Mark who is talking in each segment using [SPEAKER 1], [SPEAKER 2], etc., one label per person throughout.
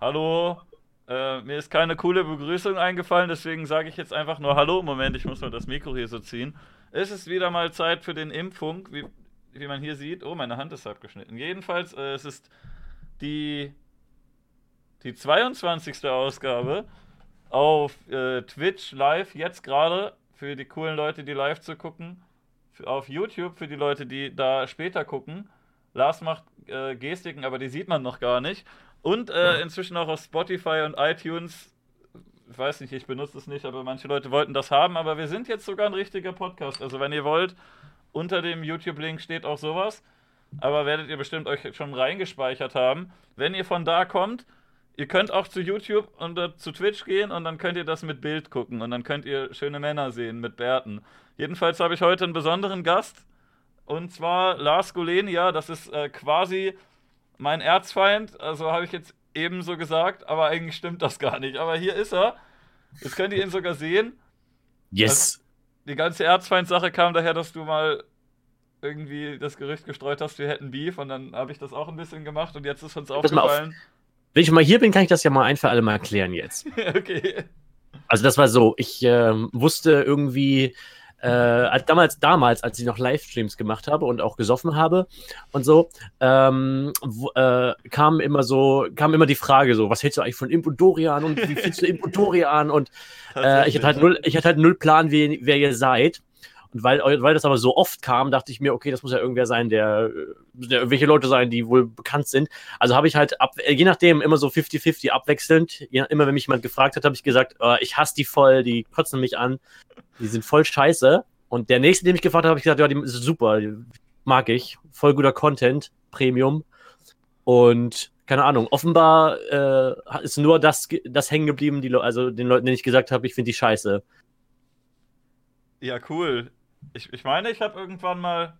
[SPEAKER 1] Hallo. Äh, mir ist keine coole Begrüßung eingefallen, deswegen sage ich jetzt einfach nur Hallo. Moment, ich muss mal das Mikro hier so ziehen. Es ist wieder mal Zeit für den Impfung, wie, wie man hier sieht. Oh, meine Hand ist abgeschnitten. Jedenfalls, äh, es ist die, die 22. Ausgabe auf äh, Twitch live, jetzt gerade, für die coolen Leute, die live zu gucken. Auf YouTube für die Leute, die da später gucken. Lars macht äh, Gestiken, aber die sieht man noch gar nicht. Und äh, inzwischen auch auf Spotify und iTunes. Ich weiß nicht, ich benutze es nicht, aber manche Leute wollten das haben. Aber wir sind jetzt sogar ein richtiger Podcast. Also, wenn ihr wollt, unter dem YouTube-Link steht auch sowas. Aber werdet ihr bestimmt euch schon reingespeichert haben. Wenn ihr von da kommt, ihr könnt auch zu YouTube und äh, zu Twitch gehen und dann könnt ihr das mit Bild gucken. Und dann könnt ihr schöne Männer sehen mit Bärten. Jedenfalls habe ich heute einen besonderen Gast. Und zwar Lars Golenia. Das ist äh, quasi mein Erzfeind, also habe ich jetzt ebenso gesagt, aber eigentlich stimmt das gar nicht. Aber hier ist er. Jetzt könnt ihr ihn sogar sehen.
[SPEAKER 2] Yes.
[SPEAKER 1] Also, die ganze Erzfeind-Sache kam daher, dass du mal irgendwie das Gerücht gestreut hast, wir hätten Beef und dann habe ich das auch ein bisschen gemacht und jetzt ist uns aufgefallen.
[SPEAKER 2] Wenn ich mal hier bin, kann ich das ja mal ein für alle mal erklären jetzt.
[SPEAKER 1] okay.
[SPEAKER 2] Also das war so, ich äh, wusste irgendwie, äh, als damals, damals, als ich noch Livestreams gemacht habe und auch gesoffen habe und so, ähm, wo, äh, kam immer so, kam immer die Frage so, was hältst du eigentlich von Impodorian und wie findest du Impodorian? Und äh, ich hatte halt null, ich hatte halt null Plan, wie, wer ihr seid. Und weil, weil das aber so oft kam, dachte ich mir, okay, das muss ja irgendwer sein, der, der irgendwelche Leute sein, die wohl bekannt sind. Also habe ich halt, ab, je nachdem, immer so 50-50 abwechselnd. Je, immer wenn mich jemand gefragt hat, habe ich gesagt, oh, ich hasse die voll, die kotzen mich an, die sind voll scheiße. Und der nächste, den ich gefragt habe, habe ich gesagt, ja, die ist super, die mag ich, voll guter Content, Premium. Und keine Ahnung, offenbar äh, ist nur das, das hängen geblieben, die, also den Leuten, denen ich gesagt habe, ich finde die scheiße.
[SPEAKER 1] Ja, cool. Ich, ich meine, ich habe irgendwann mal.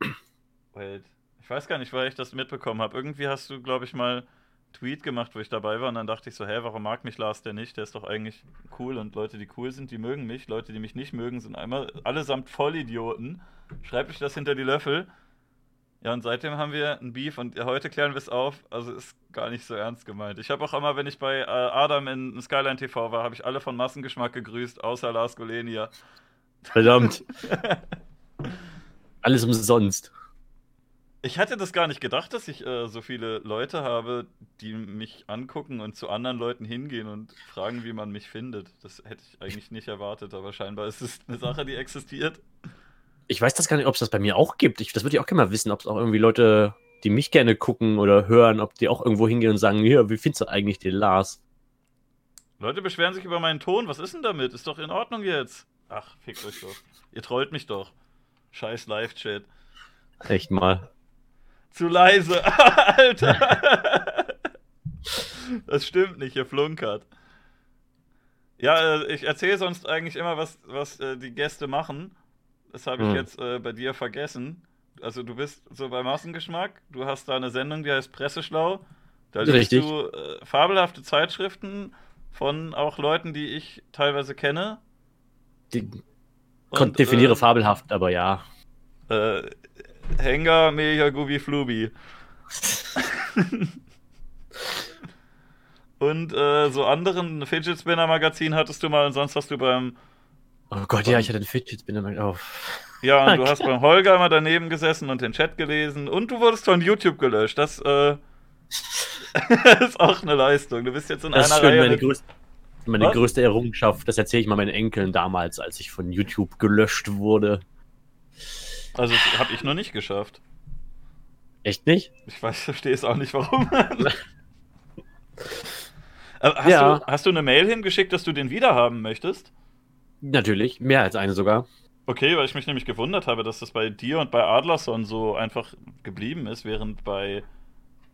[SPEAKER 1] Wait. Ich weiß gar nicht, weil ich das mitbekommen habe. Irgendwie hast du, glaube ich, mal Tweet gemacht, wo ich dabei war und dann dachte ich so, hä, warum mag mich Lars denn nicht? Der ist doch eigentlich cool und Leute, die cool sind, die mögen mich. Leute, die mich nicht mögen, sind einmal allesamt Vollidioten. Schreib ich das hinter die Löffel. Ja, und seitdem haben wir ein Beef und heute klären wir es auf. Also ist gar nicht so ernst gemeint. Ich habe auch immer, wenn ich bei äh, Adam in Skyline TV war, habe ich alle von Massengeschmack gegrüßt, außer Lars Golenia.
[SPEAKER 2] Verdammt. Alles umsonst.
[SPEAKER 1] Ich hatte das gar nicht gedacht, dass ich äh, so viele Leute habe, die mich angucken und zu anderen Leuten hingehen und fragen, wie man mich findet. Das hätte ich eigentlich nicht erwartet, aber scheinbar ist es eine Sache, die existiert.
[SPEAKER 2] Ich weiß das gar nicht, ob es das bei mir auch gibt. Ich, das würde ich auch gerne mal wissen, ob es auch irgendwie Leute, die mich gerne gucken oder hören, ob die auch irgendwo hingehen und sagen, hier, wie findest du eigentlich den Lars?
[SPEAKER 1] Leute beschweren sich über meinen Ton. Was ist denn damit? Ist doch in Ordnung jetzt. Ach, fickt euch doch. Ihr trollt mich doch. Scheiß Live-Chat.
[SPEAKER 2] Echt mal.
[SPEAKER 1] Zu leise. Alter. das stimmt nicht, ihr flunkert. Ja, äh, ich erzähle sonst eigentlich immer, was, was äh, die Gäste machen. Das habe ich hm. jetzt äh, bei dir vergessen. Also du bist so bei Massengeschmack, du hast da eine Sendung, die heißt Presseschlau. Da liest du äh, fabelhafte Zeitschriften von auch Leuten, die ich teilweise kenne.
[SPEAKER 2] Die, und, definiere äh, fabelhaft, aber ja.
[SPEAKER 1] Äh, Henga, Mega, Gubi, Flubi. und äh, so anderen Fidget Spinner Magazin hattest du mal und sonst hast du beim.
[SPEAKER 2] Oh Gott, ja, ich hatte ein Fidget Spinner Magazin. Oh.
[SPEAKER 1] Ja, und du hast beim Holger mal daneben gesessen und den Chat gelesen und du wurdest von YouTube gelöscht. Das äh, ist auch eine Leistung. Du bist jetzt in das einer Reihe.
[SPEAKER 2] Meine, größte, meine größte Errungenschaft, das erzähle ich mal meinen Enkeln damals, als ich von YouTube gelöscht wurde.
[SPEAKER 1] Also habe ich noch nicht geschafft.
[SPEAKER 2] Echt nicht?
[SPEAKER 1] Ich weiß, verstehe es auch nicht, warum. hast, ja. du, hast du eine Mail hingeschickt, dass du den wiederhaben möchtest?
[SPEAKER 2] Natürlich, mehr als eine sogar.
[SPEAKER 1] Okay, weil ich mich nämlich gewundert habe, dass das bei dir und bei Adlerson so einfach geblieben ist, während bei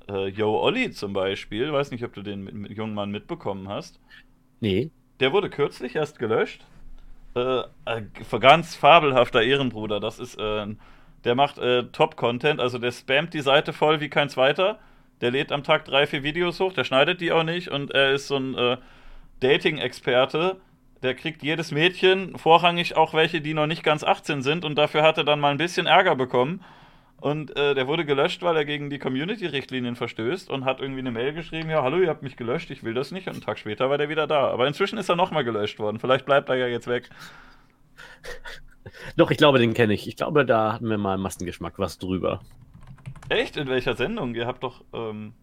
[SPEAKER 1] äh, Yo Olli zum Beispiel, weiß nicht, ob du den jungen Mann mitbekommen hast.
[SPEAKER 2] Nee.
[SPEAKER 1] Der wurde kürzlich erst gelöscht, äh, äh, ganz fabelhafter Ehrenbruder. Das ist, äh, der macht äh, Top-Content, also der spammt die Seite voll wie kein zweiter. Der lädt am Tag drei, vier Videos hoch, der schneidet die auch nicht und er ist so ein äh, Dating-Experte. Der kriegt jedes Mädchen, vorrangig auch welche, die noch nicht ganz 18 sind und dafür hat er dann mal ein bisschen Ärger bekommen. Und äh, der wurde gelöscht, weil er gegen die Community-Richtlinien verstößt und hat irgendwie eine Mail geschrieben: Ja, hallo, ihr habt mich gelöscht, ich will das nicht. Und einen Tag später war der wieder da. Aber inzwischen ist er nochmal gelöscht worden. Vielleicht bleibt er ja jetzt weg.
[SPEAKER 2] Doch, ich glaube, den kenne ich. Ich glaube, da hatten wir mal im Massengeschmack was drüber.
[SPEAKER 1] Echt? In welcher Sendung? Ihr habt doch. Ähm...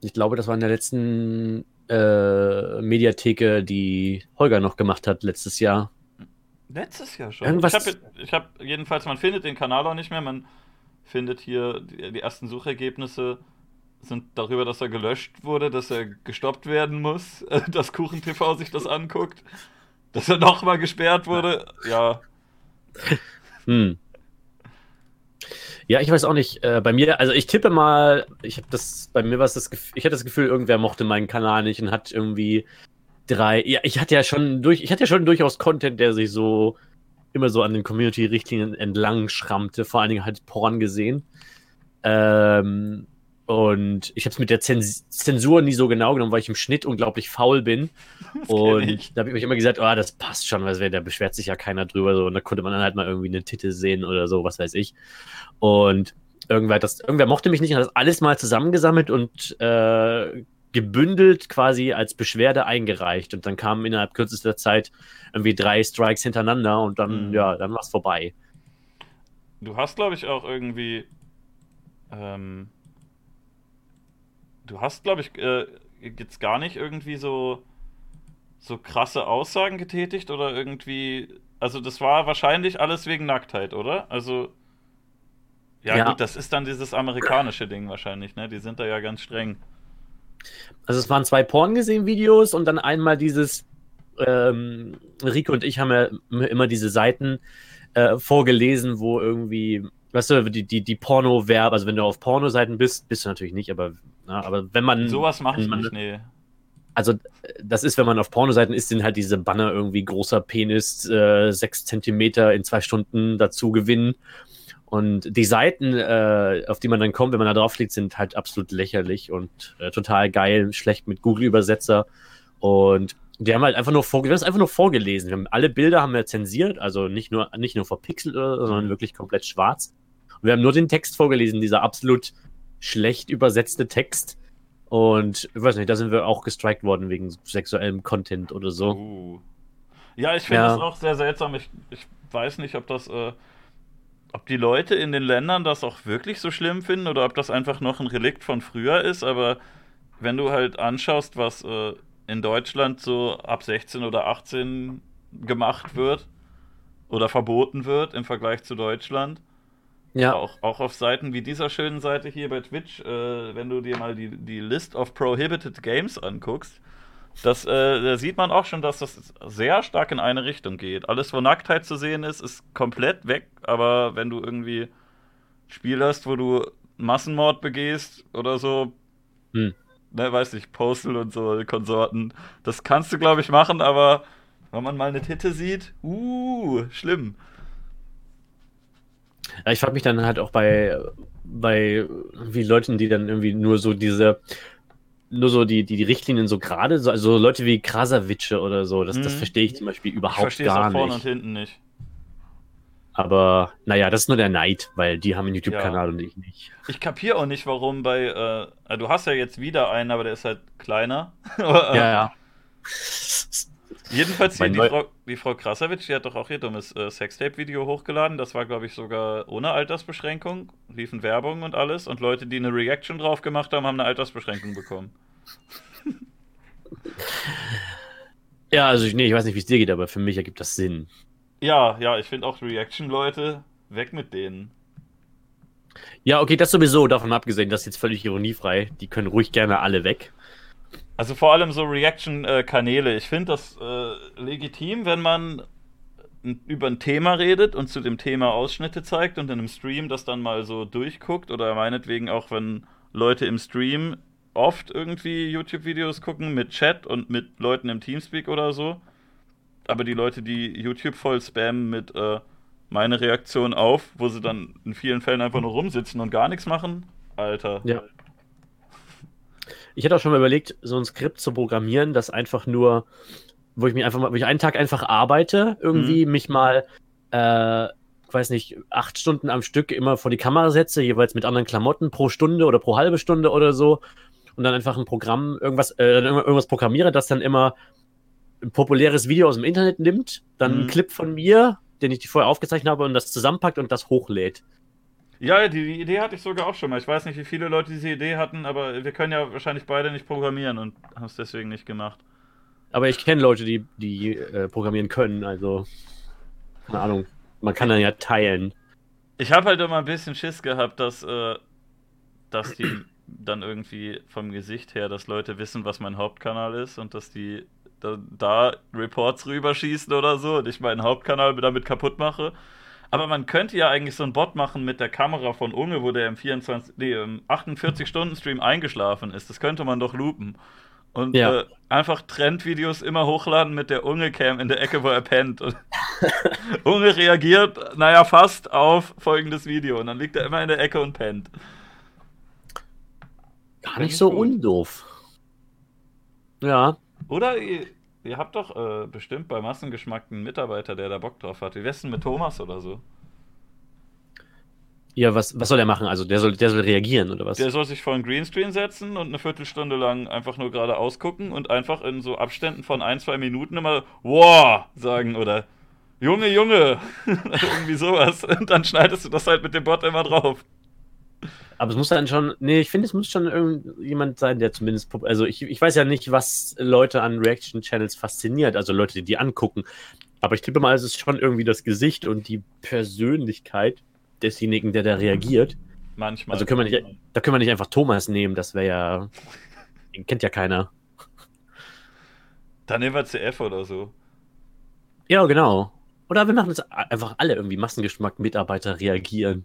[SPEAKER 2] Ich glaube, das war in der letzten äh, Mediatheke, die Holger noch gemacht hat letztes Jahr.
[SPEAKER 1] Letztes Jahr schon.
[SPEAKER 2] Irgendwas-
[SPEAKER 1] Ich habe hab jedenfalls, man findet den Kanal auch nicht mehr. Man findet hier die, die ersten Suchergebnisse sind darüber, dass er gelöscht wurde, dass er gestoppt werden muss, äh, dass KuchenTV sich das anguckt, dass er nochmal gesperrt wurde. Ja,
[SPEAKER 2] Hm. Ja, ich weiß auch nicht. Äh, bei mir, also ich tippe mal, ich habe das, bei mir war es das Gefühl, ich hatte das Gefühl, irgendwer mochte meinen Kanal nicht und hat irgendwie drei, ja, ich hatte ja schon durch, ich hatte ja schon durchaus Content, der sich so immer so an den Community-Richtlinien entlang schrammte, vor allen Dingen halt Porn gesehen. Ähm, und ich habe es mit der Zens Zensur nie so genau genommen, weil ich im Schnitt unglaublich faul bin. Und da habe ich mich immer gesagt, oh, das passt schon, weil da beschwert sich ja keiner drüber. So. Und da konnte man dann halt mal irgendwie eine Titel sehen oder so, was weiß ich. Und irgendwer, das, irgendwer mochte mich nicht und hat das alles mal zusammengesammelt und äh, gebündelt quasi als Beschwerde eingereicht. Und dann kamen innerhalb kürzester Zeit irgendwie drei Strikes hintereinander und dann,
[SPEAKER 1] Mhm.
[SPEAKER 2] ja, dann war es vorbei.
[SPEAKER 1] du hast, glaube ich, auch irgendwie. Ähm, du hast, glaube ich, äh, jetzt gar nicht irgendwie so, so krasse Aussagen getätigt oder irgendwie. Also, das war wahrscheinlich alles wegen Nacktheit, oder? Also. Ja,
[SPEAKER 2] Ja.
[SPEAKER 1] gut, das ist dann dieses amerikanische Ding wahrscheinlich, ne? Die sind da ja ganz streng.
[SPEAKER 2] Also es waren zwei Porn gesehen Videos und dann einmal dieses ähm, Rico und ich haben ja immer diese Seiten äh, vorgelesen, wo irgendwie, weißt du, die, die, die Porno-Verb, also wenn du auf Pornoseiten bist, bist du natürlich nicht, aber, na, aber wenn man.
[SPEAKER 1] Sowas
[SPEAKER 2] wenn man,
[SPEAKER 1] nicht, nee.
[SPEAKER 2] Also, das ist, wenn man auf Pornoseiten ist, sind halt diese Banner irgendwie großer Penis, äh, sechs Zentimeter in zwei Stunden dazu gewinnen. Und die Seiten, äh, auf die man dann kommt, wenn man da draufklickt, sind halt absolut lächerlich und äh, total geil, schlecht mit Google-Übersetzer. Und die haben halt einfach nur, vorge wir haben es einfach nur vorgelesen. Wir haben alle Bilder haben wir zensiert, also nicht nur, nicht nur verpixelt, sondern wirklich komplett schwarz. Und wir haben nur den Text vorgelesen, dieser absolut schlecht übersetzte Text. Und ich weiß nicht, da sind wir auch gestrikt worden wegen sexuellem Content oder so.
[SPEAKER 1] Uh. Ja, ich finde
[SPEAKER 2] Ja.
[SPEAKER 1] das auch sehr seltsam. Ich, ich weiß nicht, ob das, äh, ob die Leute in den Ländern das auch wirklich so schlimm finden oder ob das einfach noch ein Relikt von früher ist. Aber wenn du halt anschaust, was äh, in Deutschland so ab 16 oder 18 gemacht wird oder verboten wird im Vergleich zu Deutschland,
[SPEAKER 2] Ja,
[SPEAKER 1] auch, auch auf Seiten wie dieser schönen Seite hier bei Twitch, äh, wenn du dir mal die, die List of Prohibited Games anguckst, das, äh, da sieht man auch schon, dass das sehr stark in eine Richtung geht. Alles, wo Nacktheit zu sehen ist, ist komplett weg, aber wenn du irgendwie Spiel hast, wo du Massenmord begehst oder so,
[SPEAKER 2] Hm.
[SPEAKER 1] ne, weiß nicht, Postal und so Konsorten, das kannst du, glaube ich, machen, aber wenn man mal eine Titte sieht, uh, schlimm.
[SPEAKER 2] Ja, ich frage mich dann halt auch bei, bei wie Leuten, die dann irgendwie nur so diese, nur so die, die, die Richtlinien so gerade, so, also Leute wie Krasavice oder so, das, das
[SPEAKER 1] Mhm.
[SPEAKER 2] verstehe ich zum Beispiel
[SPEAKER 1] Ich
[SPEAKER 2] überhaupt
[SPEAKER 1] es
[SPEAKER 2] gar
[SPEAKER 1] auch vorne
[SPEAKER 2] nicht.
[SPEAKER 1] und hinten nicht.
[SPEAKER 2] Aber naja, das ist nur der Neid, weil die haben einen YouTube-Kanal und ich nicht.
[SPEAKER 1] Ich kapiere auch nicht, warum bei. Äh, du hast ja jetzt wieder einen, aber der ist halt kleiner. Äh,
[SPEAKER 2] Ja, ja.
[SPEAKER 1] Jedenfalls hier die Frau, die Frau Krasavitsch, die hat doch auch ihr dummes äh, Sextape-Video hochgeladen. Das war, glaube ich, sogar ohne Altersbeschränkung. Liefen Werbung und alles. Und Leute, die eine Reaction drauf gemacht haben, haben eine Altersbeschränkung bekommen.
[SPEAKER 2] Ja, also ich, nee, ich weiß nicht, wie es dir geht, aber für mich ergibt das Sinn.
[SPEAKER 1] Ja, ja, ich finde auch Reaction-Leute, weg mit denen.
[SPEAKER 2] Ja, okay, das sowieso, davon abgesehen, das ist jetzt völlig ironiefrei. Die können ruhig gerne alle weg.
[SPEAKER 1] Also vor allem so Reaction-Kanäle. Ich finde das äh, legitim, wenn man über ein Thema redet und zu dem Thema Ausschnitte zeigt und in einem Stream das dann mal so durchguckt oder meinetwegen auch, wenn Leute im Stream oft irgendwie YouTube-Videos gucken mit Chat und mit Leuten im Teamspeak oder so. Aber die Leute, die YouTube voll spammen mit äh, meine Reaktion auf, wo sie dann in vielen Fällen einfach nur rumsitzen und gar nichts machen, Alter.
[SPEAKER 2] Ja. Ich hätte auch schon mal überlegt, so ein Skript zu programmieren, das einfach nur, wo ich mich einfach mal, wo ich einen Tag einfach arbeite, irgendwie mich mal äh, weiß nicht, acht Stunden am Stück immer vor die Kamera setze, jeweils mit anderen Klamotten pro Stunde oder pro halbe Stunde oder so und dann einfach ein Programm, irgendwas, äh, irgendwas programmiere, das dann immer ein populäres Video aus dem Internet nimmt, dann mhm. einen Clip von mir, den ich vorher aufgezeichnet habe und das zusammenpackt und das hochlädt.
[SPEAKER 1] Ja, die, Idee hatte ich sogar auch schon mal. Ich weiß nicht, wie viele Leute diese Idee hatten, aber wir können ja wahrscheinlich beide nicht programmieren und haben es deswegen nicht gemacht.
[SPEAKER 2] Aber ich kenne Leute, die, die äh, programmieren können, also keine Ahnung. Man kann dann ja teilen.
[SPEAKER 1] Ich habe halt immer ein bisschen Schiss gehabt, dass, äh, dass die dann irgendwie vom Gesicht her, dass Leute wissen, was mein Hauptkanal ist und dass die da, da Reports rüberschießen oder so und ich meinen Hauptkanal damit kaputt mache. Aber man könnte ja eigentlich so einen Bot machen mit der Kamera von Unge, wo der im 24, nee, im 48-Stunden-Stream eingeschlafen ist. Das könnte man doch loopen. Und ja. äh, einfach Trendvideos immer hochladen mit der Unge-Cam in der Ecke, wo er pennt. Und Unge reagiert, naja, fast auf folgendes Video. Und dann liegt er immer in der Ecke und pennt.
[SPEAKER 2] Gar nicht so gut. undoof. Ja.
[SPEAKER 1] Oder Ihr habt doch äh, bestimmt bei Massengeschmack einen Mitarbeiter, der da Bock drauf hat. Wie wär's denn mit Thomas oder so?
[SPEAKER 2] Ja, was, was soll er machen? Also der soll, der soll reagieren oder was?
[SPEAKER 1] Der soll sich vor einen Greenscreen setzen und eine Viertelstunde lang einfach nur geradeaus gucken und einfach in so Abständen von ein, zwei Minuten immer Wow sagen oder Junge, Junge, irgendwie sowas. Und dann schneidest du das halt mit dem Bot immer drauf.
[SPEAKER 2] Aber es muss dann schon, nee, ich finde, es muss schon irgendjemand sein, der zumindest, also ich, ich weiß ja nicht, was Leute an Reaction-Channels fasziniert, also Leute, die die angucken. Aber ich tippe mal, es ist schon irgendwie das Gesicht und die Persönlichkeit desjenigen, der da reagiert.
[SPEAKER 1] Manchmal.
[SPEAKER 2] Also können wir nicht, da können wir nicht einfach Thomas nehmen, das wäre ja, den kennt ja keiner.
[SPEAKER 1] Dann nehmen wir CF oder so.
[SPEAKER 2] Ja, genau. Oder wir machen es einfach alle irgendwie Massengeschmack Mitarbeiter reagieren.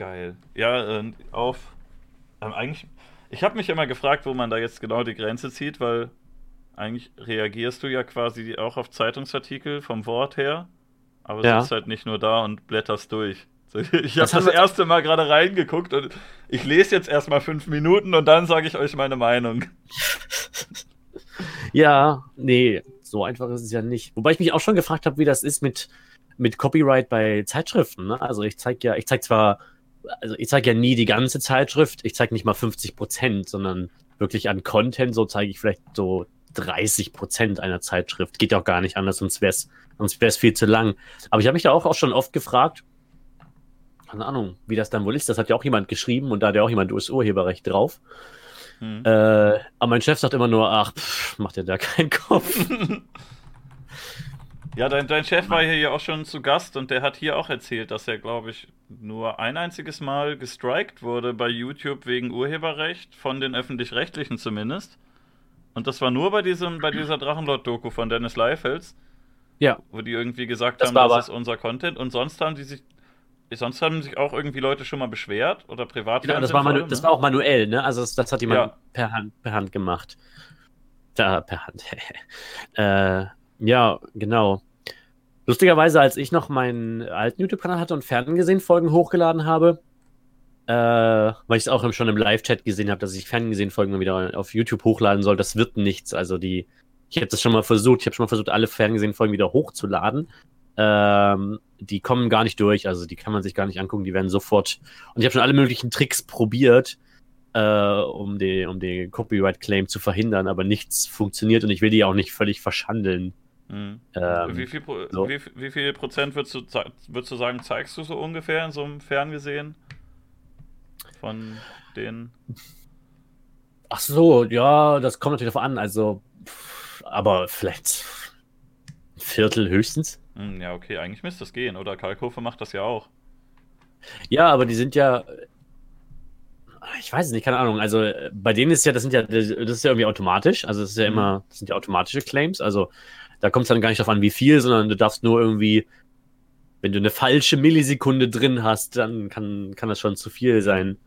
[SPEAKER 1] Geil. Ja, äh, auf. Ähm, eigentlich. Ich habe mich immer gefragt, wo man da jetzt genau die Grenze zieht, weil eigentlich reagierst du ja quasi auch auf Zeitungsartikel vom Wort her, aber ja. sitzt halt nicht nur da und blätterst durch. Ich habe das, das erste Mal gerade reingeguckt und ich lese jetzt erstmal fünf Minuten und dann sage ich euch meine Meinung.
[SPEAKER 2] Ja, nee, so einfach ist es ja nicht. Wobei ich mich auch schon gefragt habe, wie das ist mit, mit Copyright bei Zeitschriften. Ne? Also ich zeige ja, ich zeige zwar also ich zeige ja nie die ganze Zeitschrift, ich zeige nicht mal 50 Prozent, sondern wirklich an Content, so zeige ich vielleicht so 30 Prozent einer Zeitschrift. Geht ja auch gar nicht anders, sonst wäre es sonst wär's viel zu lang. Aber ich habe mich da auch, auch schon oft gefragt, keine Ahnung, wie das dann wohl ist. Das hat ja auch jemand geschrieben und da hat ja auch jemand US-Urheberrecht drauf. Hm. Äh, aber mein Chef sagt immer nur, ach, pff, macht ja da keinen Kopf.
[SPEAKER 1] Ja, dein, dein Chef war hier ja auch schon zu Gast und der hat hier auch erzählt, dass er, glaube ich, nur ein einziges Mal gestrikt wurde bei YouTube wegen Urheberrecht, von den öffentlich-rechtlichen zumindest. Und das war nur bei diesem, bei dieser Drachenlord-Doku von Dennis Leifels.
[SPEAKER 2] Ja.
[SPEAKER 1] Wo die irgendwie gesagt das haben, das ist unser Content. Und sonst haben die sich. Sonst haben sich auch irgendwie Leute schon mal beschwert oder privat.
[SPEAKER 2] Genau, das war, Manu, das war auch manuell, ne? Also das, das hat jemand ja. per, Hand, per Hand gemacht. Da, per Hand. äh, ja, genau. Lustigerweise, als ich noch meinen alten YouTube-Kanal hatte und Ferngesehen-Folgen hochgeladen habe, äh, weil ich es auch schon im Live-Chat gesehen habe, dass ich Ferngesehen-Folgen mal wieder auf YouTube hochladen soll, das wird nichts. Also die, ich habe das schon mal versucht, ich habe schon mal versucht, alle Ferngesehen-Folgen wieder hochzuladen. Ähm, die kommen gar nicht durch, also die kann man sich gar nicht angucken, die werden sofort. Und ich habe schon alle möglichen Tricks probiert, äh, um den um die Copyright-Claim zu verhindern, aber nichts funktioniert und ich will die auch nicht völlig verschandeln.
[SPEAKER 1] Mhm. Ähm, wie, viel, so. wie, wie, viel Prozent würdest du, würdest du sagen, zeigst du so ungefähr in so einem Ferngesehen? Von den.
[SPEAKER 2] Ach so, ja, das kommt natürlich darauf an. Also, aber vielleicht ein Viertel höchstens.
[SPEAKER 1] Hm, ja, okay, eigentlich müsste das gehen, oder? Kalkofe macht das ja auch.
[SPEAKER 2] Ja, aber die sind ja. Ich weiß es nicht, keine Ahnung. Also bei denen ist ja, das sind ja, das ist ja irgendwie automatisch. Also das ist ja mhm. immer, das sind ja automatische Claims. Also da kommt es dann gar nicht darauf an, wie viel, sondern du darfst nur irgendwie, wenn du eine falsche Millisekunde drin hast, dann kann, kann das schon zu viel sein.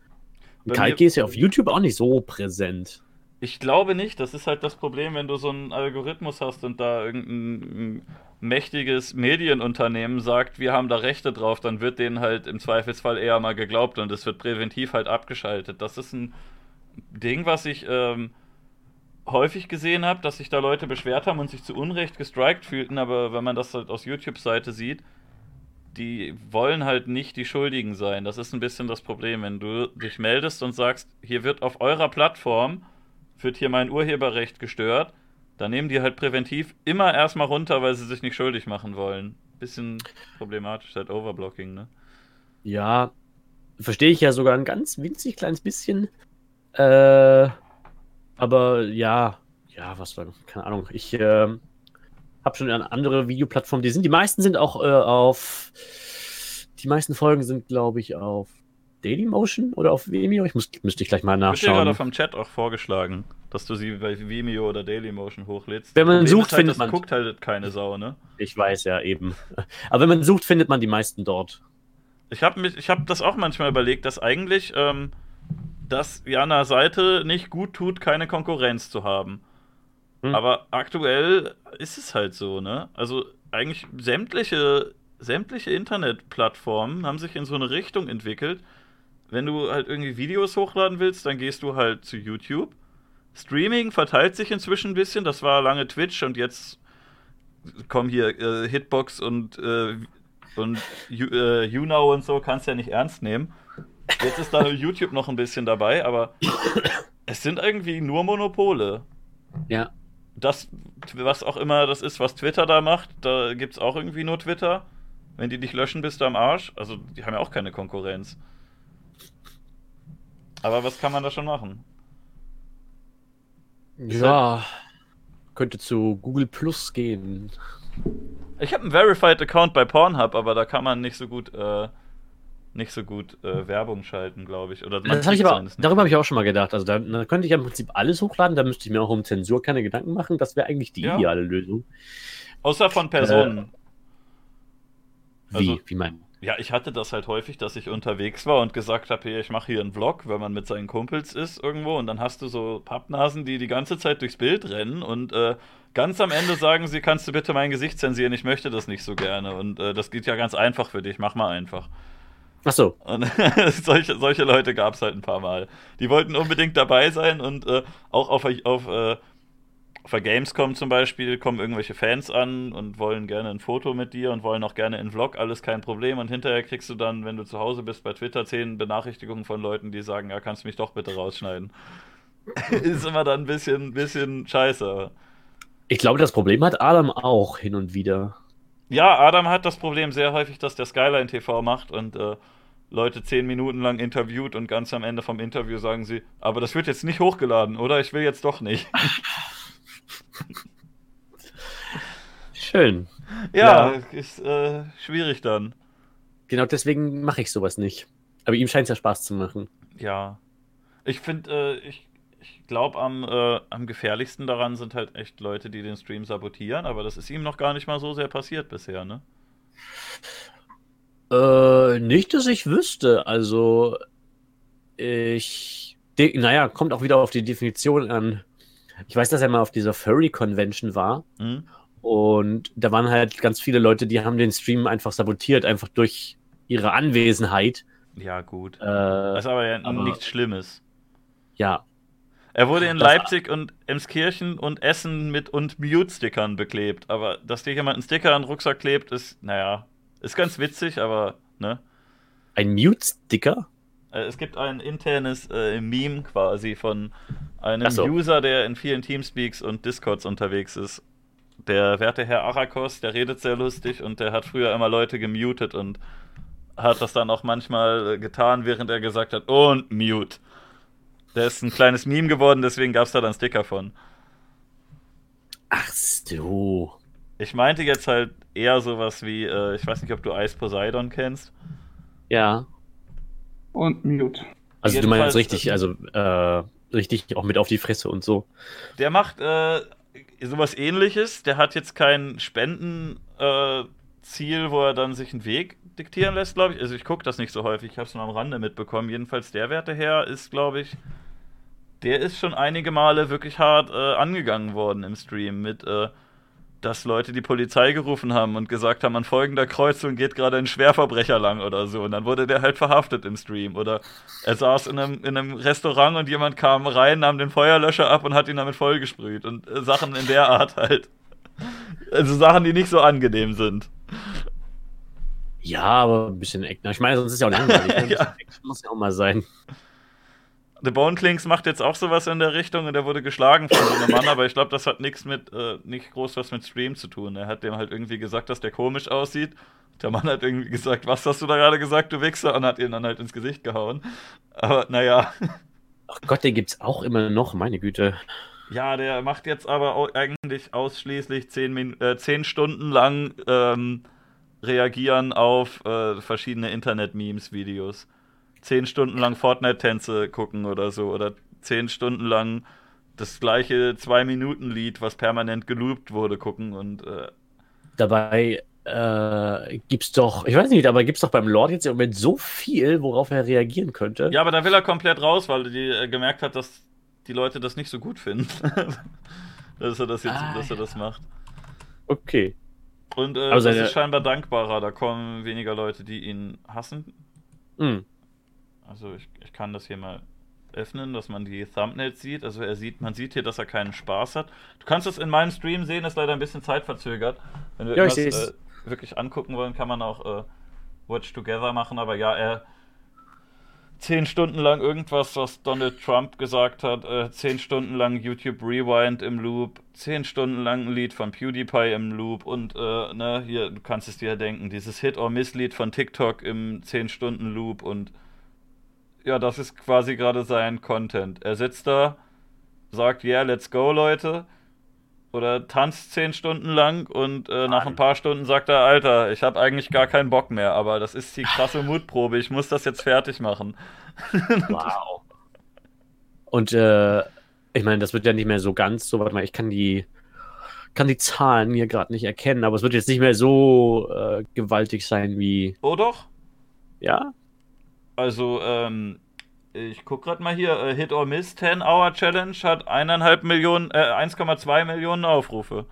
[SPEAKER 2] Kalki ist ja auf YouTube auch nicht so präsent.
[SPEAKER 1] Ich glaube nicht. Das ist halt das Problem, wenn du so einen Algorithmus hast und da irgendein mächtiges Medienunternehmen sagt, wir haben da Rechte drauf, dann wird denen halt im Zweifelsfall eher mal geglaubt und es wird präventiv halt abgeschaltet. Das ist ein Ding, was ich ähm, häufig gesehen habe, dass sich da Leute beschwert haben und sich zu Unrecht gestrikt fühlten, aber wenn man das halt aus YouTube-Seite sieht, die wollen halt nicht die Schuldigen sein. Das ist ein bisschen das Problem, wenn du dich meldest und sagst, hier wird auf eurer Plattform, wird hier mein Urheberrecht gestört, dann nehmen die halt präventiv immer erstmal runter, weil sie sich nicht schuldig machen wollen. Bisschen problematisch, halt Overblocking, ne?
[SPEAKER 2] Ja, verstehe ich ja sogar ein ganz winzig kleines bisschen. Äh, aber ja, ja, was war, keine Ahnung. Ich äh, habe schon eine andere Videoplattform. Die sind, die meisten sind auch äh, auf, die meisten Folgen sind, glaube ich, auf Dailymotion oder auf Vimeo. Ich muss, müsste ich gleich mal nachschauen. Ich
[SPEAKER 1] habe gerade vom Chat auch vorgeschlagen, dass du sie bei Vimeo oder Dailymotion hochlädst.
[SPEAKER 2] Wenn man Problem sucht, halt, findet
[SPEAKER 1] man. guckt halt keine Sau, ne?
[SPEAKER 2] Ich weiß ja eben. Aber wenn man sucht, findet man die meisten dort.
[SPEAKER 1] Ich habe hab das auch manchmal überlegt, dass eigentlich ähm, das ja einer Seite nicht gut tut, keine Konkurrenz zu haben. Hm. Aber aktuell ist es halt so, ne? Also eigentlich sämtliche, sämtliche Internetplattformen haben sich in so eine Richtung entwickelt. Wenn du halt irgendwie Videos hochladen willst, dann gehst du halt zu YouTube. Streaming verteilt sich inzwischen ein bisschen. Das war lange Twitch und jetzt kommen hier äh, Hitbox und, äh, und you, äh, YouNow und so, kannst ja nicht ernst nehmen. Jetzt ist da YouTube noch ein bisschen dabei, aber es sind irgendwie nur Monopole.
[SPEAKER 2] Ja
[SPEAKER 1] das, was auch immer das ist, was Twitter da macht, da gibt es auch irgendwie nur Twitter. Wenn die dich löschen, bist du am Arsch. Also, die haben ja auch keine Konkurrenz. Aber was kann man da schon machen?
[SPEAKER 2] Ja, könnte zu Google Plus gehen.
[SPEAKER 1] Ich habe einen Verified Account bei Pornhub, aber da kann man nicht so gut äh, nicht so gut äh, Werbung schalten, glaube ich. Oder
[SPEAKER 2] das hab ich aber, darüber habe ich auch schon mal gedacht. Also da, da, könnte ich ja im Prinzip alles hochladen, da müsste ich mir auch um Zensur keine Gedanken machen. Das wäre eigentlich die ja. ideale Lösung.
[SPEAKER 1] Außer von Personen.
[SPEAKER 2] Äh, wie? Also, wie meinen?
[SPEAKER 1] Ja, ich hatte das halt häufig, dass ich unterwegs war und gesagt habe, hey, ich mache hier einen Vlog, wenn man mit seinen Kumpels ist irgendwo und dann hast du so Pappnasen, die die ganze Zeit durchs Bild rennen und äh, ganz am Ende sagen sie, kannst du bitte mein Gesicht zensieren, ich möchte das nicht so gerne und äh, das geht ja ganz einfach für dich, mach mal einfach.
[SPEAKER 2] Ach so.
[SPEAKER 1] Und solche, solche Leute gab es halt ein paar Mal. Die wollten unbedingt dabei sein und äh, auch auf, auf, äh, auf der Gamescom zum Beispiel kommen irgendwelche Fans an und wollen gerne ein Foto mit dir und wollen auch gerne einen Vlog, alles kein Problem. Und hinterher kriegst du dann, wenn du zu Hause bist, bei Twitter zehn Benachrichtigungen von Leuten, die sagen, ja, kannst du mich doch bitte rausschneiden. Ist immer dann ein bisschen, bisschen scheiße.
[SPEAKER 2] Ich glaube, das Problem hat Adam auch hin und wieder.
[SPEAKER 1] Ja, Adam hat das Problem sehr häufig, dass der Skyline TV macht und äh, Leute zehn Minuten lang interviewt und ganz am Ende vom Interview sagen sie, aber das wird jetzt nicht hochgeladen, oder? Ich will jetzt doch nicht.
[SPEAKER 2] Schön.
[SPEAKER 1] Ja, ja. ist äh, schwierig dann.
[SPEAKER 2] Genau deswegen mache ich sowas nicht. Aber ihm scheint es ja Spaß zu machen.
[SPEAKER 1] Ja. Ich finde, äh, ich ich glaube, am, äh, am gefährlichsten daran sind halt echt Leute, die den Stream sabotieren, aber das ist ihm noch gar nicht mal so sehr passiert bisher, ne?
[SPEAKER 2] Äh, nicht, dass ich wüsste. Also, ich. Naja, kommt auch wieder auf die Definition an. Ich weiß, dass er mal auf dieser Furry Convention war. Mhm. Und da waren halt ganz viele Leute, die haben den Stream einfach sabotiert, einfach durch ihre Anwesenheit.
[SPEAKER 1] Ja, gut. Äh, das ist aber ja aber, nichts Schlimmes.
[SPEAKER 2] Ja,
[SPEAKER 1] er wurde in das Leipzig und Emskirchen und Essen mit und Mute-Stickern beklebt. Aber dass dir jemand einen Sticker an den Rucksack klebt, ist, naja, ist ganz witzig, aber, ne?
[SPEAKER 2] Ein Mute-Sticker?
[SPEAKER 1] Äh, es gibt ein internes äh, Meme quasi von einem so. User, der in vielen Teamspeaks und Discords unterwegs ist. Der werte Herr Arakos, der redet sehr lustig und der hat früher immer Leute gemutet und hat das dann auch manchmal getan, während er gesagt hat, und mute. Der ist ein kleines Meme geworden, deswegen gab es da dann Sticker von.
[SPEAKER 2] Ach so.
[SPEAKER 1] Ich meinte jetzt halt eher sowas wie, äh, ich weiß nicht, ob du Ice Poseidon kennst.
[SPEAKER 2] Ja.
[SPEAKER 3] Und Mute.
[SPEAKER 2] Also du meinst richtig, also äh, richtig auch mit auf die Fresse und so.
[SPEAKER 1] Der macht äh, sowas ähnliches. Der hat jetzt kein Spendenziel, äh, wo er dann sich einen Weg diktieren lässt, glaube ich. Also ich gucke das nicht so häufig, ich habe es nur am Rande mitbekommen. Jedenfalls der Werte her ist, glaube ich, der ist schon einige Male wirklich hart äh, angegangen worden im Stream mit, äh, dass Leute die Polizei gerufen haben und gesagt haben, an folgender Kreuzung geht gerade ein Schwerverbrecher lang oder so. Und dann wurde der halt verhaftet im Stream. Oder er saß in einem, in einem Restaurant und jemand kam rein, nahm den Feuerlöscher ab und hat ihn damit vollgesprüht. Und äh, Sachen in der Art halt. Also Sachen, die nicht so angenehm sind.
[SPEAKER 2] Ja, aber ein bisschen Action. Ich meine, sonst ist ja auch langweilig. Ein
[SPEAKER 1] Ja.
[SPEAKER 2] Muss ja auch mal sein.
[SPEAKER 1] The Bone Clinks macht jetzt auch sowas in der Richtung und er wurde geschlagen von so einem Mann, aber ich glaube, das hat nichts mit, äh, nicht groß was mit Stream zu tun. Er hat dem halt irgendwie gesagt, dass der komisch aussieht. Der Mann hat irgendwie gesagt, was hast du da gerade gesagt, du Wichser? Und hat ihn dann halt ins Gesicht gehauen. Aber naja.
[SPEAKER 2] Ach Gott, den gibt's auch immer noch, meine Güte.
[SPEAKER 1] Ja, der macht jetzt aber eigentlich ausschließlich zehn, Min äh, zehn Stunden lang ähm, reagieren auf äh, verschiedene Internet-Memes-Videos. Zehn Stunden lang Fortnite-Tänze gucken oder so. Oder zehn Stunden lang das gleiche Zwei-Minuten-Lied, was permanent geloopt wurde, gucken. Und äh,
[SPEAKER 2] Dabei äh, gibt's doch, ich weiß nicht, aber gibt's doch beim Lord jetzt im Moment so viel, worauf er reagieren könnte.
[SPEAKER 1] ja, aber da will er komplett raus, weil die äh, gemerkt hat, dass die Leute das nicht so gut finden. dass er das jetzt,
[SPEAKER 2] Ah,
[SPEAKER 1] dass er das macht.
[SPEAKER 2] Okay.
[SPEAKER 1] Und äh,
[SPEAKER 2] Aber
[SPEAKER 1] das ist scheinbar dankbarer. Da kommen weniger Leute, die ihn hassen.
[SPEAKER 2] Hm.
[SPEAKER 1] Also ich, ich kann das hier mal öffnen, dass man die Thumbnails sieht. Also er sieht, man sieht hier, dass er keinen Spaß hat. Du kannst es in meinem Stream sehen, ist leider ein bisschen zeitverzögert. Wenn wir
[SPEAKER 2] Ja, seh's.
[SPEAKER 1] äh, wirklich angucken wollen, kann man auch äh, Watch Together machen. Aber ja, er zehn Stunden lang irgendwas, was Donald Trump gesagt hat, äh, zehn Stunden lang YouTube Rewind im Loop, zehn Stunden lang ein Lied von PewDiePie im Loop und äh, ne, hier, du kannst es dir denken, dieses Hit or Miss Lied von TikTok im 10 Stunden Loop und ja, das ist quasi gerade sein Content. Er sitzt da, sagt, yeah, let's go, Leute. Oder tanzt zehn Stunden lang und äh, nach ein paar Stunden sagt er, Alter, ich habe eigentlich gar keinen Bock mehr, aber das ist die krasse Mutprobe, ich muss das jetzt fertig machen.
[SPEAKER 2] Wow. Und äh, ich meine, das wird ja nicht mehr so ganz so, warte mal, ich kann die, kann die Zahlen hier gerade nicht erkennen, aber es wird jetzt nicht mehr so äh, gewaltig sein wie,
[SPEAKER 1] Oh doch?
[SPEAKER 2] ja?
[SPEAKER 1] Also, ähm, ich guck gerade mal hier, äh, Hit or Miss 10 Hour Challenge hat eineinhalb Millionen, äh, 1,2 Millionen Aufrufe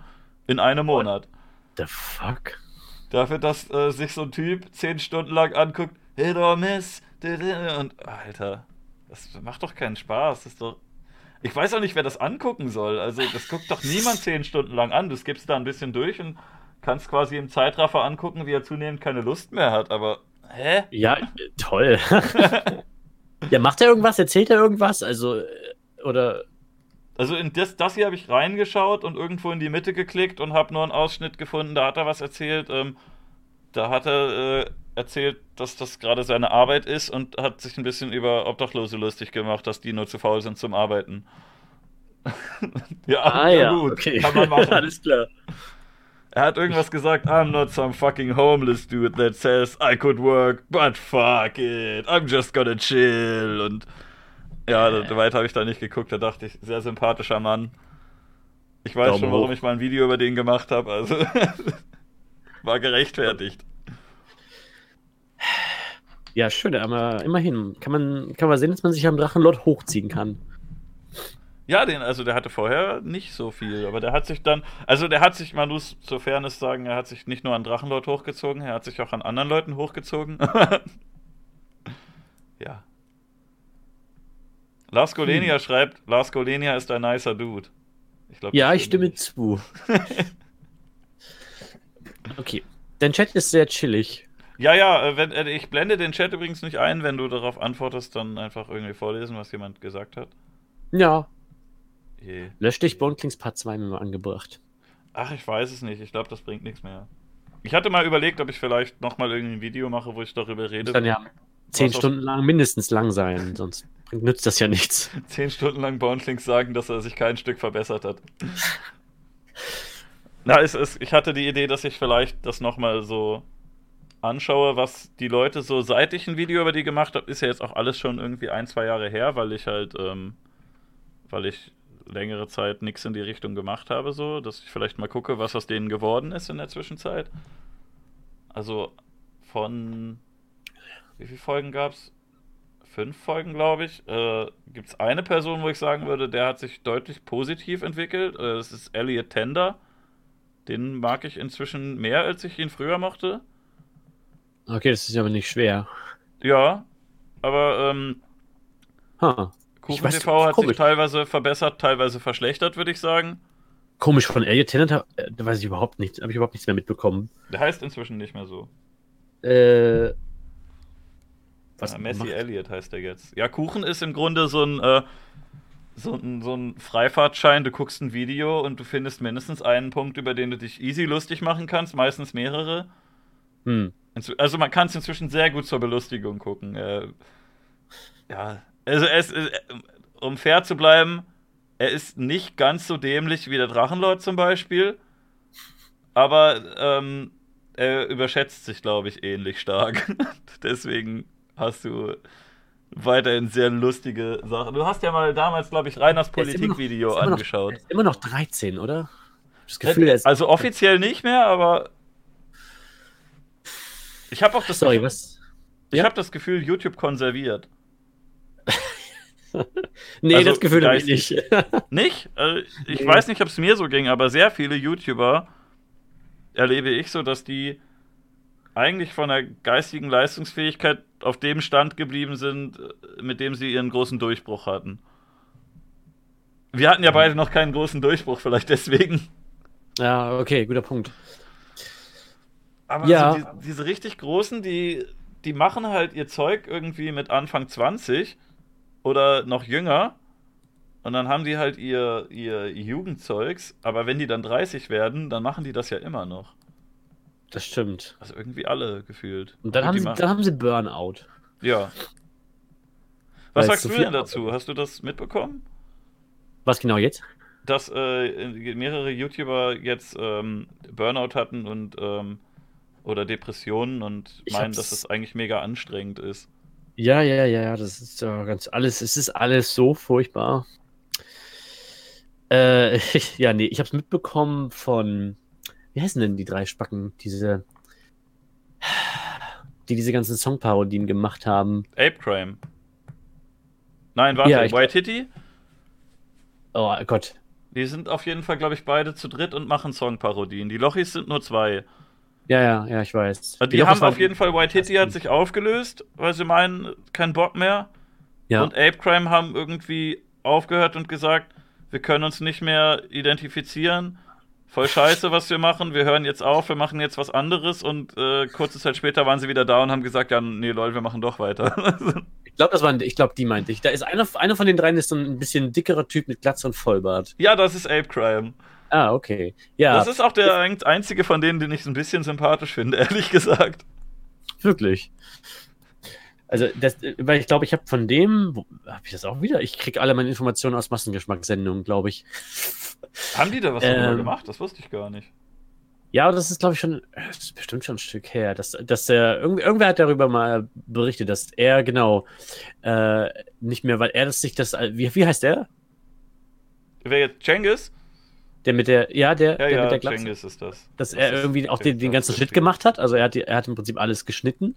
[SPEAKER 1] in einem Monat.
[SPEAKER 2] The fuck?
[SPEAKER 1] Dafür, dass äh, sich so ein Typ zehn Stunden lang anguckt, Hit or Miss, und Alter, das macht doch keinen Spaß. Das ist doch. Ich weiß auch nicht, wer das angucken soll. Also, das guckt doch niemand zehn Stunden lang an. Du skippst da ein bisschen durch und kannst quasi im Zeitraffer angucken, wie er zunehmend keine Lust mehr hat. Aber, hä?
[SPEAKER 2] Ja, toll. ja, macht er irgendwas? Erzählt er irgendwas? Also, äh, oder,
[SPEAKER 1] Also in das, das hier habe ich reingeschaut und irgendwo in die Mitte geklickt und habe nur einen Ausschnitt gefunden, da hat er was erzählt. Ähm, da hat er äh, erzählt, dass das gerade seine Arbeit ist und hat sich ein bisschen über Obdachlose lustig gemacht, dass die nur zu faul sind zum Arbeiten. ja,
[SPEAKER 2] ah
[SPEAKER 1] ja,
[SPEAKER 2] ja,
[SPEAKER 1] gut,
[SPEAKER 2] okay.
[SPEAKER 1] kann man machen.
[SPEAKER 2] Alles klar.
[SPEAKER 1] Er hat irgendwas gesagt, I'm not some fucking homeless dude that says I could work, but fuck it, I'm just gonna chill. Und ja,
[SPEAKER 2] Äh.
[SPEAKER 1] weit habe ich da nicht geguckt, da dachte ich, sehr sympathischer Mann. Ich weiß
[SPEAKER 2] Daumen
[SPEAKER 1] schon, warum
[SPEAKER 2] hoch.
[SPEAKER 1] ich mal ein Video über den gemacht habe, also war gerechtfertigt.
[SPEAKER 2] Ja, schön, aber immerhin kann man, kann man sehen, dass man sich am Drachenlord hochziehen kann.
[SPEAKER 1] Ja, den, also der hatte vorher nicht so viel, aber der hat sich dann, also der hat sich, man muss zur Fairness sagen, er hat sich nicht nur an Drachenlord hochgezogen, er hat sich auch an anderen Leuten hochgezogen. ja. Lars Golenia schreibt, Lars Golenia ist ein nicer Dude. Ich glaub,
[SPEAKER 2] Ja, ich stimme
[SPEAKER 1] nicht.
[SPEAKER 2] zu. Okay. Dein Chat ist sehr chillig.
[SPEAKER 1] Ja, ja, äh, wenn, äh, ich blende den Chat übrigens nicht ein, wenn du darauf antwortest, dann einfach irgendwie vorlesen, was jemand gesagt hat.
[SPEAKER 2] Ja.
[SPEAKER 1] Je.
[SPEAKER 2] Lösch dich Bonklings Part 2 mir mal angebracht.
[SPEAKER 1] Ach, ich weiß es nicht. Ich glaube, das bringt nichts mehr. Ich hatte mal überlegt, ob ich vielleicht nochmal irgendwie ein Video mache, wo ich darüber rede.
[SPEAKER 2] Muss dann ja zehn Stunden lang mindestens lang sein, sonst nützt das ja nichts.
[SPEAKER 1] Zehn Stunden lang Boundlings sagen, dass er sich kein Stück verbessert hat. Na, es ist, ich hatte die Idee, dass ich vielleicht das nochmal so anschaue, was die Leute so, seit ich ein Video über die gemacht habe, ist ja jetzt auch alles schon irgendwie ein, zwei Jahre her, weil ich halt, ähm, weil ich längere Zeit nichts in die Richtung gemacht habe, so, dass ich vielleicht mal gucke, was aus denen geworden ist in der Zwischenzeit. Also von wie viele Folgen gab's? Fünf Folgen, glaube ich. Äh, Gibt es eine Person, wo ich sagen würde, der hat sich deutlich positiv entwickelt. Äh, das ist Elliot Tender. Den mag ich inzwischen mehr, als ich ihn früher mochte.
[SPEAKER 2] Okay, das ist aber nicht schwer.
[SPEAKER 1] Ja, aber ähm,
[SPEAKER 2] Huh.
[SPEAKER 1] Kuchen
[SPEAKER 2] weiß,
[SPEAKER 1] TV hat sich
[SPEAKER 2] komisch.
[SPEAKER 1] teilweise verbessert, teilweise verschlechtert, würde ich sagen.
[SPEAKER 2] Komisch von Elliot Tennant, äh, weiß ich überhaupt nichts, habe ich überhaupt nichts mehr mitbekommen.
[SPEAKER 1] Der heißt inzwischen nicht mehr so.
[SPEAKER 2] Äh, was
[SPEAKER 1] ja, Messi
[SPEAKER 2] macht-
[SPEAKER 1] Elliott heißt er jetzt. Ja, Kuchen ist im Grunde so ein, äh, so, ein, so ein Freifahrtschein. Du guckst ein Video und du findest mindestens einen Punkt, über den du dich easy lustig machen kannst, meistens mehrere.
[SPEAKER 2] Hm.
[SPEAKER 1] Also man kann es inzwischen sehr gut zur Belustigung gucken. Äh, ja, also es, äh, um fair zu bleiben, er ist nicht ganz so dämlich wie der Drachenlord zum Beispiel, aber ähm, er überschätzt sich, glaube ich, ähnlich stark. Deswegen hast du weiterhin sehr lustige Sachen. Du hast ja mal damals, glaube ich, Reiners Politikvideo angeschaut.
[SPEAKER 2] Er ist immer noch 13, oder? Das Gefühl, ist.
[SPEAKER 1] Also offiziell nicht mehr, aber ich habe auch das
[SPEAKER 2] sorry,
[SPEAKER 1] Gefühl,
[SPEAKER 2] was?
[SPEAKER 1] ich
[SPEAKER 2] Ja?
[SPEAKER 1] habe das Gefühl, YouTube konserviert.
[SPEAKER 2] Nee,
[SPEAKER 1] Also,
[SPEAKER 2] das Gefühl habe ich nicht.
[SPEAKER 1] Nicht? Also ich
[SPEAKER 2] Nee.
[SPEAKER 1] weiß nicht, ob es mir so ging, aber sehr viele YouTuber erlebe ich so, dass die eigentlich von der geistigen Leistungsfähigkeit auf dem Stand geblieben sind, äh, mit dem sie ihren großen Durchbruch hatten. Wir hatten ja beide noch keinen großen Durchbruch, vielleicht deswegen.
[SPEAKER 2] ja, okay, guter Punkt.
[SPEAKER 1] Aber
[SPEAKER 2] Ja.
[SPEAKER 1] so die, diese richtig großen, die, die machen halt ihr Zeug irgendwie mit Anfang 20 oder noch jünger. Und dann haben die halt ihr, ihr Jugendzeugs. Aber wenn die dann 30 werden, dann machen die das ja immer noch.
[SPEAKER 2] Das stimmt.
[SPEAKER 1] Also irgendwie alle gefühlt.
[SPEAKER 2] Und dann,
[SPEAKER 1] Und
[SPEAKER 2] haben sie,
[SPEAKER 1] machen-
[SPEAKER 2] dann haben sie Burnout.
[SPEAKER 1] Ja.
[SPEAKER 2] Weil
[SPEAKER 1] Was
[SPEAKER 2] es
[SPEAKER 1] sagst
[SPEAKER 2] zu
[SPEAKER 1] du denn dazu? Hast du das mitbekommen?
[SPEAKER 2] Was genau jetzt?
[SPEAKER 1] Dass äh, mehrere YouTuber jetzt ähm, Burnout hatten und ähm, oder Depressionen und
[SPEAKER 2] Ich
[SPEAKER 1] meinen, dass es eigentlich mega anstrengend ist.
[SPEAKER 2] Ja, ja, ja, ja, das ist ja ganz alles, es ist alles so furchtbar. Äh, ja, nee, ich habe es mitbekommen von, wie heißen denn die drei Spacken, diese, die diese ganzen Songparodien gemacht haben.
[SPEAKER 1] Ape Crime. Nein, warte,
[SPEAKER 2] Ja, ich-
[SPEAKER 1] Waititi?
[SPEAKER 2] Oh Gott,
[SPEAKER 1] Die sind auf jeden Fall, glaube ich, beide zu dritt und machen Songparodien. Die Lochis sind nur zwei.
[SPEAKER 2] Ja, ja, ja, ich weiß.
[SPEAKER 1] Also die
[SPEAKER 2] Lochis
[SPEAKER 1] haben auf jeden Fall, Waititi hat sich aufgelöst, weil sie meinen, kein Bock mehr.
[SPEAKER 2] Ja,
[SPEAKER 1] Und Ape Crime haben irgendwie aufgehört und gesagt, wir können uns nicht mehr identifizieren. Voll scheiße, was wir machen. Wir hören jetzt auf, wir machen jetzt was anderes. Und äh, kurze Zeit später waren sie wieder da und haben gesagt, ja, nee, lol, wir machen doch weiter.
[SPEAKER 2] ich glaube, das waren, ich glaube, die meinte ich. Da ist einer, einer von den dreien ist so ein bisschen dickerer Typ mit Glatze und Vollbart.
[SPEAKER 1] ja, das ist Ape Crime.
[SPEAKER 2] Ah, okay. Ja,
[SPEAKER 1] Das ist auch der ein- einzige von denen, den ich ein bisschen sympathisch finde, ehrlich gesagt.
[SPEAKER 2] Wirklich. Also, das, weil ich glaube, ich habe von dem, habe ich das auch wieder? Ich kriege alle meine Informationen aus Massengeschmackssendungen, glaube ich.
[SPEAKER 1] Haben die da was
[SPEAKER 2] Ähm,
[SPEAKER 1] gemacht? Das wusste ich gar nicht.
[SPEAKER 2] Ja, das ist, glaube ich, schon, das ist bestimmt schon ein Stück her. Dass, dass irgend, irgendwer hat darüber mal berichtet, dass er genau äh, nicht mehr, weil er das sich das, wie, wie heißt der?
[SPEAKER 1] Wer jetzt? Cengiz?
[SPEAKER 2] Der mit der, ja, der,
[SPEAKER 1] Ja,
[SPEAKER 2] der
[SPEAKER 1] ja,
[SPEAKER 2] mit der Glatze.
[SPEAKER 1] Ist das.
[SPEAKER 2] Dass
[SPEAKER 1] Das
[SPEAKER 2] er irgendwie auch den, den ganzen Schnitt gemacht hat. Also er hat, die- er hat im Prinzip alles geschnitten.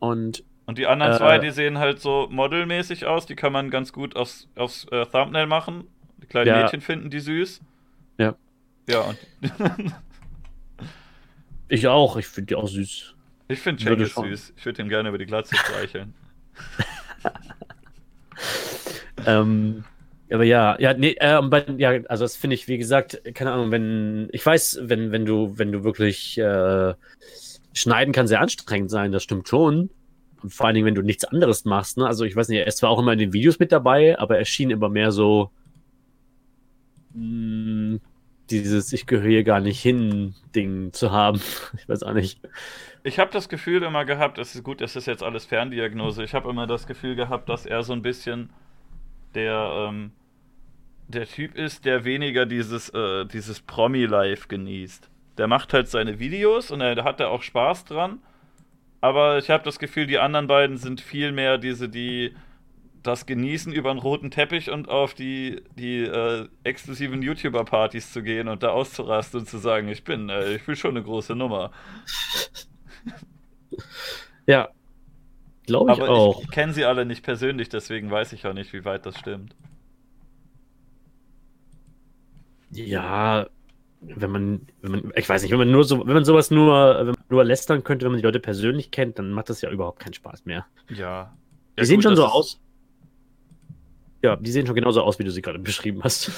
[SPEAKER 2] Und
[SPEAKER 1] Und die anderen
[SPEAKER 2] Äh,
[SPEAKER 1] zwei, die sehen halt so modelmäßig aus, die kann man ganz gut aufs, aufs äh, Thumbnail machen. Die kleinen
[SPEAKER 2] Ja.
[SPEAKER 1] Mädchen finden die süß.
[SPEAKER 2] Ja.
[SPEAKER 1] Ja, und
[SPEAKER 2] ich auch, ich finde die auch süß.
[SPEAKER 1] ich finde
[SPEAKER 2] schon.
[SPEAKER 1] süß. Ich würde ihm gerne über die Glatze streicheln.
[SPEAKER 2] Ähm, aber ja, ja, nee, äh, bei, ja, also das finde ich, wie gesagt, keine Ahnung, wenn, ich weiß, wenn, wenn du, wenn du wirklich äh, schneiden kann sehr anstrengend sein, das stimmt schon. Und vor allen Dingen, wenn du nichts anderes machst, ne? Also ich weiß nicht, er ist zwar auch immer in den Videos mit dabei, aber er schien immer mehr so mh, dieses Ich gehöre hier gar nicht hin Ding zu haben. Ich weiß auch nicht.
[SPEAKER 1] Ich habe das Gefühl immer gehabt, es ist gut, es ist jetzt alles Ferndiagnose. Ich habe immer das Gefühl gehabt, dass er so ein bisschen der, ähm, der Typ ist, der weniger dieses, äh, dieses Promi-Life genießt. Der macht halt seine Videos und er, da hat er auch Spaß dran. Aber ich habe das Gefühl, die anderen beiden sind viel mehr diese, die das genießen, über einen roten Teppich und auf die, die äh, exklusiven YouTuber-Partys zu gehen und da auszurasten und zu sagen, ich bin, äh, ich bin schon eine große Nummer.
[SPEAKER 2] Ja. Glaube ich
[SPEAKER 1] Aber
[SPEAKER 2] auch.
[SPEAKER 1] ich, kenne sie alle nicht persönlich, deswegen weiß ich auch nicht, wie weit das stimmt.
[SPEAKER 2] Ja, wenn man, wenn man, ich weiß nicht, wenn man nur so, wenn man sowas nur, wenn man nur lästern könnte, wenn man die Leute persönlich kennt, dann macht das ja überhaupt keinen Spaß mehr.
[SPEAKER 1] Ja.
[SPEAKER 2] Die
[SPEAKER 1] Ja,
[SPEAKER 2] sehen
[SPEAKER 1] gut,
[SPEAKER 2] schon so aus. Ja, die sehen schon genauso aus, wie du sie gerade beschrieben hast.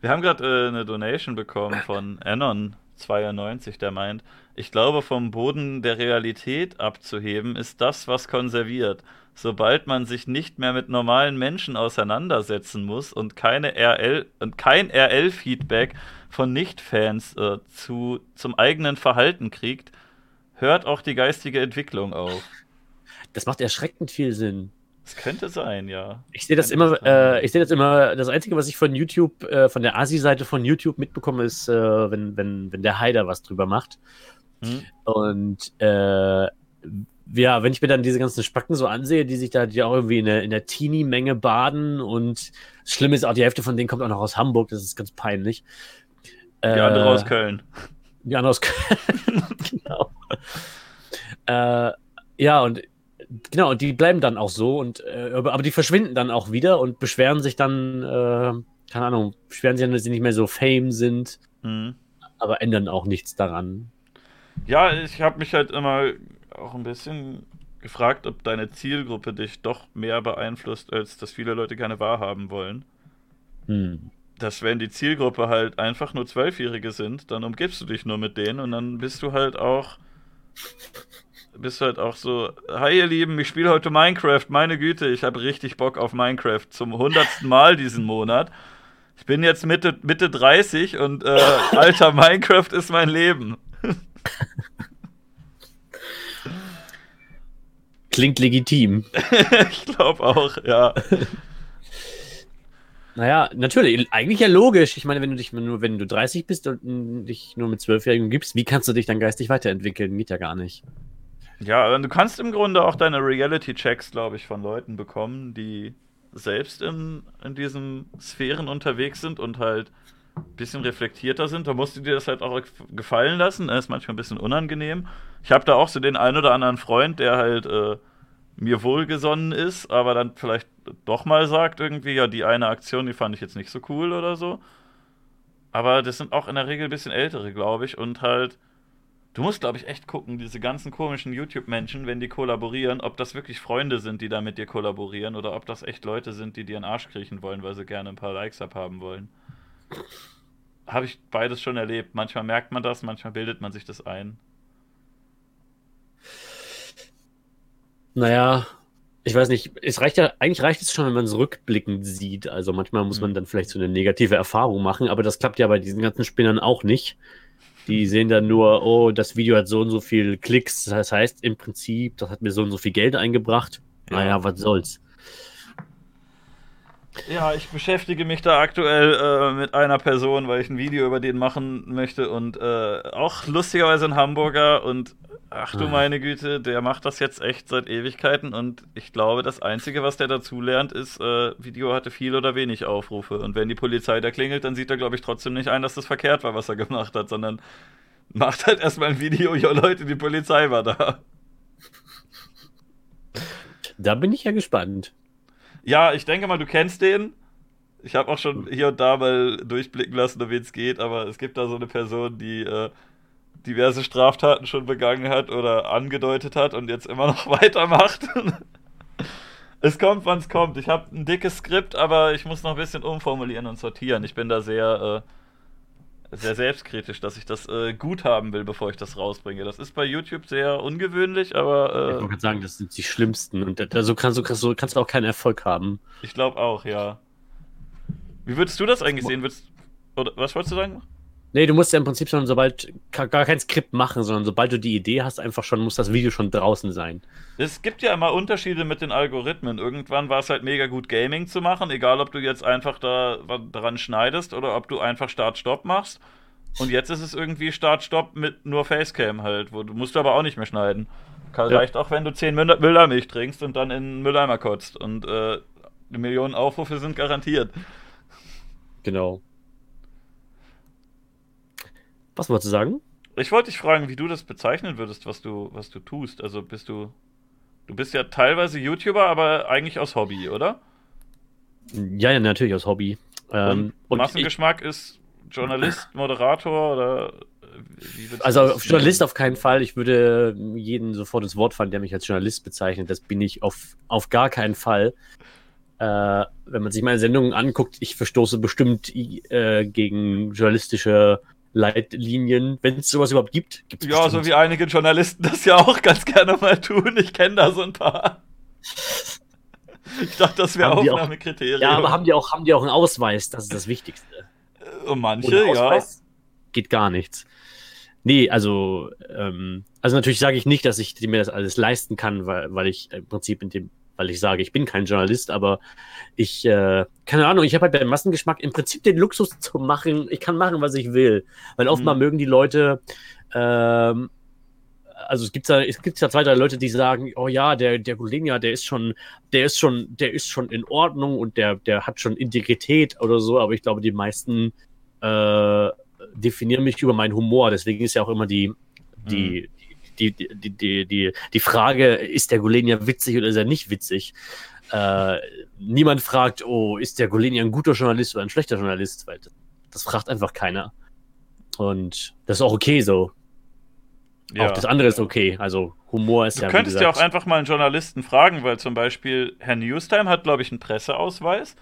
[SPEAKER 1] Wir haben gerade äh, eine Donation bekommen von Anon92, der meint, ich glaube, vom Boden der Realität abzuheben ist das, was konserviert. Sobald man sich nicht mehr mit normalen Menschen auseinandersetzen muss und keine RL und kein RL-Feedback von Nicht-Fans äh, zu, zum eigenen Verhalten kriegt, hört auch die geistige Entwicklung auf.
[SPEAKER 2] Das macht erschreckend viel Sinn.
[SPEAKER 1] Das könnte sein, ja.
[SPEAKER 2] Ich sehe das immer, äh, ich sehe das immer, das Einzige, was ich von YouTube, äh, von der Asi-Seite von YouTube mitbekomme, ist, äh, wenn, wenn, wenn der Haider was drüber macht.
[SPEAKER 1] Hm?
[SPEAKER 2] Und äh, ja, wenn ich mir dann diese ganzen Spacken so ansehe, die sich da die auch irgendwie in der, in der Teenie-Menge baden und das Schlimme ist auch, die Hälfte von denen kommt auch noch aus Hamburg, das ist ganz peinlich.
[SPEAKER 1] Die andere
[SPEAKER 2] Äh,
[SPEAKER 1] aus Köln.
[SPEAKER 2] Die andere aus Köln. genau. Äh, ja, und genau, und die bleiben dann auch so und äh, aber die verschwinden dann auch wieder und beschweren sich dann, äh, keine Ahnung, beschweren sich dann, dass sie nicht mehr so fame sind,
[SPEAKER 1] Hm.
[SPEAKER 2] aber ändern auch nichts daran.
[SPEAKER 1] Ja, ich habe mich halt immer auch ein bisschen gefragt, ob deine Zielgruppe dich doch mehr beeinflusst, als dass viele Leute gerne wahrhaben wollen.
[SPEAKER 2] Hm.
[SPEAKER 1] Dass wenn die Zielgruppe halt einfach nur Zwölfjährige sind, dann umgibst du dich nur mit denen und dann bist du halt auch bist halt auch so, hi ihr Lieben, ich spiele heute Minecraft, meine Güte, ich habe richtig Bock auf Minecraft zum hundertsten Mal diesen Monat. Ich bin jetzt Mitte, Mitte 30 und äh, alter Minecraft ist mein Leben.
[SPEAKER 2] Klingt legitim.
[SPEAKER 1] ich glaube auch, ja.
[SPEAKER 2] Naja, natürlich, eigentlich ja logisch. Ich meine, wenn du dich nur, wenn du 30 bist und dich nur mit Zwölfjährigen gibst, wie kannst du dich dann geistig weiterentwickeln? Geht ja gar nicht.
[SPEAKER 1] Ja, du kannst im Grunde auch deine Reality-Checks, glaube ich, von Leuten bekommen, die selbst in, in diesen Sphären unterwegs sind und halt bisschen reflektierter sind. Da musst du dir das halt auch gefallen lassen. Das ist manchmal ein bisschen unangenehm. Ich habe da auch so den einen oder anderen Freund, der halt äh, mir wohlgesonnen ist, aber dann vielleicht doch mal sagt irgendwie, ja, die eine Aktion, die fand ich jetzt nicht so cool oder so. Aber das sind auch in der Regel ein bisschen ältere, glaube ich, und halt Du musst, glaube ich, echt gucken, diese ganzen komischen YouTube-Menschen, wenn die kollaborieren, ob das wirklich Freunde sind, die da mit dir kollaborieren oder ob das echt Leute sind, die dir einen Arsch kriechen wollen, weil sie gerne ein paar Likes abhaben wollen. Habe ich beides schon erlebt. Manchmal merkt man das, manchmal bildet man sich das ein.
[SPEAKER 2] Naja, ich weiß nicht, es reicht ja, eigentlich reicht es schon, wenn man es rückblickend sieht. Also manchmal muss man
[SPEAKER 1] Mhm.
[SPEAKER 2] dann vielleicht so eine negative Erfahrung machen, aber das klappt ja bei diesen ganzen Spinnern auch nicht. Die sehen dann nur, oh, das Video hat so und so viel Klicks. Das heißt im Prinzip, das hat mir so und so viel Geld eingebracht.
[SPEAKER 1] Ja.
[SPEAKER 2] Naja, was soll's.
[SPEAKER 1] Ja, ich beschäftige mich da aktuell äh, mit einer Person, weil ich ein Video über den machen möchte und äh, auch lustigerweise ein Hamburger und ach du
[SPEAKER 2] Ah.
[SPEAKER 1] meine Güte, der macht das jetzt echt seit Ewigkeiten und ich glaube, das Einzige, was der dazu lernt, ist, äh, Video hatte viel oder wenig Aufrufe und wenn die Polizei da klingelt, dann sieht er, glaube ich, trotzdem nicht ein, dass das verkehrt war, was er gemacht hat, sondern macht halt erstmal ein Video, ja Leute, die Polizei war da.
[SPEAKER 2] Da bin ich ja gespannt.
[SPEAKER 1] Ja, ich denke mal, du kennst den. Ich habe auch schon hier und da mal durchblicken lassen, um wen es geht, aber es gibt da so eine Person, die äh, diverse Straftaten schon begangen hat oder angedeutet hat und jetzt immer noch weitermacht. es kommt, wann es kommt. Ich habe ein dickes Skript, aber ich muss noch ein bisschen umformulieren und sortieren. Ich bin da sehr, äh, sehr selbstkritisch, dass ich das äh, gut haben will, bevor ich das rausbringe. Das ist bei YouTube sehr ungewöhnlich,
[SPEAKER 2] Ich
[SPEAKER 1] aber
[SPEAKER 2] wollte
[SPEAKER 1] äh,
[SPEAKER 2] gerade sagen, das sind die schlimmsten und da, so, kannst, du, so kannst du auch keinen Erfolg haben.
[SPEAKER 1] Ich glaube auch, ja. Wie würdest du das eigentlich sehen? Würdest, oder was wolltest du sagen?
[SPEAKER 2] Nee, du musst ja im Prinzip schon, sobald gar kein Skript machen, sondern sobald du die Idee hast, einfach schon, muss das Video schon draußen sein.
[SPEAKER 1] Es gibt ja immer Unterschiede mit den Algorithmen. Irgendwann war es halt mega gut, Gaming zu machen, egal ob du jetzt einfach da dran schneidest oder ob du einfach Start-Stopp machst. Und jetzt ist es irgendwie Start-Stopp mit nur Facecam halt, wo du musst aber auch nicht mehr schneiden. Kann,
[SPEAKER 2] Ja.
[SPEAKER 1] Reicht auch, wenn du 10 Müller Müllermilch trinkst und dann in einen Mülleimer kotzt. Und äh, Millionen Aufrufe sind garantiert.
[SPEAKER 2] Genau. Was wolltest du sagen?
[SPEAKER 1] Ich wollte dich fragen, wie du das bezeichnen würdest, was du, was du tust. Also bist du. Du bist ja teilweise YouTuber, aber eigentlich aus Hobby, oder?
[SPEAKER 2] Ja, ja, natürlich aus Hobby. Ähm,
[SPEAKER 1] und
[SPEAKER 2] und ich,
[SPEAKER 1] Massengeschmack ist Journalist, Moderator oder
[SPEAKER 2] also auf Journalist auf keinen Fall. Ich würde jeden sofort ins Wort fallen, der mich als Journalist bezeichnet. Das bin ich auf, auf gar keinen Fall. Äh, wenn man sich meine Sendungen anguckt, ich verstoße bestimmt äh, gegen journalistische Leitlinien, wenn es sowas überhaupt gibt.
[SPEAKER 1] Gibt's ja, bestimmt. so wie einige Journalisten das ja auch ganz gerne mal tun. Ich kenne da so ein paar. Ich dachte, das wäre Aufnahmekriterium.
[SPEAKER 2] Ja, aber haben die, auch, haben die auch einen Ausweis? Das ist das Wichtigste.
[SPEAKER 1] Und äh, manche, ja.
[SPEAKER 2] Geht gar nichts. Nee, also, ähm, also natürlich sage ich nicht, dass ich mir das alles leisten kann, weil, weil ich im Prinzip in dem, weil ich sage, ich bin kein Journalist, aber ich, äh, keine Ahnung, ich habe halt beim Massengeschmack im Prinzip den Luxus zu machen, ich kann machen, was ich will. Weil oftmal mhm. mögen die Leute, ähm, also es gibt ja, es gibt ja zwei, drei Leute, die sagen, oh ja, der, der Golenia, der ist schon, der ist schon, der ist schon in Ordnung und der, der hat schon Integrität oder so, aber ich glaube, die meisten äh, definiere mich über meinen Humor. Deswegen ist ja auch immer die, die, mhm. Die, die, die, die, die, Frage, ist der Golenia witzig oder ist er nicht witzig? Äh, niemand fragt, oh, ist der Golenia ein guter Journalist oder ein schlechter Journalist? Weil das, das fragt einfach keiner. Und das ist auch okay so. Ja. Auch das andere ist okay. Also Humor ist
[SPEAKER 1] du
[SPEAKER 2] ja.
[SPEAKER 1] Du könntest ja auch einfach mal einen Journalisten fragen, weil zum Beispiel Herr Newstime hat, glaube ich, einen Presseausweis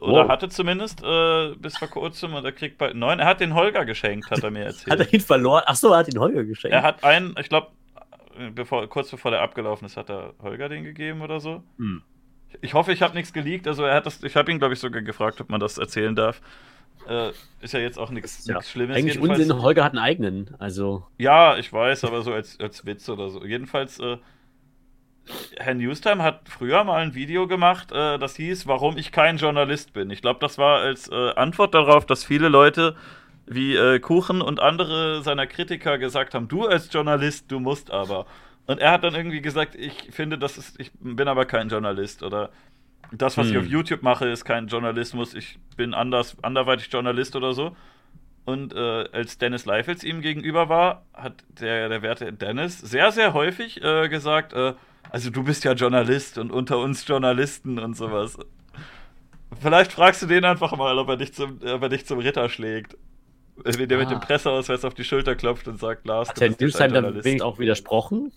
[SPEAKER 1] oder wow. hatte zumindest äh, bis vor kurzem und er kriegt bald neuen. Er hat den Holger geschenkt, hat er mir erzählt.
[SPEAKER 2] hat er ihn verloren? Achso, er hat den Holger geschenkt.
[SPEAKER 1] Er hat einen, ich glaube, bevor, kurz bevor der abgelaufen ist, hat er Holger den gegeben oder so. Hm. Ich hoffe, ich habe nichts geleakt. Also er hat das, ich habe ihn, glaube ich, sogar gefragt, ob man das erzählen darf. Äh, ist ja jetzt auch nichts ja, Schlimmes.
[SPEAKER 2] Eigentlich jedenfalls. Unsinn, Holger hat einen eigenen. Also.
[SPEAKER 1] Ja, ich weiß, aber so als, als Witz oder so. Jedenfalls äh, Herr Newstime hat früher mal ein Video gemacht, äh, das hieß, warum ich kein Journalist bin. Ich glaube, das war als äh, Antwort darauf, dass viele Leute wie äh, Kuchen und andere seiner Kritiker gesagt haben, du als Journalist, du musst aber. Und er hat dann irgendwie gesagt, ich finde, das ist, ich bin aber kein Journalist oder das, was hm. ich auf YouTube mache, ist kein Journalismus, ich bin anders, anderweitig Journalist oder so. Und äh, als Dennis Leifels ihm gegenüber war, hat der, der werte Dennis sehr, sehr häufig äh, gesagt, äh, also du bist ja Journalist und unter uns Journalisten und sowas. Vielleicht fragst du den einfach mal, ob er dich zum, ob er dich zum Ritter schlägt. Wenn der ah. mit dem ah. Presseausweis auf die Schulter klopft und sagt, Lars,
[SPEAKER 2] Hat du bist Newstime dann wenigstens auch widersprochen?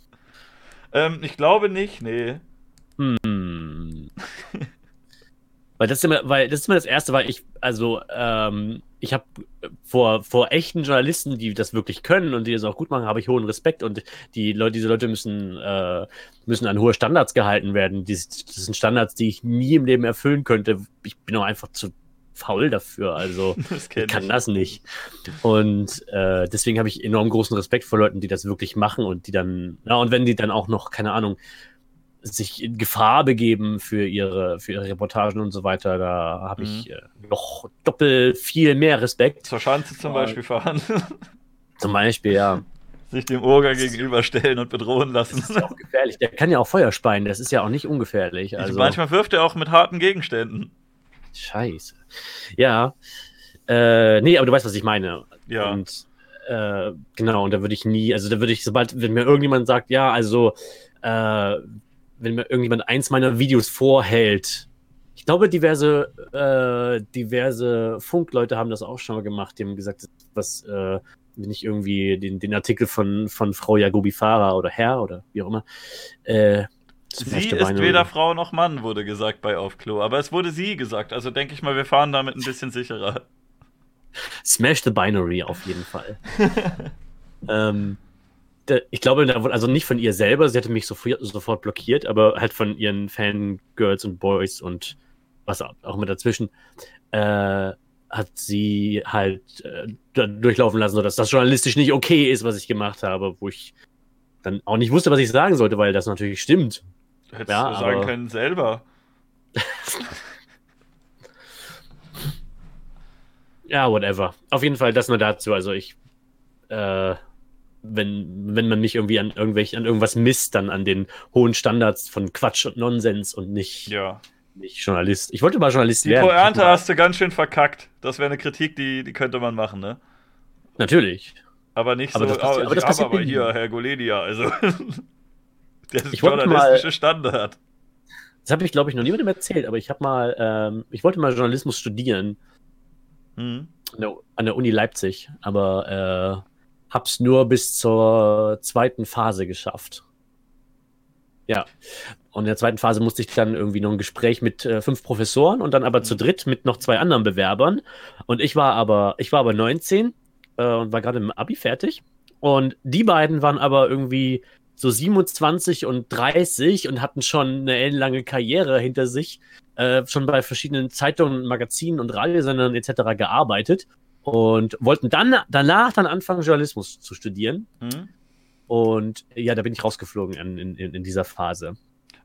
[SPEAKER 1] Ähm, ich glaube nicht, nee.
[SPEAKER 2] Hm. Weil, das ist immer, weil das ist immer das Erste, weil ich, also, ähm, ich habe vor, vor echten Journalisten, die das wirklich können und die das auch gut machen, habe ich hohen Respekt und die Leute, diese Leute müssen, äh, müssen an hohe Standards gehalten werden. Das, das sind Standards, die ich nie im Leben erfüllen könnte. Ich bin auch einfach zu faul dafür. Also ich kann ich. das nicht. Und äh, deswegen habe ich enorm großen Respekt vor Leuten, die das wirklich machen und die dann, ja, und wenn die dann auch noch, keine Ahnung, sich in Gefahr begeben für ihre, für ihre Reportagen und so weiter, da habe mhm. ich äh, noch doppelt viel mehr Respekt.
[SPEAKER 1] Zur Schanze zum Beispiel fahren.
[SPEAKER 2] zum Beispiel, ja.
[SPEAKER 1] Sich dem Orga gegenüberstellen und bedrohen lassen.
[SPEAKER 2] Das ist ja auch gefährlich. Der kann ja auch Feuer speien, das ist ja auch nicht ungefährlich. Also.
[SPEAKER 1] Manchmal wirft er auch mit harten Gegenständen.
[SPEAKER 2] Scheiße. Ja. Äh, nee, aber du weißt, was ich meine.
[SPEAKER 1] Ja.
[SPEAKER 2] Und äh, genau, und da würde ich nie, also da würde ich, sobald, wenn mir irgendjemand sagt, ja, also äh, wenn mir irgendjemand eins meiner Videos vorhält. Ich glaube, diverse, äh, diverse Funkleute haben das auch schon mal gemacht. Die haben gesagt, was, äh, wenn ich irgendwie den, den Artikel von, von Frau Jagobi Farah oder Herr oder wie auch immer. Äh,
[SPEAKER 1] sie ist weder Frau noch Mann, wurde gesagt bei Aufklo. Aber es wurde sie gesagt. Also denke ich mal, wir fahren damit ein bisschen sicherer.
[SPEAKER 2] Smash the Binary auf jeden Fall. ähm, ich glaube, also nicht von ihr selber, sie hatte mich sofort, blockiert, aber halt von ihren Fangirls und Boys und was auch mit dazwischen, äh, hat sie halt äh, durchlaufen lassen, sodass das journalistisch nicht okay ist, was ich gemacht habe, wo ich dann auch nicht wusste, was ich sagen sollte, weil das natürlich stimmt.
[SPEAKER 1] Hättest ja, du sagen können selber.
[SPEAKER 2] ja, whatever. Auf jeden Fall das nur dazu. Also ich äh, wenn, wenn man mich irgendwie an irgendwelche, an irgendwas misst, dann an den hohen Standards von Quatsch und Nonsens und nicht,
[SPEAKER 1] ja.
[SPEAKER 2] nicht Journalist. Ich wollte mal Journalist
[SPEAKER 1] die werden. Die Pointe hast du ganz schön verkackt. Das wäre eine Kritik, die, die könnte man machen, ne?
[SPEAKER 2] Natürlich.
[SPEAKER 1] Aber nicht
[SPEAKER 2] aber
[SPEAKER 1] so,
[SPEAKER 2] das passiert,
[SPEAKER 1] aber,
[SPEAKER 2] aber, das
[SPEAKER 1] passiert aber hier, Herr Golenia, also.
[SPEAKER 2] ist ich journalistische mal,
[SPEAKER 1] Standard.
[SPEAKER 2] Das habe ich, glaube ich, noch niemandem erzählt, aber ich habe mal, ähm, ich wollte mal Journalismus studieren. Mhm. an der, an der Uni Leipzig, aber äh, hab's nur bis zur zweiten Phase geschafft. Ja. Und in der zweiten Phase musste ich dann irgendwie noch ein Gespräch mit äh, fünf Professoren und dann aber zu dritt mit noch zwei anderen Bewerbern. Und ich war aber, ich war aber 19 äh, und war gerade im Abi fertig. Und die beiden waren aber irgendwie so 27 und 30 und hatten schon eine ellenlange Karriere hinter sich, äh, schon bei verschiedenen Zeitungen, Magazinen und Radiosendern etc. gearbeitet und wollten dann danach dann anfangen, Journalismus zu studieren.
[SPEAKER 1] Hm?
[SPEAKER 2] Und ja, da bin ich rausgeflogen in, in, in dieser Phase.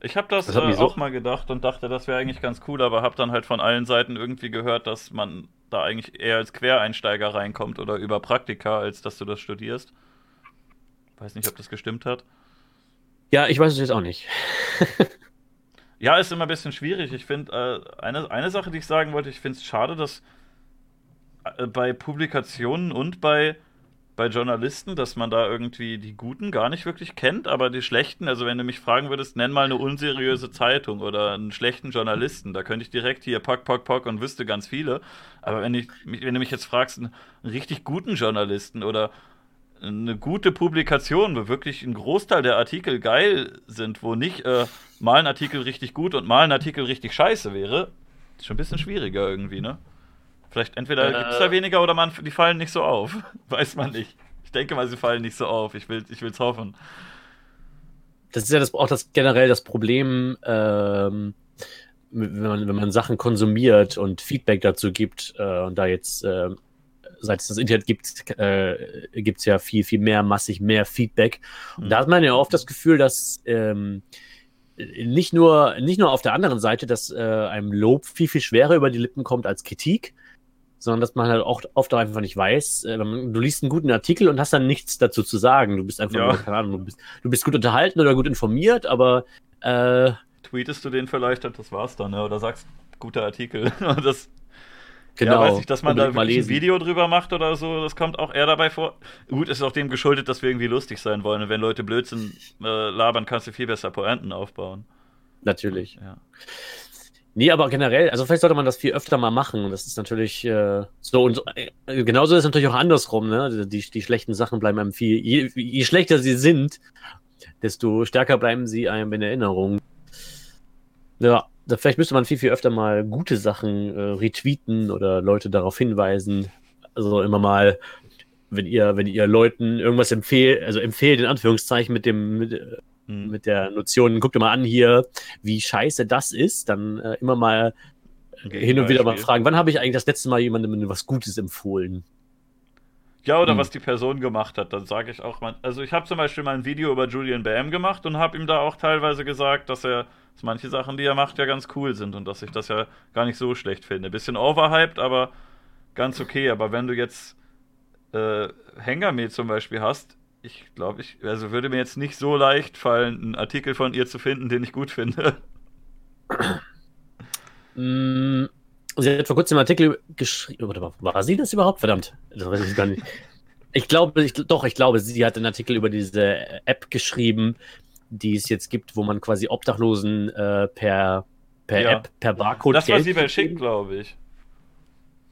[SPEAKER 1] Ich habe das,
[SPEAKER 2] Das
[SPEAKER 1] äh,
[SPEAKER 2] so-
[SPEAKER 1] auch mal gedacht und dachte, das wäre eigentlich ganz cool, aber habe dann halt von allen Seiten irgendwie gehört, dass man da eigentlich eher als Quereinsteiger reinkommt oder über Praktika, als dass du das studierst. Weiß nicht, ob das gestimmt hat.
[SPEAKER 2] Ja, ich weiß es jetzt auch nicht.
[SPEAKER 1] Ja, ist immer ein bisschen schwierig. Ich finde, äh, eine, eine Sache, die ich sagen wollte, ich finde es schade, dass bei Publikationen und bei, bei Journalisten, dass man da irgendwie die Guten gar nicht wirklich kennt, aber die Schlechten, also wenn du mich fragen würdest, nenn mal eine unseriöse Zeitung oder einen schlechten Journalisten, da könnte ich direkt hier pock, pock, pock und wüsste ganz viele. Aber wenn, ich, wenn du mich jetzt fragst, einen, einen richtig guten Journalisten oder eine gute Publikation, wo wirklich ein Großteil der Artikel geil sind, wo nicht äh, mal ein Artikel richtig gut und mal ein Artikel richtig scheiße wäre, ist schon ein bisschen schwieriger irgendwie, ne? Vielleicht entweder
[SPEAKER 2] Äh.
[SPEAKER 1] gibt es da weniger oder man, die fallen nicht so auf. Weiß man nicht. Ich denke mal, sie fallen nicht so auf. Ich will ich will's hoffen.
[SPEAKER 2] Das ist ja das, auch das generell das Problem, ähm, wenn, man, wenn man Sachen konsumiert und Feedback dazu gibt äh, und da jetzt äh, seit es das Internet gibt, äh, gibt es ja viel, viel mehr, massig mehr Feedback. Und
[SPEAKER 1] Mhm.
[SPEAKER 2] da hat man ja oft das Gefühl, dass ähm, nicht, nur, nicht nur auf der anderen Seite, dass äh, einem Lob viel, viel schwerer über die Lippen kommt als Kritik, sondern dass man halt auch oft auch einfach nicht weiß, äh, du liest einen guten Artikel und hast dann nichts dazu zu sagen. Du bist einfach
[SPEAKER 1] Ja.
[SPEAKER 2] keine Ahnung, du bist, du bist gut unterhalten oder gut informiert, aber äh,
[SPEAKER 1] Tweetest du den vielleicht und das war's dann, ne? Oder sagst, guter Artikel. Das,
[SPEAKER 2] genau.
[SPEAKER 1] Ja, weiß ich, dass man da
[SPEAKER 2] unbedingt
[SPEAKER 1] wirklich ein. Video drüber macht oder so, das kommt auch eher dabei vor. Gut, ist auch dem geschuldet, dass wir irgendwie lustig sein wollen. Und wenn Leute Blödsinn äh, labern, kannst du viel besser Pointen aufbauen.
[SPEAKER 2] Natürlich.
[SPEAKER 1] Ja.
[SPEAKER 2] Nee, aber generell, also vielleicht sollte man das viel öfter mal machen. Das ist natürlich äh, so und so, äh, genauso ist es natürlich auch andersrum, ne? Die, die schlechten Sachen bleiben einem viel, je, je schlechter sie sind, desto stärker bleiben sie einem in Erinnerung. Ja, vielleicht müsste man viel, viel öfter mal gute Sachen äh, retweeten oder Leute darauf hinweisen. Also immer mal, wenn ihr, wenn ihr Leuten irgendwas empfehlt, also empfehlt in Anführungszeichen mit dem, mit, äh,
[SPEAKER 1] Hm.
[SPEAKER 2] mit der Notion, guck dir mal an hier, wie scheiße das ist, dann äh, immer mal
[SPEAKER 1] Ein
[SPEAKER 2] hin und wieder mal fragen, wann habe ich eigentlich das letzte Mal jemandem was Gutes empfohlen?
[SPEAKER 1] Ja, oder
[SPEAKER 2] Hm.
[SPEAKER 1] was die Person gemacht hat, dann sage ich auch mal. Also ich habe zum Beispiel mal ein Video über Julian Bam gemacht und habe ihm da auch teilweise gesagt, dass er, dass manche Sachen, die er macht, ja ganz cool sind und dass ich das ja gar nicht so schlecht finde. Bisschen overhyped, aber ganz okay. Aber wenn du jetzt äh, Hengame zum Beispiel hast, ich glaube, ich, also würde mir jetzt nicht so leicht fallen, einen Artikel von ihr zu finden, den ich gut finde.
[SPEAKER 2] Mm, Sie hat vor kurzem einen Artikel geschrieben, oder war, war sie das überhaupt? Verdammt, das weiß ich gar nicht. Ich glaube, ich, doch, ich glaube, sie hat einen Artikel über diese App geschrieben, die es jetzt gibt, wo man quasi Obdachlosen äh, per, per
[SPEAKER 1] Ja.
[SPEAKER 2] App, per Barcode
[SPEAKER 1] das war sie bei. Schick, glaube ich.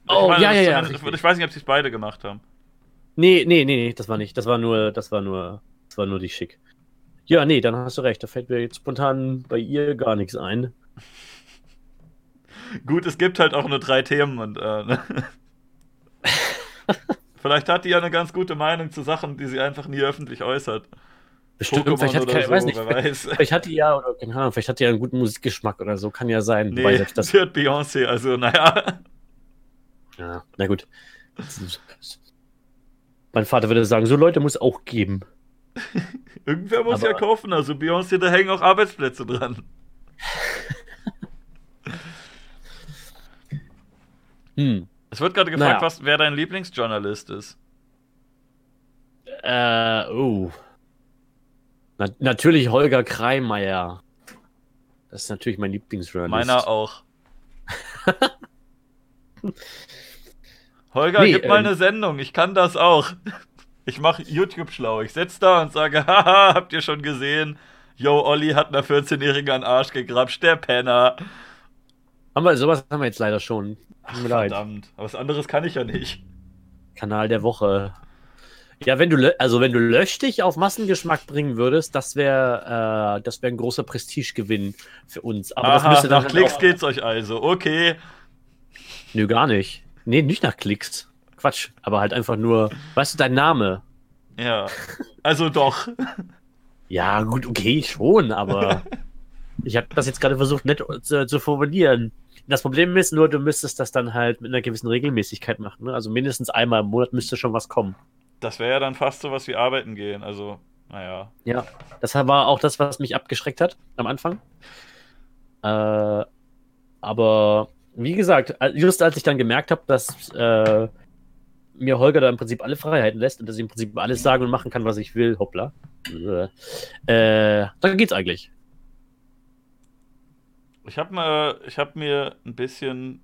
[SPEAKER 2] Oh,
[SPEAKER 1] meine,
[SPEAKER 2] ja, ja, ja, richtig.
[SPEAKER 1] Ich weiß nicht, ob sie es beide gemacht haben.
[SPEAKER 2] Nee, nee, nee, nee, das war nicht. Das war nur, das war nur, das war nur die Schick. Ja, nee, dann hast du recht. Da fällt mir jetzt spontan bei ihr gar nichts ein.
[SPEAKER 1] Gut, es gibt halt auch nur drei Themen und äh, ne? vielleicht hat die ja eine ganz gute Meinung zu Sachen, die sie einfach nie öffentlich äußert.
[SPEAKER 2] Bestimmt,
[SPEAKER 1] Pokémon
[SPEAKER 2] vielleicht hat,
[SPEAKER 1] oder
[SPEAKER 2] keine,
[SPEAKER 1] so,
[SPEAKER 2] weiß nicht,
[SPEAKER 1] weiß.
[SPEAKER 2] vielleicht hat die ja, oder keine Ahnung, vielleicht hat die ja einen guten Musikgeschmack oder so, kann ja sein. Wobei
[SPEAKER 1] Nee,
[SPEAKER 2] selbst das,
[SPEAKER 1] sie hat Beyoncé, also naja.
[SPEAKER 2] ja, na gut. Mein Vater würde sagen, so Leute muss auch geben.
[SPEAKER 1] Irgendwer muss ja
[SPEAKER 2] Aber-
[SPEAKER 1] kaufen, also Beyoncé, da hängen auch Arbeitsplätze dran.
[SPEAKER 2] Hm.
[SPEAKER 1] Es wird gerade gefragt,
[SPEAKER 2] Naja.
[SPEAKER 1] was, wer dein Lieblingsjournalist ist.
[SPEAKER 2] Äh, oh. Na, natürlich Holger Kreimeier. Das ist natürlich mein Lieblingsjournalist.
[SPEAKER 1] Meiner auch. Holger,
[SPEAKER 2] Nee,
[SPEAKER 1] gib mal
[SPEAKER 2] ähm,
[SPEAKER 1] eine Sendung, ich kann das auch. Ich mache YouTube schlau. Ich sitz da und sage, haha, habt ihr schon gesehen? Yo, Olli hat einer 14-Jährigen an Arsch gegrapscht, der Penner.
[SPEAKER 2] Haben wir, sowas haben wir jetzt leider schon. Leid.
[SPEAKER 1] Verdammt, aber was anderes kann ich ja nicht.
[SPEAKER 2] Kanal der Woche. Ja, wenn du, also wenn du Löschtig auf Massengeschmack bringen würdest, das wäre äh, das wäre ein großer Prestigegewinn für uns. Aber das
[SPEAKER 1] Aha,
[SPEAKER 2] müsste dann
[SPEAKER 1] nach Klicks geht's euch also. Okay.
[SPEAKER 2] Nö, gar nicht. Nee, nicht nach Klicks. Quatsch, aber halt einfach nur, weißt du, dein Name.
[SPEAKER 1] Ja. Also doch.
[SPEAKER 2] Ja, gut, okay, schon, aber ich habe das jetzt gerade versucht, nett zu, zu formulieren. Das Problem ist nur, du müsstest das dann halt mit einer gewissen Regelmäßigkeit machen. Ne? Also mindestens einmal im Monat müsste schon was kommen.
[SPEAKER 1] Das wäre ja dann fast so was wie arbeiten gehen. Also, naja.
[SPEAKER 2] Ja, das war auch das, was mich abgeschreckt hat am Anfang. Äh, aber wie gesagt, just als ich dann gemerkt habe, dass äh, mir Holger da im Prinzip alle Freiheiten lässt und dass ich im Prinzip alles sagen und machen kann, was ich will, hoppla, äh, dann geht's eigentlich.
[SPEAKER 1] Ich habe mir, ich hab mir ein bisschen.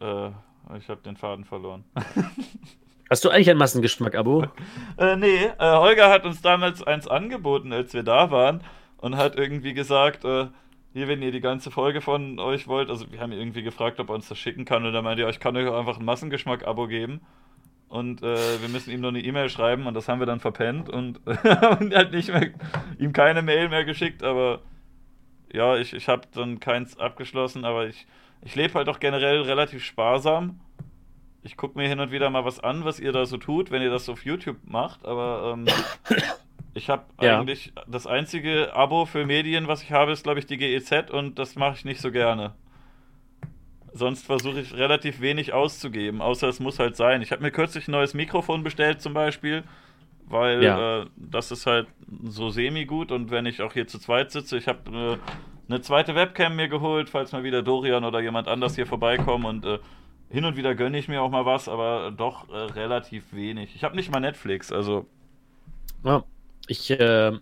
[SPEAKER 1] Äh, ich habe den Faden verloren.
[SPEAKER 2] Hast du eigentlich ein Massengeschmack-Abo?
[SPEAKER 1] Äh, nee, äh, Holger hat uns damals eins angeboten, als wir da waren und hat irgendwie gesagt, äh, hier, wenn ihr die ganze Folge von euch wollt, also wir haben irgendwie gefragt, ob er uns das schicken kann und er meinte, ja, ich kann euch einfach ein Massengeschmack-Abo geben und äh, wir müssen ihm nur eine E-Mail schreiben und das haben wir dann verpennt und haben halt nicht mehr, ihm keine Mail mehr geschickt, aber ja, ich, ich habe dann keins abgeschlossen, aber ich, ich lebe halt auch generell relativ sparsam. Ich gucke mir hin und wieder mal was an, was ihr da so tut, wenn ihr das auf YouTube macht, aber ähm, ich habe
[SPEAKER 2] Ja.
[SPEAKER 1] eigentlich das einzige Abo für Medien, was ich habe, ist, glaube ich, die GEZ und das mache ich nicht so gerne. Sonst versuche ich relativ wenig auszugeben, außer es muss halt sein. Ich habe mir kürzlich ein neues Mikrofon bestellt zum Beispiel, weil
[SPEAKER 2] Ja.
[SPEAKER 1] äh, das ist halt so semi-gut und wenn ich auch hier zu zweit sitze, ich habe äh, eine zweite Webcam mir geholt, falls mal wieder Dorian oder jemand anders hier vorbeikommen und äh, hin und wieder gönne ich mir auch mal was, aber doch äh, relativ wenig. Ich habe nicht mal Netflix, also
[SPEAKER 2] Ja, ich, äh,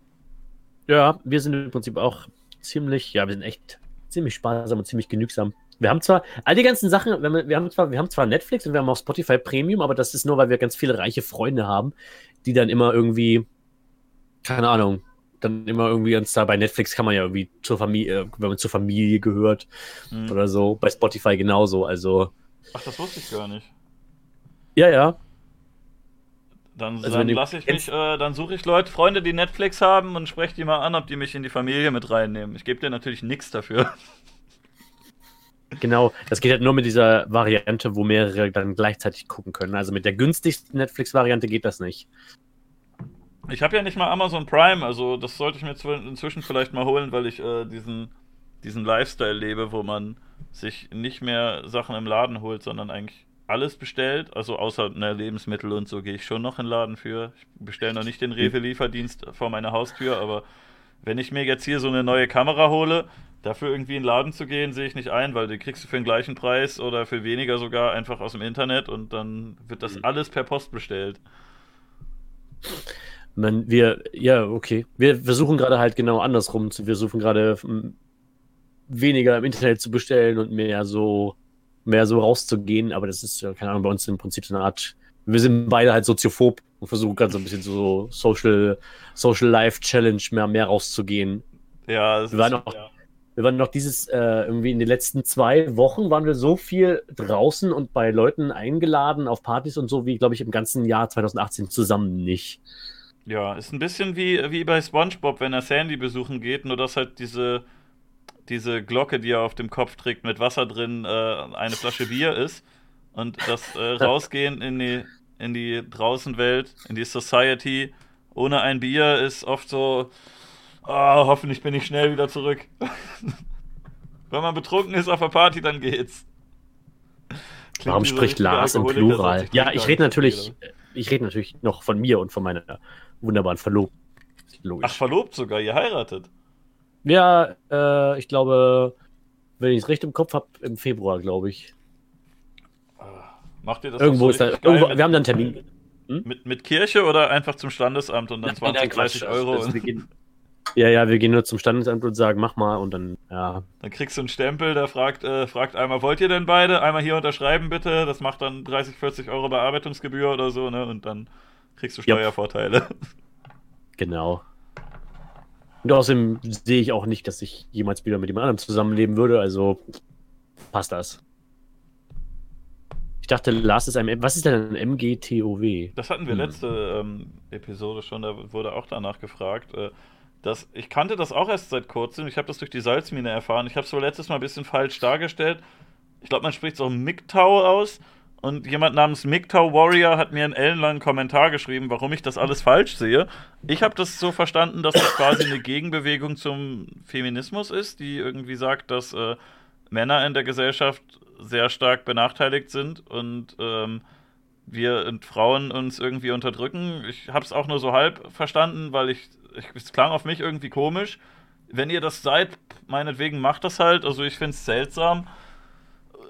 [SPEAKER 2] ja, wir sind im Prinzip auch ziemlich, ja, wir sind echt ziemlich sparsam und ziemlich genügsam. Wir haben zwar all die ganzen Sachen, wir haben, wir haben zwar, wir haben zwar Netflix und wir haben auch Spotify Premium, aber das ist nur, weil wir ganz viele reiche Freunde haben, die dann immer irgendwie, keine Ahnung, dann immer irgendwie ganz da bei Netflix kann man ja irgendwie zur Familie, äh, wenn man zur Familie gehört
[SPEAKER 1] hm.
[SPEAKER 2] oder so, bei Spotify genauso, also,
[SPEAKER 1] ach, das wusste ich gar nicht.
[SPEAKER 2] ja, ja,
[SPEAKER 1] Dann,
[SPEAKER 2] Also
[SPEAKER 1] dann lasse ich mich, äh, dann suche ich Leute, Freunde, die Netflix haben und spreche die mal an, ob die mich in die Familie mit reinnehmen. Ich gebe dir natürlich nichts dafür.
[SPEAKER 2] Genau, das geht halt nur mit dieser Variante, wo mehrere dann gleichzeitig gucken können. Also mit der günstigsten Netflix-Variante geht das nicht.
[SPEAKER 1] Ich habe ja nicht mal Amazon Prime, also das sollte ich mir zw- inzwischen vielleicht mal holen, weil ich äh, diesen, diesen Lifestyle lebe, wo man sich nicht mehr Sachen im Laden holt, sondern eigentlich alles bestellt. Also außer ne, Lebensmittel und so gehe ich schon noch in den Laden für. Ich bestelle noch nicht den Rewe-Lieferdienst vor meiner Haustür, aber wenn ich mir jetzt hier so eine neue Kamera hole, dafür irgendwie in den Laden zu gehen, sehe ich nicht ein, weil die kriegst du für den gleichen Preis oder für weniger sogar einfach aus dem Internet und dann wird das
[SPEAKER 2] Mhm.
[SPEAKER 1] alles per Post bestellt.
[SPEAKER 2] Man, wir, ja, okay. Wir versuchen gerade halt genau andersrum. zu- Wir suchen gerade m, weniger im Internet zu bestellen und mehr so, mehr so rauszugehen. Aber das ist, ja, keine Ahnung, bei uns im Prinzip so eine Art. Wir sind beide halt soziophob und versuchen gerade so ein bisschen so Social, Social Life Challenge mehr, mehr rauszugehen.
[SPEAKER 1] Ja, es
[SPEAKER 2] Wir waren
[SPEAKER 1] ist-
[SPEAKER 2] auch-
[SPEAKER 1] ja.
[SPEAKER 2] Wir waren noch dieses, äh, irgendwie in den letzten zwei Wochen waren wir so viel draußen und bei Leuten eingeladen auf Partys und so, wie, glaube ich, im ganzen Jahr 2018 zusammen nicht.
[SPEAKER 1] Ja, ist ein bisschen wie, wie bei SpongeBob, wenn er Sandy besuchen geht, nur dass halt diese, diese Glocke, die er auf dem Kopf trägt, mit Wasser drin, äh, eine Flasche Bier ist. Und das äh, Rausgehen in die, in die Draußenwelt, in die Society, ohne ein Bier ist oft so, ah, hoffentlich bin ich schnell wieder zurück. Wenn man betrunken ist auf der Party, dann geht's. Klingt
[SPEAKER 2] Warum spricht Lars im Plural? Ja, ich rede natürlich, ich rede natürlich noch von mir und von meiner wunderbaren Verlobten.
[SPEAKER 1] Ach, verlobt sogar, ihr heiratet.
[SPEAKER 2] Ja, äh, ich glaube, wenn ich es recht im Kopf habe, im Februar, glaube ich.
[SPEAKER 1] Macht ihr das
[SPEAKER 2] Irgendwo
[SPEAKER 1] auch
[SPEAKER 2] ist
[SPEAKER 1] so
[SPEAKER 2] da, irgendwo,
[SPEAKER 1] mit,
[SPEAKER 2] wir haben dann einen Termin.
[SPEAKER 1] mit, mit Kirche oder einfach zum Standesamt und dann 20, 30
[SPEAKER 2] Quatsch.
[SPEAKER 1] Euro?
[SPEAKER 2] Also,
[SPEAKER 1] und
[SPEAKER 2] wir gehen, ja, ja, wir gehen nur zum Standesamt und sagen, mach mal und dann, ja.
[SPEAKER 1] dann kriegst du einen Stempel, der fragt, äh, fragt einmal, wollt ihr denn beide? Einmal hier unterschreiben bitte. Das macht dann 30, 40 Euro Bearbeitungsgebühr oder so, ne? Und dann kriegst du
[SPEAKER 2] Yep.
[SPEAKER 1] Steuervorteile.
[SPEAKER 2] Genau. Und außerdem sehe ich auch nicht, dass ich jemals wieder mit jemand anderem zusammenleben würde, also passt das. Ich dachte, Lars ist ein. Was ist denn ein MGTOW?
[SPEAKER 1] Das hatten wir
[SPEAKER 2] Hm.
[SPEAKER 1] letzte ähm, Episode schon, da wurde auch danach gefragt. Äh, das, ich kannte das auch erst seit kurzem. Ich habe das durch die Salzmine erfahren. Ich habe es wohl letztes Mal ein bisschen falsch dargestellt. Ich glaube, man spricht es auch MGTOW aus. Und jemand namens MGTOW Warrior hat mir einen ellenlangen Kommentar geschrieben, warum ich das alles falsch sehe. Ich habe das so verstanden, dass das quasi eine Gegenbewegung zum Feminismus ist, die irgendwie sagt, dass äh, Männer in der Gesellschaft sehr stark benachteiligt sind und ähm, wir und Frauen uns irgendwie unterdrücken. Ich habe es auch nur so halb verstanden, weil ich, ich es klang auf mich irgendwie komisch. Wenn ihr das seid, meinetwegen macht das halt. Also ich finde es seltsam.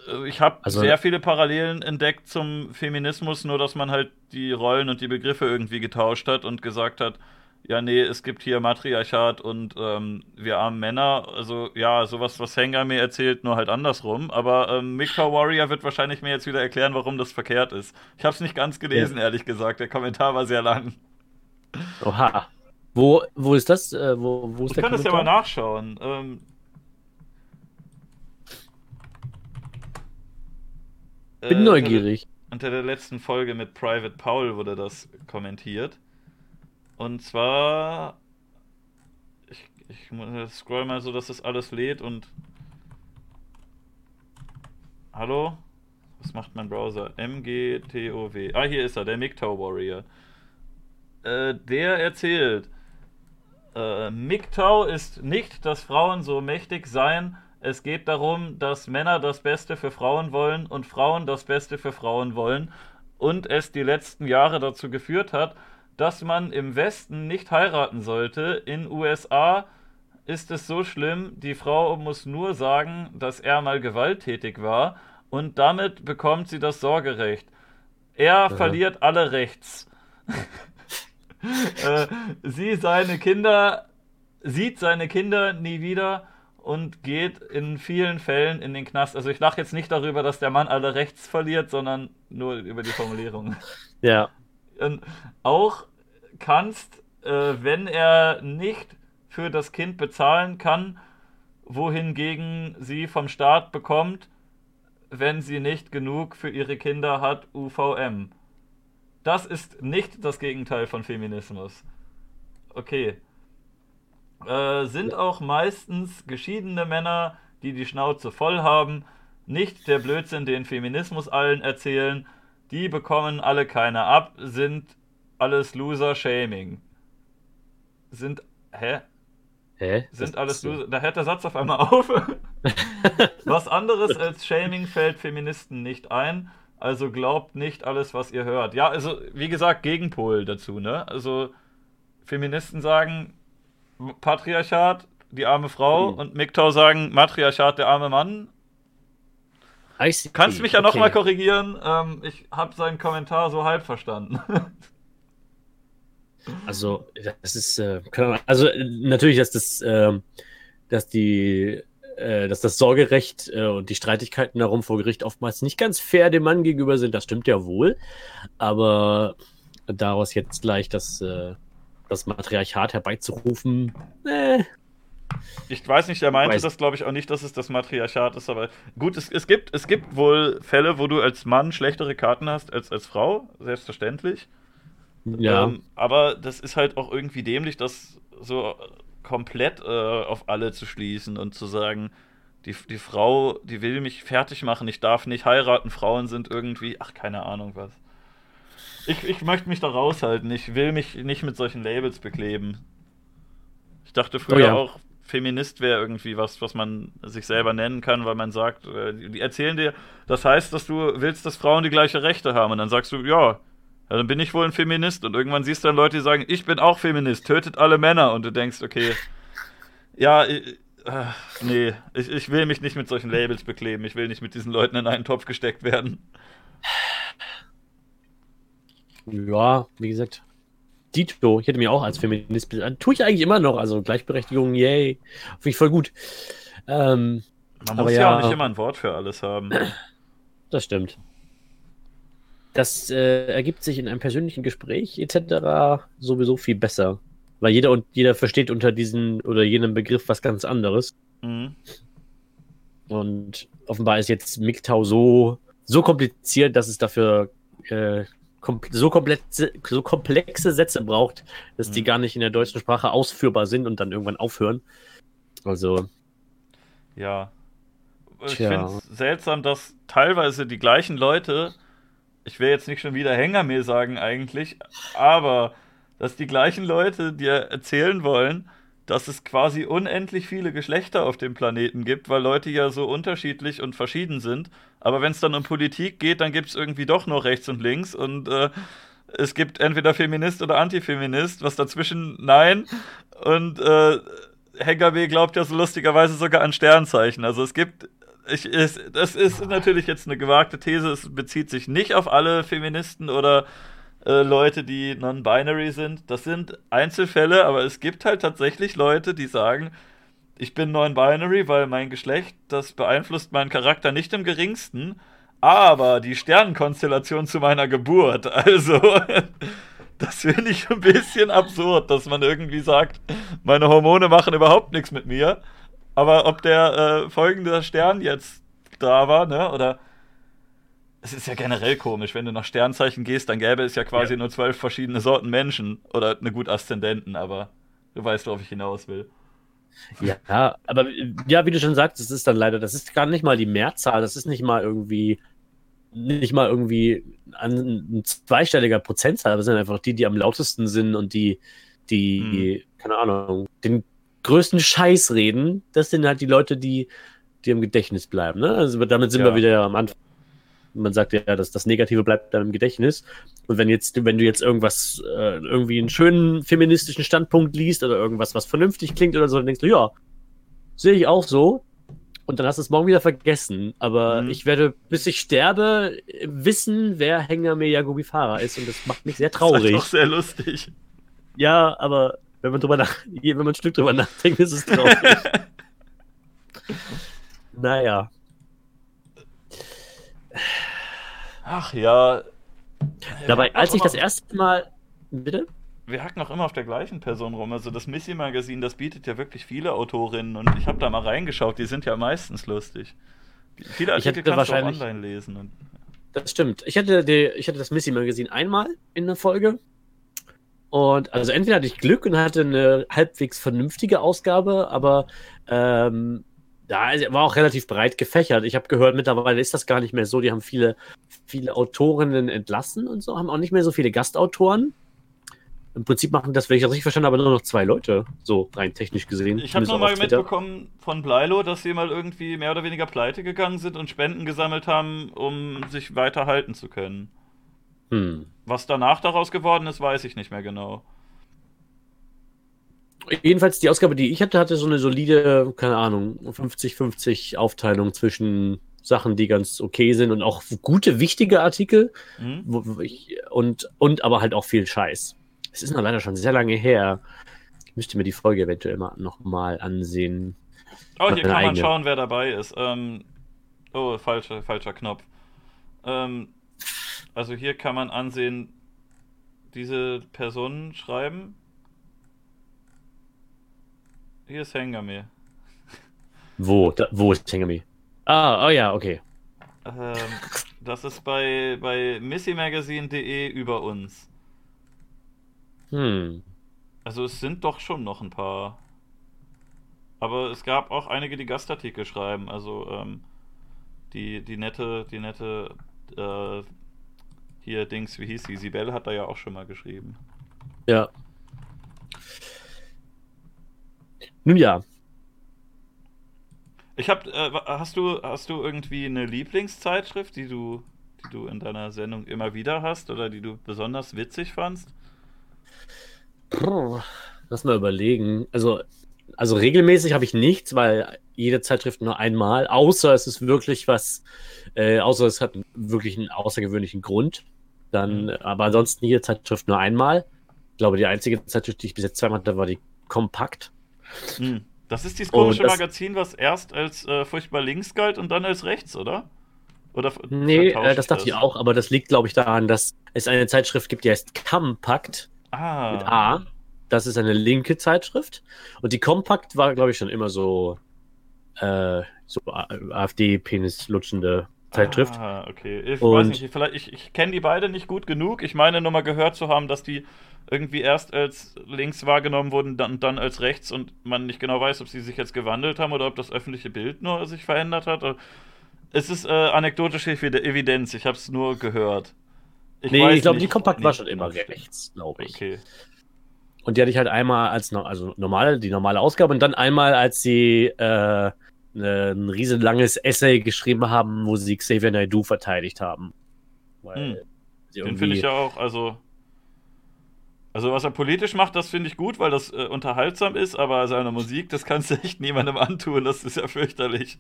[SPEAKER 1] Äh, Ich habe
[SPEAKER 2] Also-
[SPEAKER 1] sehr viele Parallelen entdeckt zum Feminismus, nur dass man halt die Rollen und die Begriffe irgendwie getauscht hat und gesagt hat, ja, nee, es gibt hier Matriarchat und ähm, wir armen Männer. Also ja, sowas, was Hengar mir erzählt, nur halt andersrum. Aber ähm, Mikau Warrior wird wahrscheinlich mir jetzt wieder erklären, warum das verkehrt ist. Ich habe es nicht ganz gelesen, ehrlich gesagt. Der Kommentar war sehr lang.
[SPEAKER 2] Oha. Wo, wo ist das? Äh, wo, wo ist
[SPEAKER 1] Ich
[SPEAKER 2] der
[SPEAKER 1] kann das ja mal
[SPEAKER 2] Kommentar?
[SPEAKER 1] nachschauen. Ähm,
[SPEAKER 2] Bin
[SPEAKER 1] äh,
[SPEAKER 2] neugierig.
[SPEAKER 1] Unter der letzten Folge mit Private Paul wurde das kommentiert. Und zwar. Ich, ich scroll mal so, dass das alles lädt und. Hallo? Was macht mein Browser? MGTOW. Ah, hier ist er, der MGTOW Warrior. Äh, der erzählt. Äh, MGTOW ist nicht, dass Frauen so mächtig seien. Es geht darum, dass Männer das Beste für Frauen wollen und Frauen das Beste für Frauen wollen. Und es die letzten Jahre dazu geführt hat, dass man im Westen nicht heiraten sollte. In USA ist es so schlimm, die Frau muss nur sagen, dass er mal gewalttätig war und damit bekommt sie das Sorgerecht. Er verliert alle Rechts. äh, sie seine Kinder sieht seine Kinder nie wieder und geht in vielen Fällen in den Knast. Also ich lache jetzt nicht darüber, dass der Mann alle Rechts verliert, sondern nur über die Formulierung.
[SPEAKER 2] Ja.
[SPEAKER 1] Und auch kannst, äh, wenn er nicht für das Kind bezahlen kann, wohingegen sie vom Staat bekommt, wenn sie nicht genug für ihre Kinder hat, UVM. Das ist nicht das Gegenteil von Feminismus. Okay. Äh, sind auch meistens geschiedene Männer, die die Schnauze voll haben, nicht der Blödsinn, den Feminismus allen erzählen, die bekommen alle keine ab, sind alles Loser-Shaming. Sind, hä?
[SPEAKER 2] Hä?
[SPEAKER 1] Sind
[SPEAKER 2] Das
[SPEAKER 1] alles Loser? Da hört der Satz auf einmal auf. Was anderes als Shaming fällt Feministen nicht ein. Also glaubt nicht alles, was ihr hört. Ja, also wie gesagt, Gegenpol dazu, ne? Also Feministen sagen Patriarchat, die arme Frau,
[SPEAKER 2] Mhm.
[SPEAKER 1] und MGTOW sagen Matriarchat, der arme Mann. Kannst mich ja
[SPEAKER 2] Okay.
[SPEAKER 1] nochmal korrigieren. Ähm, ich habe seinen Kommentar so halb verstanden.
[SPEAKER 2] Also, das ist, äh, also äh, natürlich, dass das, ähm, dass die, äh, dass das Sorgerecht äh, und die Streitigkeiten darum vor Gericht oftmals nicht ganz fair dem Mann gegenüber sind, das stimmt ja wohl. Aber daraus jetzt gleich das, äh, das Matriarchat herbeizurufen, äh,
[SPEAKER 1] Ich weiß nicht, er meinte
[SPEAKER 2] Weiß-
[SPEAKER 1] das, glaube ich, auch nicht, dass es das Matriarchat ist, aber gut, es, es, gibt, es gibt wohl Fälle, wo du als Mann schlechtere Karten hast als als Frau, selbstverständlich.
[SPEAKER 2] ja.
[SPEAKER 1] Ähm, aber das ist halt auch irgendwie dämlich, das so komplett äh, auf alle zu schließen und zu sagen, die, die Frau, die will mich fertig machen, ich darf nicht heiraten, Frauen sind irgendwie, ach, keine Ahnung was. Ich, ich möchte mich da raushalten, ich will mich nicht mit solchen Labels bekleben. Ich dachte früher
[SPEAKER 2] Oh ja.
[SPEAKER 1] auch, Feminist wäre irgendwie was, was man sich selber nennen kann, weil man sagt, äh, die erzählen dir, das heißt, dass du willst, dass Frauen die gleiche Rechte haben. Und dann sagst du, ja, ja, dann bin ich wohl ein Feminist. Und irgendwann siehst du dann Leute, die sagen, ich bin auch Feminist, tötet alle Männer. Und du denkst, okay, ja, ich, äh, nee, ich, ich will mich nicht mit solchen Labels bekleben. Ich will nicht mit diesen Leuten in einen Topf gesteckt werden.
[SPEAKER 2] Ja, wie gesagt. Dito, ich hätte mir auch als Feminist, tue ich eigentlich immer noch, also Gleichberechtigung, yay, finde ich voll gut. Ähm,
[SPEAKER 1] Man muss ja,
[SPEAKER 2] ja.
[SPEAKER 1] auch nicht immer ein Wort für alles haben.
[SPEAKER 2] das stimmt. Das äh, ergibt sich in einem persönlichen Gespräch etc. sowieso viel besser. Weil jeder und jeder versteht unter diesen oder jenem Begriff was ganz anderes.
[SPEAKER 1] Mhm.
[SPEAKER 2] Und offenbar ist jetzt MGTOW so so kompliziert, dass es dafür äh, kom so, komplett, so komplexe Sätze braucht, dass die
[SPEAKER 1] Mhm.
[SPEAKER 2] gar nicht in der deutschen Sprache ausführbar sind und dann irgendwann aufhören. Also,
[SPEAKER 1] Ja. Ich finde es seltsam, dass teilweise die gleichen Leute, ich will jetzt nicht schon wieder Hängermehl sagen eigentlich, aber dass die gleichen Leute dir erzählen wollen, dass es quasi unendlich viele Geschlechter auf dem Planeten gibt, weil Leute ja so unterschiedlich und verschieden sind. Aber wenn es dann um Politik geht, dann gibt es irgendwie doch noch rechts und links und äh, es gibt entweder Feminist oder Antifeminist, was dazwischen nein. Und äh, glaubt ja so lustigerweise sogar an Sternzeichen. Also es gibt, ich, es, das ist natürlich jetzt eine gewagte These, es bezieht sich nicht auf alle Feministen oder äh, Leute, die non-binary sind. Das sind Einzelfälle, aber es gibt halt tatsächlich Leute, die sagen, ich bin non-binary, weil mein Geschlecht, das beeinflusst meinen Charakter nicht im geringsten, aber die Sternenkonstellation zu meiner Geburt, also das finde ich ein bisschen absurd, dass man irgendwie sagt, meine Hormone machen überhaupt nichts mit mir, aber ob der äh, folgende Stern jetzt da war, ne, oder es ist ja generell komisch, wenn du nach Sternzeichen gehst, dann gäbe es ja quasi
[SPEAKER 2] Ja.
[SPEAKER 1] nur zwölf verschiedene Sorten Menschen oder eine gut Aszendenten, aber du weißt, worauf ich hinaus will.
[SPEAKER 2] ja, aber ja, wie du schon sagst, das ist dann leider, das ist gar nicht mal die Mehrzahl, das ist nicht mal irgendwie, nicht mal irgendwie ein, zweistelliger Prozentzahl, aber es sind einfach die, die am lautesten sind und die, die, keine Ahnung, den größten Scheiß reden, das sind halt die Leute, die, die im Gedächtnis bleiben. Ne? Also damit sind
[SPEAKER 1] Ja.
[SPEAKER 2] wir wieder am Anfang. Man sagt ja, dass das Negative bleibt dann im Gedächtnis. Und wenn jetzt, wenn du jetzt irgendwas, äh, irgendwie einen schönen feministischen Standpunkt liest oder irgendwas, was vernünftig klingt oder so, dann denkst du, ja, sehe ich auch so. Und dann hast du es morgen wieder vergessen. Aber
[SPEAKER 1] Mhm.
[SPEAKER 2] ich werde, bis ich sterbe, wissen, wer Hengame Yagubifara ist. Und das macht mich sehr
[SPEAKER 1] Das
[SPEAKER 2] traurig.
[SPEAKER 1] ist doch sehr lustig.
[SPEAKER 2] Ja, aber wenn man drüber nach, wenn man ein Stück drüber nachdenkt, ist es traurig. naja.
[SPEAKER 1] Ach ja.
[SPEAKER 2] Dabei, als ich das erste Mal. Bitte?
[SPEAKER 1] Wir hacken auch immer auf der gleichen Person rum. Also das Missy-Magazin, das bietet ja wirklich viele Autorinnen und ich habe da mal reingeschaut, die sind ja meistens lustig. Viele
[SPEAKER 2] Ich
[SPEAKER 1] Artikel
[SPEAKER 2] hätte
[SPEAKER 1] kannst du auch
[SPEAKER 2] wahrscheinlich-
[SPEAKER 1] online lesen. Und,
[SPEAKER 2] Das stimmt. Ich hatte, die, ich hatte das Missy-Magazin einmal in der Folge. Und also entweder hatte ich Glück und hatte eine halbwegs vernünftige Ausgabe, aber ähm, da war auch relativ breit gefächert. Ich habe gehört, mittlerweile ist das gar nicht mehr so. Die haben viele, viele Autorinnen entlassen und so, haben auch nicht mehr so viele Gastautoren. Im Prinzip machen das, wenn ich das richtig verstanden habe, nur noch zwei Leute, so rein technisch gesehen.
[SPEAKER 1] ich habe
[SPEAKER 2] Zumindest
[SPEAKER 1] nur
[SPEAKER 2] auf
[SPEAKER 1] mal
[SPEAKER 2] Twitter.
[SPEAKER 1] mitbekommen von Bleilo, dass sie mal irgendwie mehr oder weniger pleite gegangen sind und Spenden gesammelt haben, um sich weiter halten zu können.
[SPEAKER 2] Hm.
[SPEAKER 1] Was danach daraus geworden ist, weiß ich nicht mehr genau.
[SPEAKER 2] Jedenfalls die Ausgabe, die ich hatte, hatte so eine solide, keine Ahnung, 50-50 Aufteilung zwischen Sachen, die ganz okay sind und auch gute, wichtige Artikel
[SPEAKER 1] Hm?
[SPEAKER 2] wo ich, und, und aber halt auch viel Scheiß. Es ist noch leider schon sehr lange her. Ich müsste mir die Folge eventuell mal nochmal ansehen.
[SPEAKER 1] Oh, hier kann man
[SPEAKER 2] eigene.
[SPEAKER 1] schauen, wer dabei ist. Ähm, oh, falscher, falscher Knopf. Ähm, also hier kann man ansehen, diese Personen schreiben. Hier ist Hengame.
[SPEAKER 2] Wo? Da, wo ist Tengami? Ah, oh ja, okay.
[SPEAKER 1] Ähm, das ist bei, bei missymagazine.de über uns.
[SPEAKER 2] Hm.
[SPEAKER 1] Also es sind doch schon noch ein paar. Aber es gab auch einige, die Gastartikel schreiben. Also ähm, die, die nette, die nette äh, hier Dings, wie hieß sie? Sibel hat da ja auch schon mal geschrieben.
[SPEAKER 2] Ja. Nun ja,
[SPEAKER 1] Ich hab, äh, hast du, hast du irgendwie eine Lieblingszeitschrift, die du, die du in deiner Sendung immer wieder hast oder die du besonders witzig fandst?
[SPEAKER 2] Puh, lass mal überlegen. Also, also regelmäßig habe ich nichts, weil jede Zeitschrift nur einmal, außer es ist wirklich was, äh, außer es hat wirklich einen außergewöhnlichen Grund. Dann,
[SPEAKER 1] Mhm.
[SPEAKER 2] aber ansonsten jede Zeitschrift nur einmal. Ich glaube, die einzige Zeitschrift, die ich bis jetzt zweimal hatte, war die Kompakt.
[SPEAKER 1] Hm. Das ist dieses
[SPEAKER 2] Oh,
[SPEAKER 1] komische Magazin, was erst als äh, furchtbar links galt und dann als rechts, oder? Oder
[SPEAKER 2] Nee, äh, das dachte ich auch, aber das liegt, glaube ich, daran, dass es eine Zeitschrift gibt, die heißt Kompakt
[SPEAKER 1] Ah.
[SPEAKER 2] mit A. Das ist eine linke Zeitschrift. Und die Kompakt war, glaube ich, schon immer so, äh, so AfD-Penis lutschende
[SPEAKER 1] Ah,
[SPEAKER 2] Zeitschrift.
[SPEAKER 1] Ah, okay. Ich
[SPEAKER 2] Und-
[SPEAKER 1] weiß nicht, vielleicht, ich, ich kenne die beide nicht gut genug. Ich meine nur mal gehört zu haben, dass die irgendwie erst als links wahrgenommen wurden, dann, dann als rechts und man nicht genau weiß, ob sie sich jetzt gewandelt haben oder ob das öffentliche Bild nur sich verändert hat. Es ist äh, anekdotische Evi- Evidenz, ich habe es nur gehört.
[SPEAKER 2] nee,
[SPEAKER 1] weiß
[SPEAKER 2] ich glaube, die Kompakt war
[SPEAKER 1] nee.
[SPEAKER 2] schon immer rechts, glaube ich.
[SPEAKER 1] Okay.
[SPEAKER 2] Und die hatte ich halt einmal als also normale, die normale Ausgabe und dann einmal, als sie äh, ne- ein riesenlanges Essay geschrieben haben, wo sie Xavier Naidoo verteidigt haben. Weil
[SPEAKER 1] Hm. Den finde ich ja auch, also. Also, was er politisch macht, das finde ich gut, weil das äh, unterhaltsam ist, aber seine Musik, das kannst du echt niemandem antun, das ist ja fürchterlich.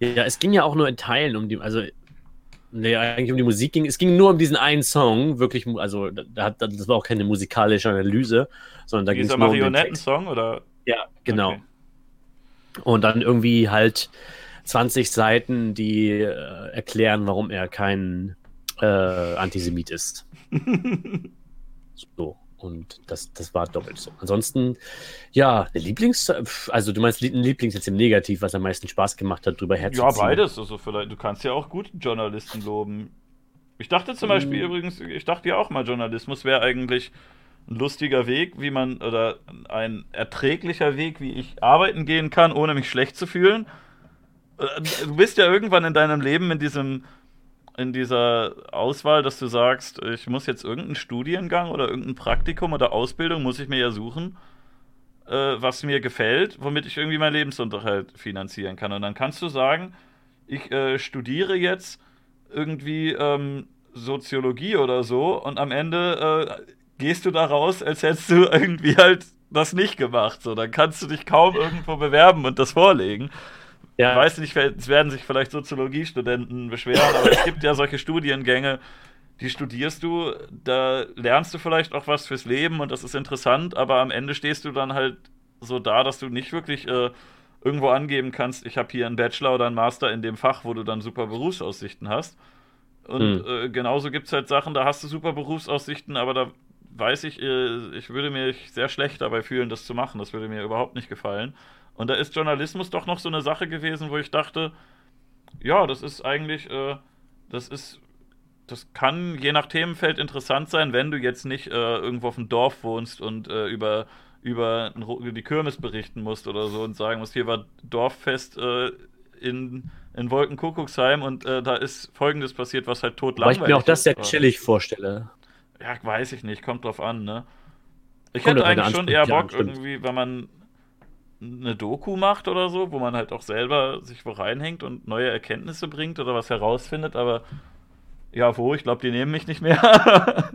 [SPEAKER 2] Ja, es ging ja auch nur in Teilen um die, also nee, eigentlich um die Musik ging. Es ging nur um diesen einen Song, wirklich, also da das war auch keine musikalische Analyse, sondern da ging es
[SPEAKER 1] Dieser
[SPEAKER 2] nur um den Text.
[SPEAKER 1] Marionettensong, oder?
[SPEAKER 2] Ja, genau.
[SPEAKER 1] Okay.
[SPEAKER 2] Und dann irgendwie halt 20 Seiten, die äh, erklären, warum er kein äh, Antisemit ist. So. Und das, das war doppelt so. Ansonsten, ja, eine Lieblings-, also du meinst ein Lieblings jetzt im Negativ, was am meisten Spaß gemacht hat, drüber
[SPEAKER 1] Ja,
[SPEAKER 2] herzuziehen.
[SPEAKER 1] beides. Also vielleicht, du kannst ja auch guten Journalisten loben. Ich dachte zum Beispiel
[SPEAKER 2] Mm.
[SPEAKER 1] übrigens, ich dachte ja auch mal, Journalismus wäre eigentlich ein lustiger Weg, wie man, oder ein erträglicher Weg, wie ich arbeiten gehen kann, ohne mich schlecht zu fühlen. Äh, Du bist ja irgendwann in deinem Leben in diesem, in dieser Auswahl, dass du sagst, ich muss jetzt irgendeinen Studiengang oder irgendein Praktikum oder Ausbildung muss ich mir ja suchen, äh, was mir gefällt, womit ich irgendwie meinen Lebensunterhalt finanzieren kann. Und dann kannst du sagen, ich äh, studiere jetzt irgendwie ähm, Soziologie oder so und am Ende äh, gehst du da raus, als hättest du irgendwie halt das nicht gemacht. So, dann kannst du dich kaum irgendwo bewerben und das vorlegen. Ich
[SPEAKER 2] ja,
[SPEAKER 1] weiß nicht, es werden sich vielleicht Soziologiestudenten beschweren, aber es gibt ja solche Studiengänge, die studierst du, da lernst du vielleicht auch was fürs Leben und das ist interessant, aber am Ende stehst du dann halt so da, dass du nicht wirklich äh, irgendwo angeben kannst, ich habe hier einen Bachelor oder einen Master in dem Fach, wo du dann super Berufsaussichten hast. Und
[SPEAKER 2] Hm.
[SPEAKER 1] äh, genauso gibt es halt Sachen, da hast du super Berufsaussichten, aber da weiß ich, äh, ich würde mich sehr schlecht dabei fühlen, das zu machen. Das würde mir überhaupt nicht gefallen. Und da ist Journalismus doch noch so eine Sache gewesen, wo ich dachte, ja, das ist eigentlich, äh, das ist, das kann je nach Themenfeld interessant sein, wenn du jetzt nicht äh, irgendwo auf dem Dorf wohnst und äh, über, über die Kirmes berichten musst oder so und sagen musst, hier war Dorffest äh, in, in Wolkenkuckucksheim und äh, da ist Folgendes passiert, was halt tot
[SPEAKER 2] weil ich mir auch das sehr
[SPEAKER 1] ist.
[SPEAKER 2] chillig vorstelle.
[SPEAKER 1] Ja, weiß ich nicht, kommt drauf an, ne? Ich
[SPEAKER 2] Kommt
[SPEAKER 1] hätte eigentlich schon eher Bock,
[SPEAKER 2] stimmt.
[SPEAKER 1] irgendwie, wenn man eine Doku macht oder so, wo man halt auch selber sich wo reinhängt und neue Erkenntnisse bringt oder was herausfindet, aber ja, wo? Ich glaube, die nehmen mich nicht mehr.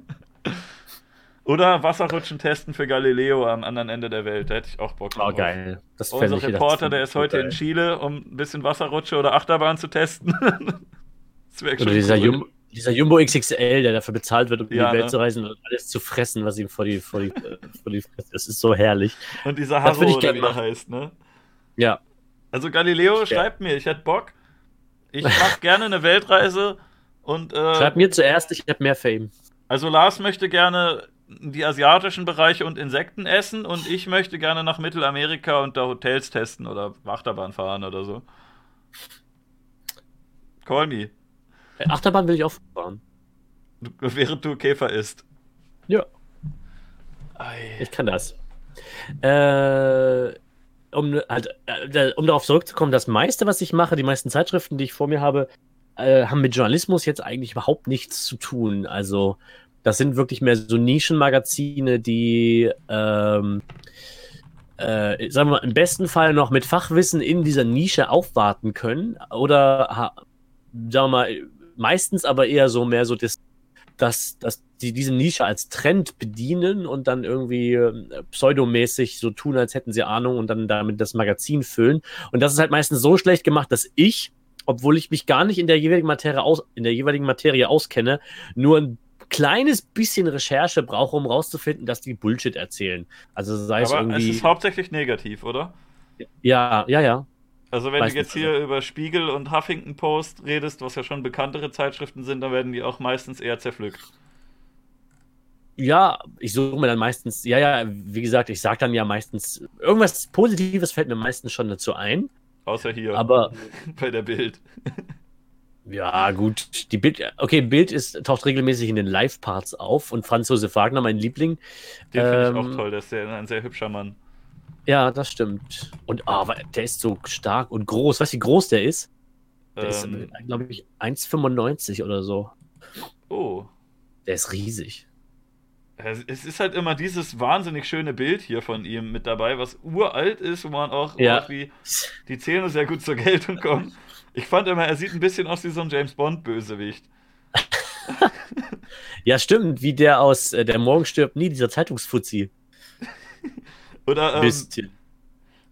[SPEAKER 1] oder Wasserrutschen testen für Galileo am anderen Ende der Welt, da hätte ich auch Bock
[SPEAKER 2] War
[SPEAKER 1] drauf.
[SPEAKER 2] geil. Das
[SPEAKER 1] Unser
[SPEAKER 2] ich-
[SPEAKER 1] Reporter, der ist heute
[SPEAKER 2] geil.
[SPEAKER 1] in Chile, um ein bisschen Wasserrutsche oder Achterbahn zu testen. das wäre
[SPEAKER 2] Oder dieser, Jum dieser Jumbo XXL, der dafür bezahlt wird, um
[SPEAKER 1] Ja,
[SPEAKER 2] in die Welt
[SPEAKER 1] ne?
[SPEAKER 2] zu reisen und alles zu fressen, was ihm vor die, vor die, äh, vor die Fresse. Das ist so herrlich.
[SPEAKER 1] Und dieser
[SPEAKER 2] würd ich
[SPEAKER 1] oder wie der heißt, ne?
[SPEAKER 2] Ja.
[SPEAKER 1] Also Galileo schreibt mir, ich hätte Bock. Ich mache gerne eine Weltreise und äh,
[SPEAKER 2] Schreib mir zuerst, ich habe mehr Fame.
[SPEAKER 1] also Lars möchte gerne die asiatischen Bereiche und Insekten essen und ich möchte gerne nach Mittelamerika und da Hotels testen oder Achterbahn fahren oder so. Call me,
[SPEAKER 2] Achterbahn will ich auch fahren.
[SPEAKER 1] während du Käfer isst.
[SPEAKER 2] Ja.
[SPEAKER 1] Ei.
[SPEAKER 2] Ich kann das. Äh, um, halt, äh, um darauf zurückzukommen, das meiste, was ich mache, die meisten Zeitschriften, die ich vor mir habe, äh, haben mit Journalismus jetzt eigentlich überhaupt nichts zu tun. Also, das sind wirklich mehr so Nischenmagazine, die, ähm, äh, sagen wir mal, im besten Fall noch mit Fachwissen in dieser Nische aufwarten können. Oder, sagen wir mal, meistens aber eher so mehr so das dass, dass die diese Nische als Trend bedienen und dann irgendwie äh, pseudomäßig so tun, als hätten sie Ahnung und dann damit das Magazin füllen. Und das ist halt meistens so schlecht gemacht, dass ich, obwohl ich mich gar nicht in der jeweiligen Materie, aus, in der jeweiligen Materie auskenne, nur ein kleines bisschen Recherche brauche, um rauszufinden, dass die Bullshit erzählen. Also sei es
[SPEAKER 1] Aber es
[SPEAKER 2] irgendwie.
[SPEAKER 1] ist hauptsächlich negativ, oder?
[SPEAKER 2] ja, ja, ja.
[SPEAKER 1] Also wenn
[SPEAKER 2] Meistens
[SPEAKER 1] du jetzt hier über Spiegel und Huffington Post redest, was ja schon bekanntere Zeitschriften sind, dann werden die auch meistens eher zerpflückt.
[SPEAKER 2] Ja, ich suche mir dann meistens, ja, ja, wie gesagt, ich sage dann ja meistens, irgendwas Positives fällt mir meistens schon dazu ein.
[SPEAKER 1] Außer hier
[SPEAKER 2] Aber
[SPEAKER 1] bei der Bild.
[SPEAKER 2] Ja, gut. Die Bild, okay, Bild ist, taucht regelmäßig in den Live-Parts auf und Franz Josef Wagner, mein Liebling.
[SPEAKER 1] Den finde ich
[SPEAKER 2] Ähm,
[SPEAKER 1] auch toll, der ist ein sehr hübscher Mann.
[SPEAKER 2] Ja, das stimmt. Und wa- der ist so stark und groß. Weißt du, wie groß der ist? Der ist,
[SPEAKER 1] Ähm,
[SPEAKER 2] glaube ich, 1,95 oder so.
[SPEAKER 1] oh.
[SPEAKER 2] Der ist riesig.
[SPEAKER 1] Es es ist halt immer dieses wahnsinnig schöne Bild hier von ihm mit dabei, was uralt ist, wo man auch
[SPEAKER 2] Ja.
[SPEAKER 1] irgendwie die Zähne sehr gut zur Geltung kommen. Ich fand immer, er sieht ein bisschen aus wie so ein James Bond-Bösewicht.
[SPEAKER 2] Ja, stimmt, wie der aus äh, Der Morgen stirbt nie, dieser Zeitungsfuzzi.
[SPEAKER 1] Oder, ähm,
[SPEAKER 2] Bisschen.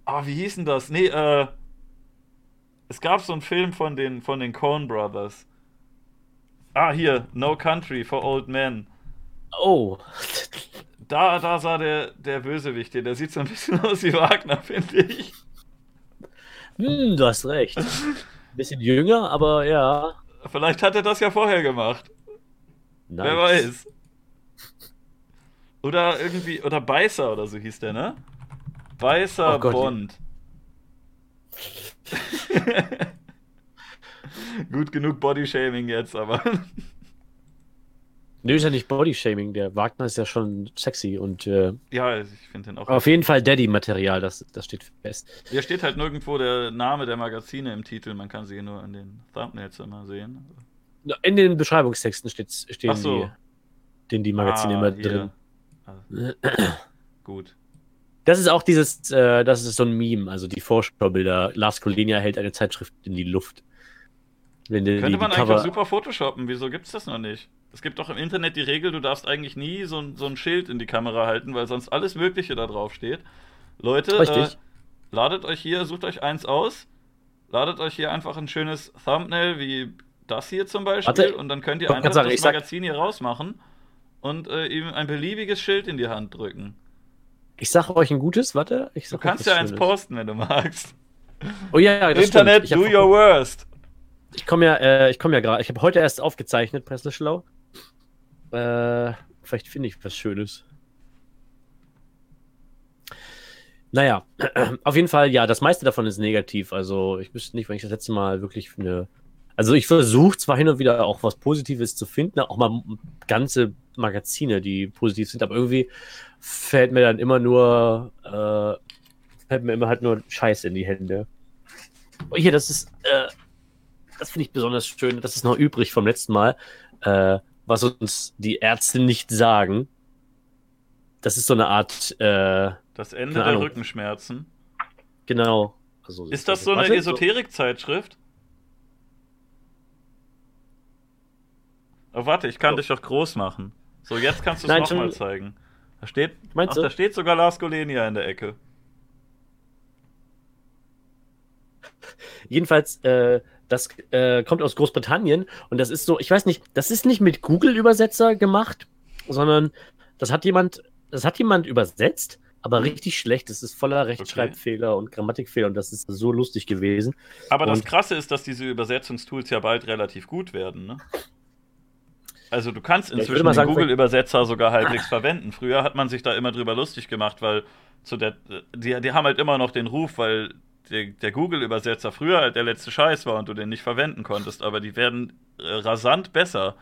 [SPEAKER 1] ah, wie hieß denn das? Nee, äh, es gab so einen Film von den, von den Coen Brothers. Ah, hier, No Country for Old Men.
[SPEAKER 2] Oh.
[SPEAKER 1] Da, da sah der, der Bösewicht hier, der sieht so ein bisschen aus wie Wagner, finde ich.
[SPEAKER 2] Hm, du hast recht. Bisschen jünger, aber ja.
[SPEAKER 1] Vielleicht hat er das ja vorher gemacht.
[SPEAKER 2] Nice.
[SPEAKER 1] Wer weiß. Oder irgendwie, oder Beißer oder so hieß der, ne? Beißer
[SPEAKER 2] Oh Gott.
[SPEAKER 1] Bond. Gut genug Bodyshaming jetzt, aber.
[SPEAKER 2] Nö, ist ja nicht Bodyshaming. Der Wagner ist ja schon sexy und äh,
[SPEAKER 1] ja, ich finde den auch.
[SPEAKER 2] auf jeden Fall Daddy-Material, das, das steht fest.
[SPEAKER 1] Hier steht halt nirgendwo der Name der Magazine im Titel, man kann sie nur in den Thumbnails immer sehen.
[SPEAKER 2] In den Beschreibungstexten steht, stehen
[SPEAKER 1] so.
[SPEAKER 2] die, stehen die Magazine
[SPEAKER 1] Ah,
[SPEAKER 2] immer
[SPEAKER 1] hier.
[SPEAKER 2] drin.
[SPEAKER 1] Ah, gut.
[SPEAKER 2] Das ist auch dieses, äh, das ist so ein Meme, also die Vorschaubilder. Lars Kolinia hält eine Zeitschrift in die Luft. Wenn die,
[SPEAKER 1] Könnte
[SPEAKER 2] die,
[SPEAKER 1] man
[SPEAKER 2] die
[SPEAKER 1] eigentlich
[SPEAKER 2] Cover,
[SPEAKER 1] auch super photoshoppen, wieso gibt's das noch nicht? Es gibt doch im Internet die Regel, du darfst eigentlich nie so ein, so ein Schild in die Kamera halten, weil sonst alles Mögliche da drauf steht. Leute, äh, ladet euch hier, sucht euch eins aus, ladet euch hier einfach ein schönes Thumbnail wie das hier zum Beispiel
[SPEAKER 2] Warte,
[SPEAKER 1] und dann könnt ihr einfach das
[SPEAKER 2] ich sag-
[SPEAKER 1] Magazin hier rausmachen und äh, ihm ein beliebiges Schild in die Hand drücken.
[SPEAKER 2] Ich sage euch ein gutes, warte. Ich
[SPEAKER 1] Du kannst ja eins posten, wenn du magst.
[SPEAKER 2] Oh ja, ja, das
[SPEAKER 1] Internet, do your worst.
[SPEAKER 2] ich komme ja, äh, ich komme ja gerade. Ich habe heute erst aufgezeichnet, Presseschlau. Äh, vielleicht finde ich was Schönes. Naja, auf jeden Fall, ja, das meiste davon ist negativ. Also, ich wüsste nicht, wenn ich das letzte Mal wirklich eine. Also, ich versuche zwar hin und wieder auch was Positives zu finden, auch mal ganze Magazine, die positiv sind, aber irgendwie fällt mir dann immer nur, äh, fällt mir immer halt nur Scheiße in die Hände. Oh, hier, das ist, äh, das finde ich besonders schön. Das ist noch übrig vom letzten Mal, äh, was uns die Ärzte nicht sagen. Das ist so eine Art, äh,
[SPEAKER 1] Das Ende der. Rückenschmerzen.
[SPEAKER 2] genau. Also,
[SPEAKER 1] Ist das so eine Esoterik-Zeitschrift? Oh, warte, ich kann dich doch groß machen. So, jetzt kannst du es nochmal
[SPEAKER 2] schon-
[SPEAKER 1] zeigen. Da steht, ach,
[SPEAKER 2] Meinst
[SPEAKER 1] da
[SPEAKER 2] du?
[SPEAKER 1] steht sogar Lars Golenia in der Ecke.
[SPEAKER 2] Jedenfalls, äh, das äh, kommt aus Großbritannien und das ist so, ich weiß nicht, das ist nicht mit Google-Übersetzer gemacht, sondern das hat jemand, das hat jemand übersetzt, aber richtig schlecht. Es ist voller Rechtschreibfehler und Grammatikfehler und das ist so lustig gewesen.
[SPEAKER 1] Aber das
[SPEAKER 2] Und-
[SPEAKER 1] Krasse ist, dass diese Übersetzungstools ja bald relativ gut werden, ne? Also du kannst inzwischen
[SPEAKER 2] mal
[SPEAKER 1] den Google-Übersetzer sogar halbwegs verwenden. Früher hat man sich da immer drüber lustig gemacht, weil zu der, die, die haben halt immer noch den Ruf, weil der, der Google-Übersetzer früher halt der letzte Scheiß war und du den nicht verwenden konntest, aber die werden äh, rasant besser.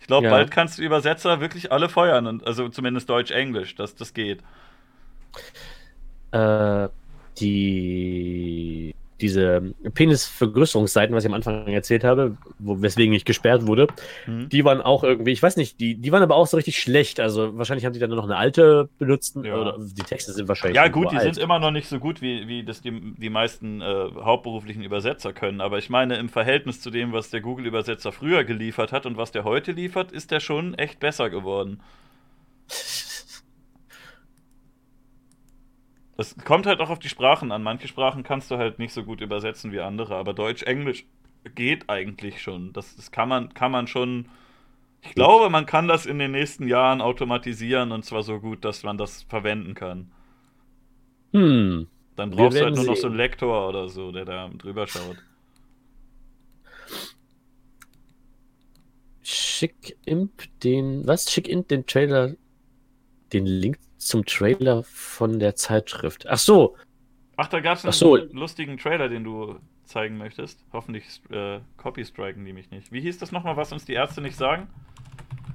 [SPEAKER 1] Ich glaube,
[SPEAKER 2] Ja.
[SPEAKER 1] bald kannst du Übersetzer wirklich alle feuern, und, also zumindest Deutsch-Englisch, das, das geht.
[SPEAKER 2] Äh, die, diese Penisvergrößerungsseiten, was ich am Anfang erzählt habe, wo, weswegen ich gesperrt wurde,
[SPEAKER 1] Hm?
[SPEAKER 2] die waren auch irgendwie, ich weiß nicht, die, die waren aber auch so richtig schlecht. Also wahrscheinlich haben die dann nur noch eine alte benutzt.
[SPEAKER 1] Ja.
[SPEAKER 2] Oder die Texte sind wahrscheinlich.
[SPEAKER 1] Ja, gut, die
[SPEAKER 2] uralt.
[SPEAKER 1] sind immer noch nicht so gut, wie, wie das die, die meisten äh, hauptberuflichen Übersetzer können. Aber ich meine, im Verhältnis zu dem, was der Google-Übersetzer früher geliefert hat und was der heute liefert, ist der schon echt besser geworden. Das kommt halt auch auf die Sprachen an. Manche Sprachen kannst du halt nicht so gut übersetzen wie andere, aber Deutsch, Englisch geht eigentlich schon. Das, das kann man, kann man schon. Ich glaube, man kann das in den nächsten Jahren automatisieren und zwar so gut, dass man das verwenden kann.
[SPEAKER 2] Hm.
[SPEAKER 1] Dann brauchst du halt nur noch
[SPEAKER 2] sehen.
[SPEAKER 1] so einen Lektor oder so, der da drüber schaut.
[SPEAKER 2] Schick Imp den. Was? Schick Imp den Trailer. Den Link zum Trailer von der Zeitschrift. Ach so.
[SPEAKER 1] Ach, da gab es einen
[SPEAKER 2] so.
[SPEAKER 1] lustigen Trailer, den du zeigen möchtest. Hoffentlich äh, copy-striken die mich nicht. Wie hieß das nochmal, was uns die Ärzte nicht sagen?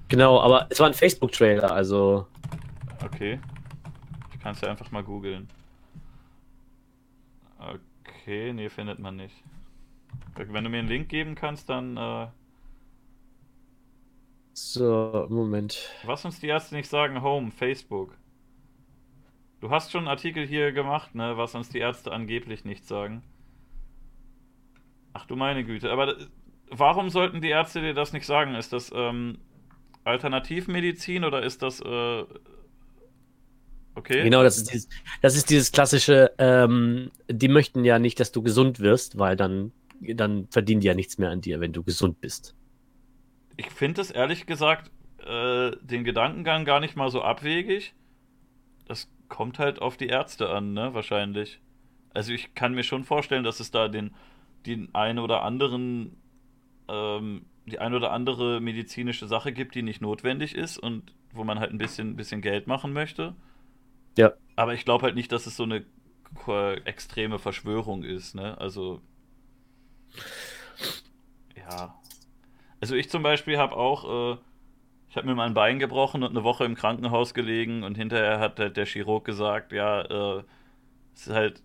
[SPEAKER 2] Genau, aber es war ein Facebook-Trailer, also.
[SPEAKER 1] Okay. Ich kann es ja einfach mal googeln. Okay, nee, findet man nicht. Wenn du mir einen Link geben kannst, dann. Äh,
[SPEAKER 2] so, Moment.
[SPEAKER 1] was uns die Ärzte nicht sagen, Home, Facebook. Du hast schon einen Artikel hier gemacht, ne, was uns die Ärzte angeblich nicht sagen. Ach du meine Güte, aber warum sollten die Ärzte dir das nicht sagen? Ist das ähm, Alternativmedizin oder ist das äh, okay?
[SPEAKER 2] Genau, das ist dieses, das ist dieses klassische, ähm, die möchten ja nicht, dass du gesund wirst, weil dann, dann verdienen die ja nichts mehr an dir, wenn du gesund bist.
[SPEAKER 1] Ich finde es ehrlich gesagt äh, den Gedankengang gar nicht mal so abwegig. Das kommt halt auf die Ärzte an, ne? Wahrscheinlich. Also ich kann mir schon vorstellen, dass es da den, den einen oder anderen, ähm, die ein oder andere medizinische Sache gibt, die nicht notwendig ist und wo man halt ein bisschen, bisschen Geld machen möchte.
[SPEAKER 2] Ja.
[SPEAKER 1] Aber ich glaube halt nicht, dass es so eine extreme Verschwörung ist, ne? Also. Ja. Also ich zum Beispiel habe auch, äh, ich habe mir mein Bein gebrochen und eine Woche im Krankenhaus gelegen und hinterher hat halt der Chirurg gesagt, ja, äh, es ist halt,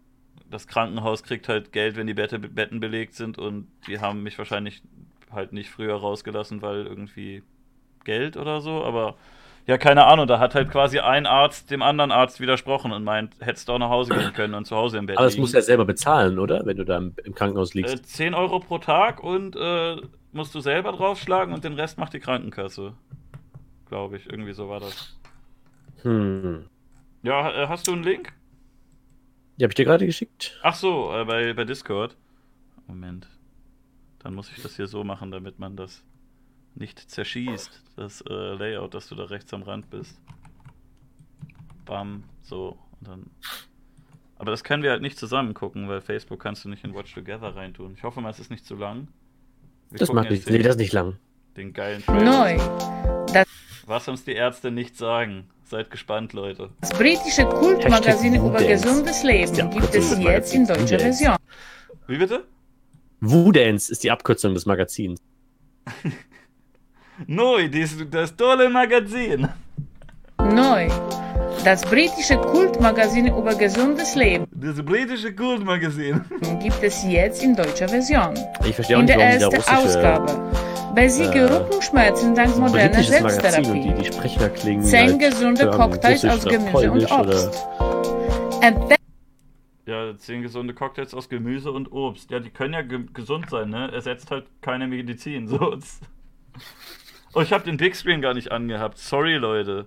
[SPEAKER 1] das Krankenhaus kriegt halt Geld, wenn die Bette, Betten belegt sind und die haben mich wahrscheinlich halt nicht früher rausgelassen, weil irgendwie Geld oder so, aber ja, keine Ahnung, da hat halt quasi ein Arzt dem anderen Arzt widersprochen und meint, hättest du auch nach Hause gehen können und zu Hause im Bett
[SPEAKER 2] Aber das musst du ja selber bezahlen, oder? Wenn du da im, im Krankenhaus liegst.
[SPEAKER 1] Äh, 10 Euro pro Tag und äh, musst du selber draufschlagen und den Rest macht die Krankenkasse. Glaube ich, irgendwie so war das.
[SPEAKER 2] Hm.
[SPEAKER 1] Ja, äh, hast du einen Link?
[SPEAKER 2] Die habe ich dir gerade geschickt.
[SPEAKER 1] Ach so, äh, bei, bei Discord. Moment. Dann muss ich das hier so machen, damit man das nicht zerschießt, das äh, Layout, dass du da rechts am Rand bist. Bam, so. Und dann. Aber das können wir halt nicht zusammen gucken, weil Facebook kannst du nicht in Watch Together reintun. Ich hoffe mal, es ist nicht zu lang. Wir
[SPEAKER 2] Das macht nichts. Nee, das ist nicht lang.
[SPEAKER 1] den geilen Trailer.
[SPEAKER 4] Neu. Das
[SPEAKER 1] Was uns die Ärzte nicht sagen. Seid gespannt, Leute.
[SPEAKER 4] britische Kultmagazin
[SPEAKER 2] Hashtag
[SPEAKER 4] über
[SPEAKER 2] Dance.
[SPEAKER 4] gesundes Leben
[SPEAKER 2] Ja,
[SPEAKER 4] gibt es jetzt in deutscher. Version.
[SPEAKER 1] Wie bitte?
[SPEAKER 2] Wudance ist die Abkürzung des Magazins.
[SPEAKER 1] Neu, dies, das tolle Magazin.
[SPEAKER 4] Neu. Das britische Kultmagazin über gesundes Leben
[SPEAKER 1] Das britische Kultmagazin.
[SPEAKER 4] gibt es jetzt in deutscher Version.
[SPEAKER 2] Ich verstehe auch
[SPEAKER 4] In
[SPEAKER 2] nicht,
[SPEAKER 4] der
[SPEAKER 2] warum die da
[SPEAKER 4] ersten
[SPEAKER 2] russische
[SPEAKER 4] Ausgabe. Besiege
[SPEAKER 2] äh,
[SPEAKER 4] Rückenschmerzen dank moderner
[SPEAKER 2] die,
[SPEAKER 4] Selbsttherapie.
[SPEAKER 2] die.
[SPEAKER 4] Zehn gesunde Cocktails aus Gemüse und
[SPEAKER 2] Polnisch
[SPEAKER 4] Obst.
[SPEAKER 1] Ja, zehn gesunde Cocktails aus Gemüse und Obst. Ja, die können ja ge gesund sein, ne? Ersetzt halt keine Medizin. So. Oh, ich habe den Big Screen gar nicht angehabt. Sorry, Leute.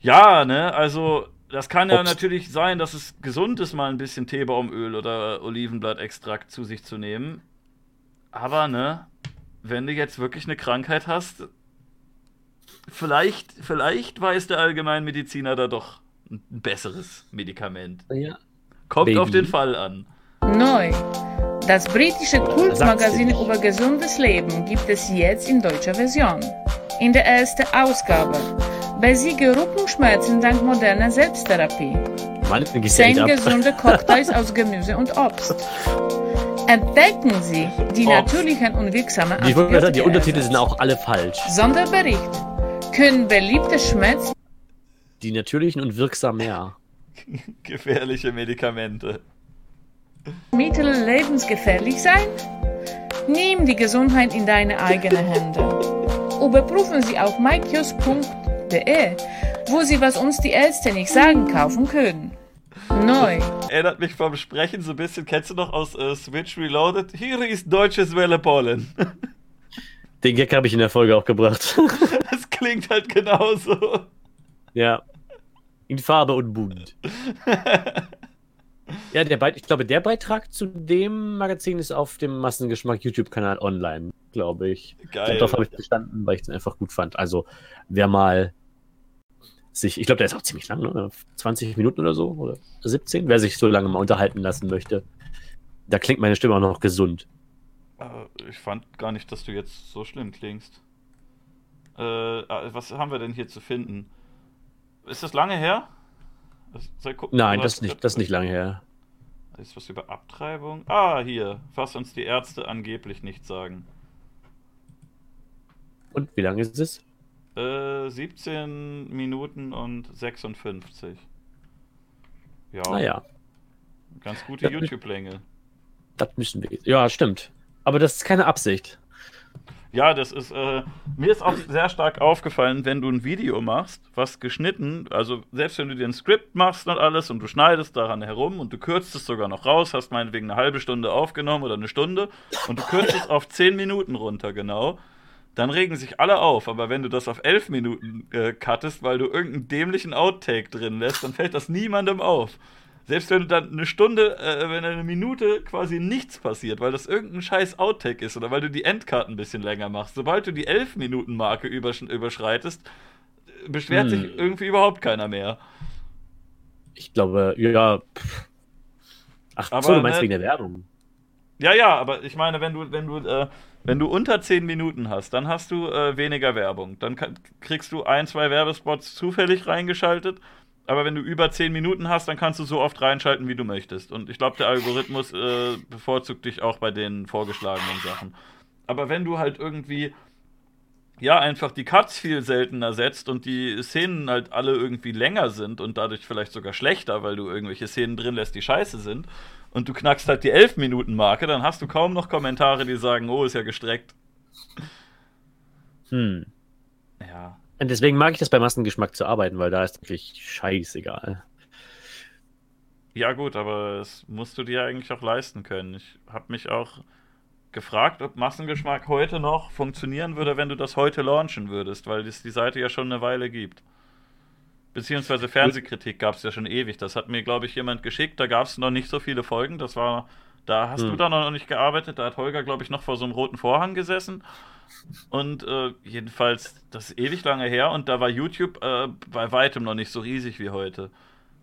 [SPEAKER 1] Ja, ne? Also, das kann ja
[SPEAKER 2] Obst.
[SPEAKER 1] natürlich sein, dass es gesund ist, mal ein bisschen Teebaumöl oder Olivenblattextrakt zu sich zu nehmen. Aber, ne? Wenn du jetzt wirklich eine Krankheit hast, vielleicht, vielleicht weiß der Allgemeinmediziner da doch ein besseres Medikament.
[SPEAKER 2] Ja.
[SPEAKER 1] Kommt
[SPEAKER 2] Baby.
[SPEAKER 1] auf den Fall an.
[SPEAKER 4] Neu. Das britische Kultmagazin über gesundes Leben gibt es jetzt in deutscher Version. In der ersten Ausgabe. Besiege Rückenschmerzen dank moderner Selbsttherapie. Zehn gesunde Cocktails aus Gemüse und Obst. Entdecken Sie die
[SPEAKER 1] Obst.
[SPEAKER 4] natürlichen und wirksamen
[SPEAKER 2] Ich wollte sagen, die
[SPEAKER 4] Antibiotika-
[SPEAKER 2] Untertitel sind auch alle falsch.
[SPEAKER 4] Sonderbericht. Können beliebte Schmerzmittel
[SPEAKER 2] Die natürlichen und wirksamen, ja.
[SPEAKER 1] Gefährliche Medikamente.
[SPEAKER 4] lebensgefährlich sein? Nimm die Gesundheit in deine eigenen Hände. Überprüfen Sie auf mykios.de, wo Sie was uns die Ärzte nicht sagen kaufen können. Neu.
[SPEAKER 1] Erinnert mich vom Sprechen so ein bisschen. Kennst du noch aus äh, Switch Reloaded? Hier ist deutsches Welle Pollen.
[SPEAKER 2] Den Gag habe ich in der Folge auch gebracht.
[SPEAKER 1] Das klingt halt genauso.
[SPEAKER 2] ja. In Farbe und bunt. Ja, der Beit ich glaube, der Beitrag zu dem Magazin ist auf dem Massengeschmack YouTube-Kanal online, glaube ich.
[SPEAKER 1] Geil.
[SPEAKER 2] Darauf habe ich bestanden, weil ich den einfach gut fand. Also, wer mal sich, ich glaube, der ist auch ziemlich lang, ne? 20 Minuten oder so, oder 17, wer sich so lange mal unterhalten lassen möchte. Da klingt meine Stimme auch noch gesund.
[SPEAKER 1] Ich fand gar nicht, dass du jetzt so schlimm klingst. Äh, ah, was haben wir denn hier zu finden? Ist das lange her? Gucken,
[SPEAKER 2] Nein, das ist nicht, das ist nicht lange her.
[SPEAKER 1] Ist was über Abtreibung? Ah, hier. Was uns die Ärzte angeblich nicht sagen.
[SPEAKER 2] Und wie lange ist es?
[SPEAKER 1] Äh, 17 Minuten und 56. Ja,
[SPEAKER 2] Naja,
[SPEAKER 1] ganz gute YouTube-Länge.
[SPEAKER 2] das müssen wir. Ja, stimmt. Aber das ist keine Absicht.
[SPEAKER 1] Ja, das ist, äh, mir ist auch sehr stark aufgefallen, wenn du ein Video machst, was geschnitten, also selbst wenn du dir ein Skript machst und alles und du schneidest daran herum und du kürzt es sogar noch raus, hast meinetwegen eine halbe Stunde aufgenommen oder eine Stunde und du kürzt es auf 10 Minuten runter, genau, dann regen sich alle auf. Aber wenn du das auf 11 Minuten äh, cuttest, weil du irgendeinen dämlichen Outtake drin lässt, dann fällt das niemandem auf. Selbst wenn du dann eine Stunde, äh, wenn eine Minute quasi nichts passiert, weil das irgendein scheiß Outtake ist oder weil du die Endcard ein bisschen länger machst, sobald du die 11-Minuten-Marke übersch überschreitest, beschwert
[SPEAKER 2] Hm.
[SPEAKER 1] sich irgendwie überhaupt keiner mehr.
[SPEAKER 2] Ich glaube, ja. pff. Ach
[SPEAKER 1] Aber,
[SPEAKER 2] so, du meinst
[SPEAKER 1] ne-
[SPEAKER 2] wegen der Werbung.
[SPEAKER 1] Ja, ja, aber ich meine, wenn du, wenn du, äh, wenn du unter 10 Minuten hast, dann hast du äh, weniger Werbung. Dann kann, kriegst du ein, zwei Werbespots zufällig reingeschaltet. Aber wenn du über 10 Minuten hast, dann kannst du so oft reinschalten, wie du möchtest. Und ich glaube, der Algorithmus äh, bevorzugt dich auch bei den vorgeschlagenen Sachen. Aber wenn du halt irgendwie, ja, einfach die Cuts viel seltener setzt und die Szenen halt alle irgendwie länger sind und dadurch vielleicht sogar schlechter, weil du irgendwelche Szenen drin lässt, die scheiße sind, und du knackst halt die 11-Minuten-Marke, dann hast du kaum noch Kommentare, die sagen, oh, ist ja gestreckt.
[SPEAKER 2] Hm.
[SPEAKER 1] Ja.
[SPEAKER 2] Und deswegen mag ich das bei Massengeschmack zu arbeiten, weil da ist wirklich scheißegal.
[SPEAKER 1] Ja, gut, aber das musst du dir eigentlich auch leisten können. Ich habe mich auch gefragt, ob Massengeschmack heute noch funktionieren würde, wenn du das heute launchen würdest, weil es die Seite ja schon eine Weile gibt. Beziehungsweise Fernsehkritik gab es ja schon ewig. Das hat mir, glaube ich, jemand geschickt. Da gab es noch nicht so viele Folgen. Das war, da hast du
[SPEAKER 2] Hm.
[SPEAKER 1] da noch nicht gearbeitet. Da hat Holger, glaube ich, noch vor so einem roten Vorhang gesessen. Und äh, jedenfalls, das ist ewig lange her. Und da war YouTube äh, bei weitem noch nicht so riesig wie heute.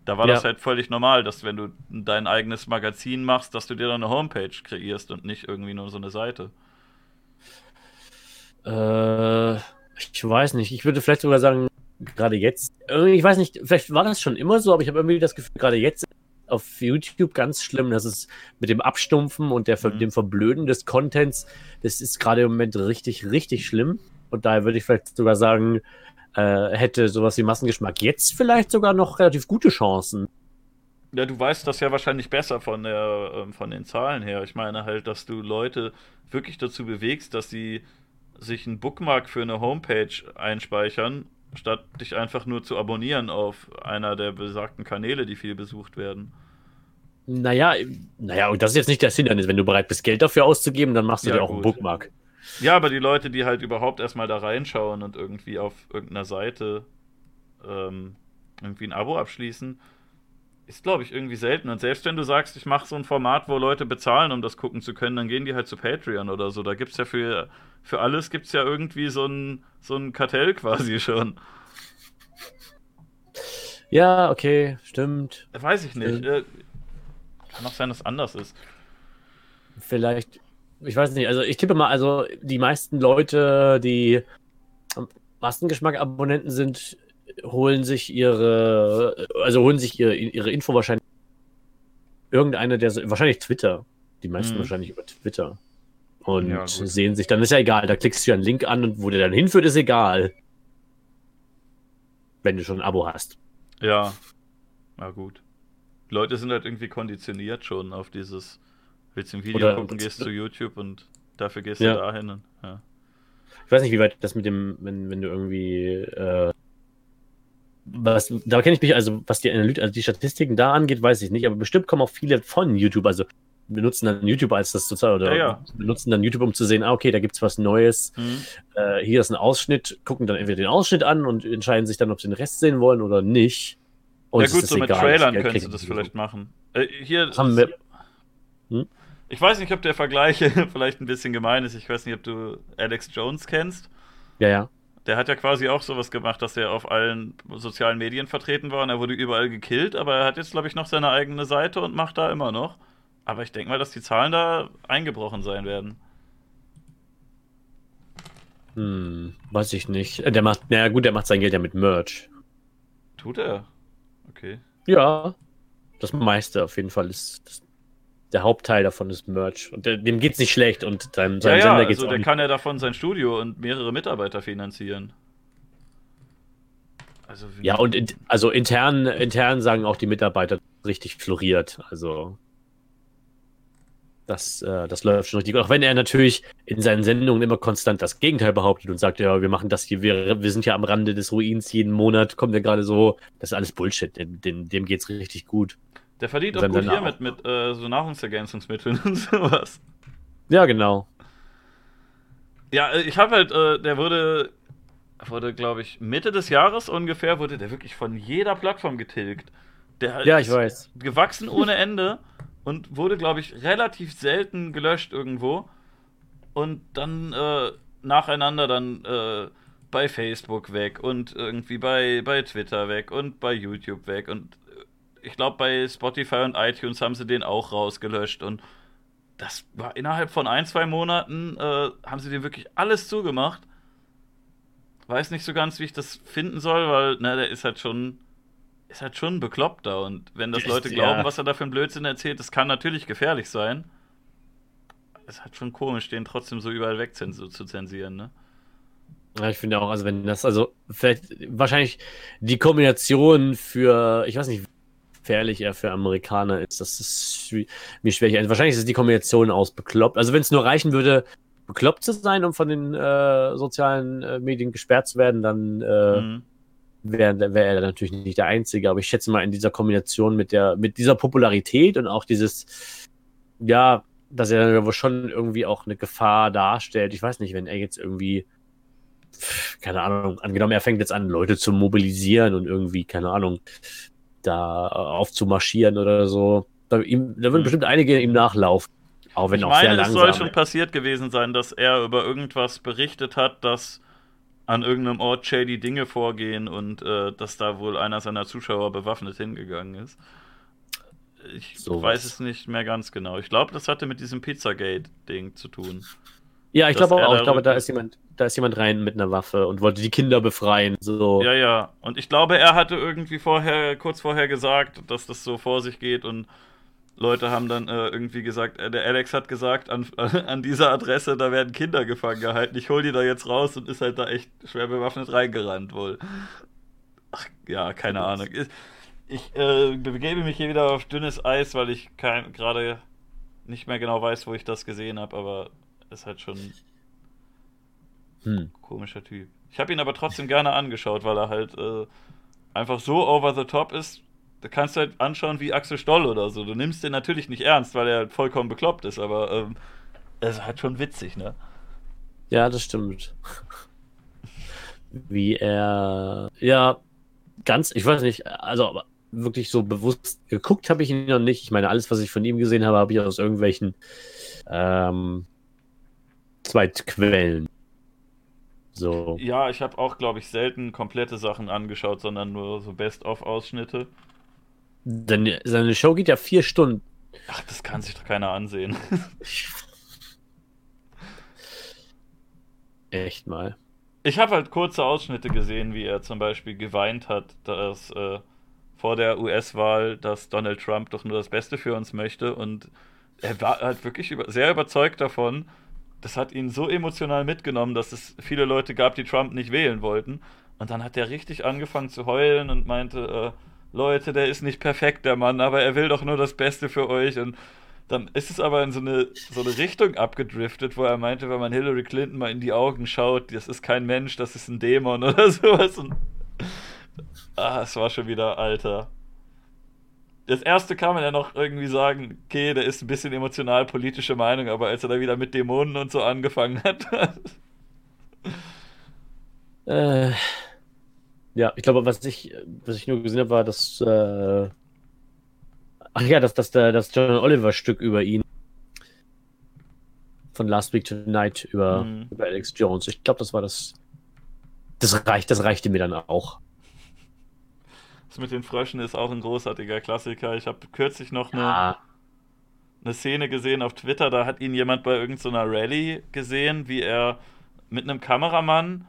[SPEAKER 1] Da war
[SPEAKER 2] Ja.
[SPEAKER 1] das halt völlig normal, dass wenn du dein eigenes Magazin machst, dass du dir dann eine Homepage kreierst und nicht irgendwie nur so eine Seite.
[SPEAKER 2] Äh, ich weiß nicht. Ich würde vielleicht sogar sagen, gerade jetzt. Ich weiß nicht, vielleicht war das schon immer so, aber ich habe irgendwie das Gefühl, gerade jetzt auf YouTube ganz schlimm, dass es mit dem Abstumpfen und der,
[SPEAKER 1] Mhm.
[SPEAKER 2] dem Verblöden des Contents, das ist gerade im Moment richtig, richtig schlimm. Und daher würde ich vielleicht sogar sagen, äh, hätte sowas wie Massengeschmack jetzt vielleicht sogar noch relativ gute Chancen.
[SPEAKER 1] Ja, du weißt das ja wahrscheinlich besser von, der, ähm, von den Zahlen her. Ich meine halt, dass du Leute wirklich dazu bewegst, dass sie sich einen Bookmark für eine Homepage einspeichern, statt dich einfach nur zu abonnieren auf einer der besagten Kanäle, die viel besucht werden.
[SPEAKER 2] Naja, naja, und das ist jetzt nicht das Hindernis. Wenn du bereit bist, Geld dafür auszugeben, dann machst du
[SPEAKER 1] Ja,
[SPEAKER 2] dir auch einen
[SPEAKER 1] gut.
[SPEAKER 2] Bookmark.
[SPEAKER 1] Ja, aber die Leute, die halt überhaupt erstmal da reinschauen und irgendwie auf irgendeiner Seite ähm, irgendwie ein Abo abschließen, ist, glaube ich, irgendwie selten. Und selbst wenn du sagst, ich mache so ein Format, wo Leute bezahlen, um das gucken zu können, dann gehen die halt zu Patreon oder so. Da gibt es ja für, für alles gibt's ja irgendwie so ein, so ein Kartell quasi schon.
[SPEAKER 2] Ja, okay, stimmt.
[SPEAKER 1] Weiß ich nicht. Äh, kann auch sein, dass es anders ist.
[SPEAKER 2] Vielleicht, ich weiß nicht, also ich tippe mal, also die meisten Leute, die Massengeschmack-Abonnenten sind, holen sich ihre, also holen sich ihre, ihre Info wahrscheinlich irgendeine der, wahrscheinlich Twitter. Die meisten
[SPEAKER 1] Mhm.
[SPEAKER 2] wahrscheinlich über Twitter. Und
[SPEAKER 1] Ja,
[SPEAKER 2] sehen sich, dann ist ja egal, da klickst du einen Link an und wo der dann hinführt, ist egal. Wenn du schon ein Abo hast.
[SPEAKER 1] Ja. Na gut. Leute sind halt irgendwie konditioniert schon auf dieses, willst du ein Video
[SPEAKER 2] Oder-
[SPEAKER 1] gucken, gehst zu YouTube und dafür gehst
[SPEAKER 2] Ja.
[SPEAKER 1] du dahin. Und, ja.
[SPEAKER 2] Ich weiß nicht, wie weit das mit dem, wenn, wenn du irgendwie, äh, was, da kenne ich mich, also was die Analyt also die Statistiken da angeht, weiß ich nicht, aber bestimmt kommen auch viele von YouTube, also benutzen dann YouTube als das sozial oder
[SPEAKER 1] Ja, ja.
[SPEAKER 2] benutzen dann YouTube, um zu sehen, ah, okay, da gibt's was Neues,
[SPEAKER 1] Hm.
[SPEAKER 2] äh, hier ist ein Ausschnitt, gucken dann entweder den Ausschnitt an und entscheiden sich dann, ob sie den Rest sehen wollen oder nicht. Und
[SPEAKER 1] ja
[SPEAKER 2] es
[SPEAKER 1] gut, so mit
[SPEAKER 2] egal,
[SPEAKER 1] Trailern könntest du
[SPEAKER 2] kriegen
[SPEAKER 1] das vielleicht machen. Äh, hier,
[SPEAKER 2] haben wir- Hm?
[SPEAKER 1] Ich weiß nicht, ob der Vergleich vielleicht ein bisschen gemein ist. Ich weiß nicht, ob du Alex Jones kennst.
[SPEAKER 2] Ja, ja.
[SPEAKER 1] Der hat ja quasi auch sowas gemacht, dass er auf allen sozialen Medien vertreten war und er wurde überall gekillt, aber er hat jetzt, glaube ich, noch seine eigene Seite und macht da immer noch. Aber ich denke mal, dass die Zahlen da eingebrochen sein werden.
[SPEAKER 2] Hm, weiß ich nicht. Äh, Der macht, naja gut, der macht sein Geld ja mit Merch.
[SPEAKER 1] Tut er? Okay.
[SPEAKER 2] Ja, das meiste auf jeden Fall ist. Der Hauptteil davon ist Merch. Und der, dem geht's nicht schlecht und seinem,
[SPEAKER 1] Ja,
[SPEAKER 2] seinem
[SPEAKER 1] ja,
[SPEAKER 2] Sender geht's
[SPEAKER 1] also
[SPEAKER 2] auch
[SPEAKER 1] der
[SPEAKER 2] nicht.
[SPEAKER 1] kann ja davon sein Studio und mehrere Mitarbeiter finanzieren. Also
[SPEAKER 2] Ja, und in, also intern, intern sagen auch die Mitarbeiter richtig floriert. Also das, äh, das läuft schon richtig. gut. Auch wenn er natürlich in seinen Sendungen immer konstant das Gegenteil behauptet und sagt, ja, wir machen das hier, wir, wir sind ja am Rande des Ruins jeden Monat, kommen wir gerade so. Das ist alles Bullshit. Dem, dem, dem geht's richtig gut.
[SPEAKER 1] Der verdient auch gut hier
[SPEAKER 2] auch.
[SPEAKER 1] mit, mit äh, so Nahrungsergänzungsmitteln und sowas.
[SPEAKER 2] Ja, genau.
[SPEAKER 1] Ja, äh, ich habe halt, äh, der wurde, wurde glaube ich, Mitte des Jahres ungefähr, wurde der wirklich von jeder Plattform getilgt. Der
[SPEAKER 2] Ja, ich
[SPEAKER 1] ist
[SPEAKER 2] weiß.
[SPEAKER 1] gewachsen ohne Ende und wurde, glaube ich, relativ selten gelöscht irgendwo. Und dann äh, nacheinander dann äh, bei Facebook weg und irgendwie bei, bei Twitter weg und bei YouTube weg. Und ich glaube, bei Spotify und iTunes haben sie den auch rausgelöscht. Und das war innerhalb von ein, zwei Monaten, äh, haben sie den wirklich alles zugemacht. Weiß nicht so ganz, wie ich das finden soll, weil, ne, der ist halt schon, ist halt schon ein bekloppter. Und wenn das Leute
[SPEAKER 2] ja.
[SPEAKER 1] glauben, was er da für einen Blödsinn erzählt, das kann natürlich gefährlich sein. Ist halt schon komisch, den trotzdem so überall weg zu zensieren, ne?
[SPEAKER 2] Ja, ich finde auch, also wenn das, also vielleicht wahrscheinlich die Kombination für, ich weiß nicht, gefährlich er für Amerikaner ist, das ist mir schwierig. Also wahrscheinlich ist es die Kombination aus bekloppt. Also wenn es nur reichen würde, bekloppt zu sein, um von den äh, sozialen äh, Medien gesperrt zu werden, dann äh,
[SPEAKER 1] Mhm.
[SPEAKER 2] wäre wär er natürlich nicht der Einzige. Aber ich schätze mal in dieser Kombination mit der, mit dieser Popularität und auch dieses, ja, dass er dann wohl schon irgendwie auch eine Gefahr darstellt. Ich weiß nicht, wenn er jetzt irgendwie, keine Ahnung, angenommen, er fängt jetzt an, Leute zu mobilisieren und irgendwie, keine Ahnung, da äh, aufzumarschieren oder so. Da, ihm, da würden
[SPEAKER 1] Mhm.
[SPEAKER 2] bestimmt einige ihm nachlaufen. Auch wenn
[SPEAKER 1] Ich
[SPEAKER 2] auch sehr
[SPEAKER 1] meine, es
[SPEAKER 2] langsam.
[SPEAKER 1] soll schon passiert gewesen sein, dass er über irgendwas berichtet hat, dass an irgendeinem Ort shady Dinge vorgehen und äh, dass da wohl einer seiner Zuschauer bewaffnet hingegangen ist. Ich
[SPEAKER 2] Sowas.
[SPEAKER 1] weiß es nicht mehr ganz genau. Ich glaube, das hatte mit diesem Pizzagate-Ding zu tun.
[SPEAKER 2] ja, ich glaube auch. Ich glaube, da ist jemand, da ist jemand rein mit einer Waffe und wollte die Kinder befreien. So.
[SPEAKER 1] Ja, ja. Und ich glaube, er hatte irgendwie vorher, kurz vorher gesagt, dass das so vor sich geht und Leute haben dann äh, irgendwie gesagt, äh, der Alex hat gesagt, an, an dieser Adresse, da werden Kinder gefangen gehalten. Ich hol die da jetzt raus und ist halt da echt schwer bewaffnet reingerannt wohl. Ach, ja, keine Ahnung. Ich, äh, begebe mich hier wieder auf dünnes Eis, weil ich gerade nicht mehr genau weiß, wo ich das gesehen habe, aber ist halt schon
[SPEAKER 2] Hm.
[SPEAKER 1] komischer Typ. Ich habe ihn aber trotzdem gerne angeschaut, weil er halt äh, einfach so over the top ist. Da kannst du halt anschauen wie Axel Stoll oder so. Du nimmst den natürlich nicht ernst, weil er halt vollkommen bekloppt ist, aber ähm, er ist halt schon witzig, ne?
[SPEAKER 2] Ja, das stimmt. Wie er, ja, ganz, ich weiß nicht, also aber wirklich so bewusst geguckt habe ich ihn noch nicht. Ich meine, alles, was ich von ihm gesehen habe, habe ich aus irgendwelchen ähm, Zweitquellen. So.
[SPEAKER 1] Ja, ich habe auch, glaube ich, selten komplette Sachen angeschaut, sondern nur so Best-of-Ausschnitte.
[SPEAKER 2] Denn seine Show geht ja vier Stunden.
[SPEAKER 1] Ach, das kann sich doch keiner ansehen.
[SPEAKER 2] Echt mal.
[SPEAKER 1] Ich habe halt kurze Ausschnitte gesehen, wie er zum Beispiel geweint hat, dass äh, vor der US-Wahl, dass Donald Trump doch nur das Beste für uns möchte. Und er war halt wirklich über sehr überzeugt davon. Das hat ihn so emotional mitgenommen, dass es viele Leute gab, die Trump nicht wählen wollten. Und dann hat er richtig angefangen zu heulen und meinte, äh, Leute, der ist nicht perfekt, der Mann, aber er will doch nur das Beste für euch. Und dann ist es aber in so eine, so eine Richtung abgedriftet, wo er meinte, wenn man Hillary Clinton mal in die Augen schaut, das ist kein Mensch, das ist ein Dämon oder sowas. Und, ah, es war schon wieder Alter. Das erste kann man ja noch irgendwie sagen, okay, der ist ein bisschen emotional politische Meinung, aber als er da wieder mit Dämonen und so angefangen hat.
[SPEAKER 2] Äh, ja, ich glaube, was ich, was ich nur gesehen habe, war, dass. Äh, ach ja, dass das, das John Oliver Stück über ihn. Von Last Week Tonight über,
[SPEAKER 1] Mhm.
[SPEAKER 2] über Alex Jones. Ich glaube, das war das. Das reicht, das reichte mir dann auch.
[SPEAKER 1] Das mit den Fröschen ist auch ein großartiger Klassiker. Ich habe kürzlich noch eine,
[SPEAKER 2] Ja,
[SPEAKER 1] eine Szene gesehen auf Twitter, da hat ihn jemand bei irgendeiner Rallye gesehen, wie er mit einem Kameramann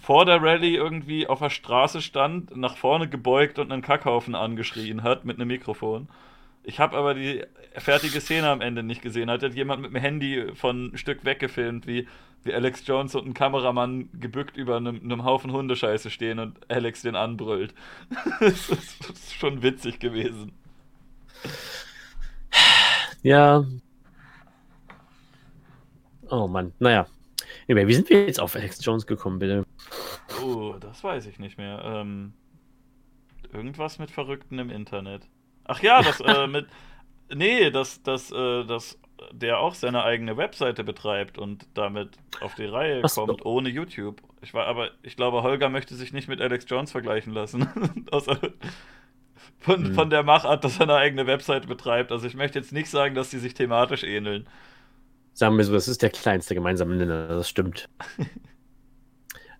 [SPEAKER 1] vor der Rallye irgendwie auf der Straße stand, nach vorne gebeugt und einen Kackhaufen angeschrien hat mit einem Mikrofon. Ich habe aber die fertige Szene am Ende nicht gesehen. Hat jemand mit dem Handy von ein Stück weggefilmt, wie, wie Alex Jones und ein Kameramann gebückt über einem, einem Haufen Hundescheiße stehen und Alex den anbrüllt. das, ist, das ist schon witzig gewesen.
[SPEAKER 2] Ja. Oh Mann, naja. Anyway, wie sind wir jetzt auf Alex Jones gekommen, bitte?
[SPEAKER 1] Oh, das weiß ich nicht mehr. Ähm, irgendwas mit Verrückten im Internet. Ach ja, das äh, mit. Nee, dass das, äh, das, der auch seine eigene Webseite betreibt und damit auf die Reihe
[SPEAKER 2] Ach so.
[SPEAKER 1] kommt, ohne YouTube. Ich war, aber ich glaube, Holger möchte sich nicht mit Alex Jones vergleichen lassen. Von,
[SPEAKER 2] Hm.
[SPEAKER 1] von der Machart, dass er eine eigene Webseite betreibt. Also ich möchte jetzt nicht sagen, dass die sich thematisch ähneln.
[SPEAKER 2] Sagen wir so, das ist der kleinste gemeinsame Nenner, das stimmt.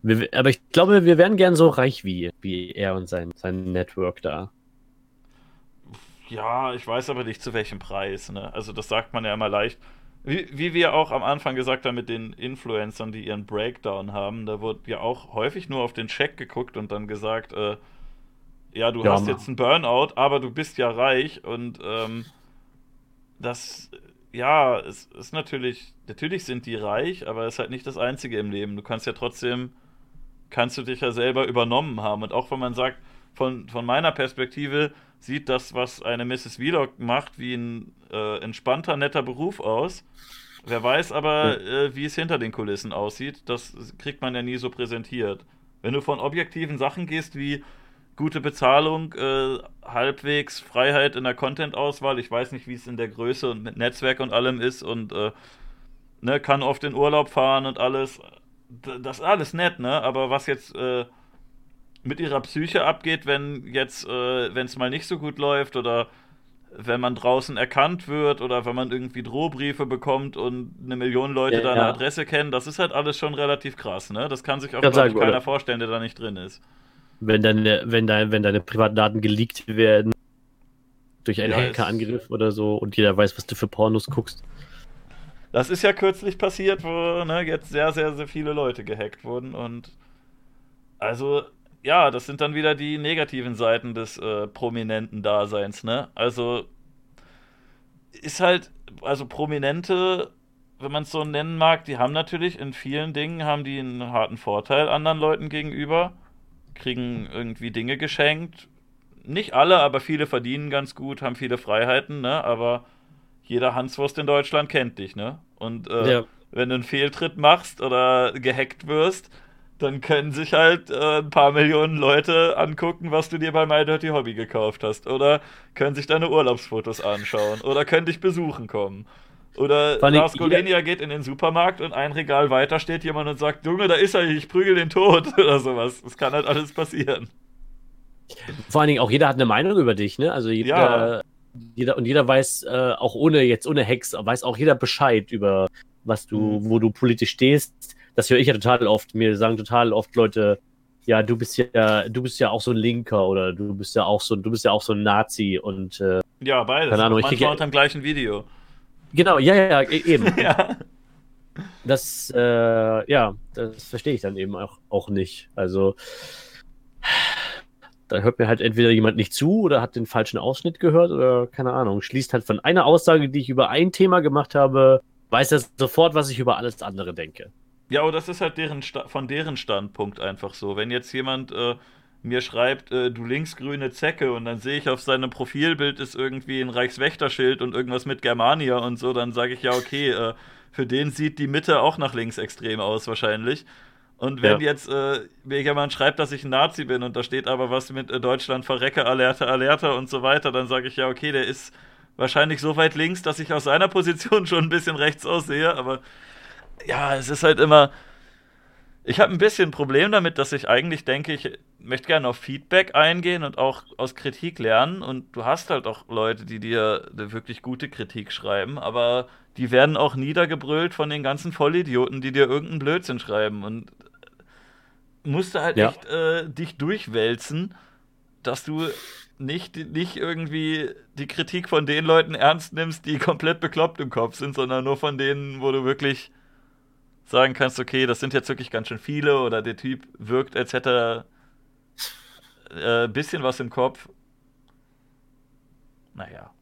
[SPEAKER 2] wir, aber ich glaube, wir wären gern so reich wie, wie er und sein, sein Network da.
[SPEAKER 1] Ja, ich weiß aber nicht zu welchem Preis. Ne? Also das sagt man ja immer leicht. Wie, wie wir auch am Anfang gesagt haben mit den Influencern, die ihren Breakdown haben, da wurde ja auch häufig nur auf den Check geguckt und dann gesagt, äh, ja, du
[SPEAKER 2] Ja,
[SPEAKER 1] hast
[SPEAKER 2] ma-
[SPEAKER 1] jetzt einen Burnout, aber du bist ja reich und ähm, das, ja, es ist natürlich, natürlich sind die reich, aber es ist halt nicht das Einzige im Leben. Du kannst ja trotzdem, kannst du dich ja selber übernommen haben. Und auch wenn man sagt, von, von meiner Perspektive sieht das, was eine Mrs. Vlog macht, wie ein äh, entspannter, netter Beruf aus. Wer weiß aber, äh, wie es hinter den Kulissen aussieht, das kriegt man ja nie so präsentiert. Wenn du von objektiven Sachen gehst wie gute Bezahlung, äh, halbwegs Freiheit in der Content-Auswahl, ich weiß nicht, wie es in der Größe und mit Netzwerk und allem ist und äh, ne, kann oft in Urlaub fahren und alles. Das ist alles nett, ne? Aber was jetzt äh, mit ihrer Psyche abgeht, wenn jetzt, äh, wenn es mal nicht so gut läuft oder wenn man draußen erkannt wird oder wenn man irgendwie Drohbriefe bekommt und eine Million Leute
[SPEAKER 2] Ja,
[SPEAKER 1] deine
[SPEAKER 2] ja.
[SPEAKER 1] Adresse kennen, das ist halt alles schon relativ krass, ne? Das kann sich auch glaub
[SPEAKER 2] sagen
[SPEAKER 1] keiner
[SPEAKER 2] oder?
[SPEAKER 1] vorstellen, der da nicht drin ist.
[SPEAKER 2] Wenn deine, wenn dein, wenn deine Privatdaten geleakt werden durch einen
[SPEAKER 1] Ja,
[SPEAKER 2] Hackerangriff oder so und jeder weiß, was du für Pornos guckst.
[SPEAKER 1] Das ist ja kürzlich passiert, wo ne, jetzt sehr, sehr, sehr viele Leute gehackt wurden und also ja, das sind dann wieder die negativen Seiten des äh, prominenten Daseins, ne? Also ist halt, also Prominente, wenn man es so nennen mag, die haben natürlich in vielen Dingen haben die einen harten Vorteil anderen Leuten gegenüber, kriegen irgendwie Dinge geschenkt. Nicht alle, aber viele verdienen ganz gut, haben viele Freiheiten, ne? Aber jeder Hanswurst in Deutschland kennt dich, ne? Und äh,
[SPEAKER 2] Ja.
[SPEAKER 1] wenn du einen Fehltritt machst oder gehackt wirst, dann können sich halt äh, ein paar Millionen Leute angucken, was du dir bei My Dirty Hobby gekauft hast. Oder können sich deine Urlaubsfotos anschauen. Oder können dich besuchen kommen. Oder Lars Golenia geht in den Supermarkt und ein Regal weiter steht jemand und sagt, Junge, da ist er, ich prügel den tot oder sowas. Das kann halt alles passieren.
[SPEAKER 2] Vor allen Dingen auch jeder hat eine Meinung über dich, ne? Also jeder,
[SPEAKER 1] Ja.
[SPEAKER 2] jeder und jeder weiß, äh, auch ohne jetzt ohne Hex, weiß auch jeder Bescheid über was du,
[SPEAKER 1] Mhm.
[SPEAKER 2] wo du politisch stehst. Das höre ich ja total oft. Mir sagen total oft Leute, ja, du bist ja, du bist ja auch so ein Linker oder du bist ja auch so, du bist ja auch so ein Nazi und äh,
[SPEAKER 1] Ja, beides.
[SPEAKER 2] Keine Ahnung, ich
[SPEAKER 1] Manchmal
[SPEAKER 2] ja-
[SPEAKER 1] unter dem gleichen Video.
[SPEAKER 2] genau, ja, ja, ja, e- eben.
[SPEAKER 1] ja.
[SPEAKER 2] Das, äh, ja, das verstehe ich dann eben auch, auch nicht. Also, da hört mir halt entweder jemand nicht zu oder hat den falschen Ausschnitt gehört oder keine Ahnung. Schließt halt von einer Aussage, die ich über ein Thema gemacht habe, weiß er sofort, was ich über alles andere denke.
[SPEAKER 1] Ja, aber das ist halt deren Sta von deren Standpunkt einfach so. Wenn jetzt jemand äh, mir schreibt, äh, du linksgrüne Zecke und dann sehe ich auf seinem Profilbild ist irgendwie ein Reichswächterschild und irgendwas mit Germania und so, dann sage ich ja, okay, äh, für den sieht die Mitte auch nach links extrem aus wahrscheinlich. Und wenn
[SPEAKER 2] Ja.
[SPEAKER 1] jetzt äh, mir jemand schreibt, dass ich ein Nazi bin und da steht aber was mit äh, Deutschland verrecke, Alerta, Alerta und so weiter, dann sage ich ja, okay, der ist wahrscheinlich so weit links, dass ich aus seiner Position schon ein bisschen rechts aussehe, aber ja, es ist halt immer. Ich habe ein bisschen ein Problem damit, dass ich eigentlich denke, ich möchte gerne auf Feedback eingehen und auch aus Kritik lernen. Und du hast halt auch Leute, die dir eine wirklich gute Kritik schreiben, aber die werden auch niedergebrüllt von den ganzen Vollidioten, die dir irgendeinen Blödsinn schreiben. Und musst du halt
[SPEAKER 2] Ja.
[SPEAKER 1] echt äh, dich durchwälzen, dass du nicht, nicht irgendwie die Kritik von den Leuten ernst nimmst, die komplett bekloppt im Kopf sind, sondern nur von denen, wo du wirklich sagen kannst, okay, das sind jetzt wirklich ganz schön viele oder der Typ wirkt, als hätte er äh, bisschen was im Kopf. Naja.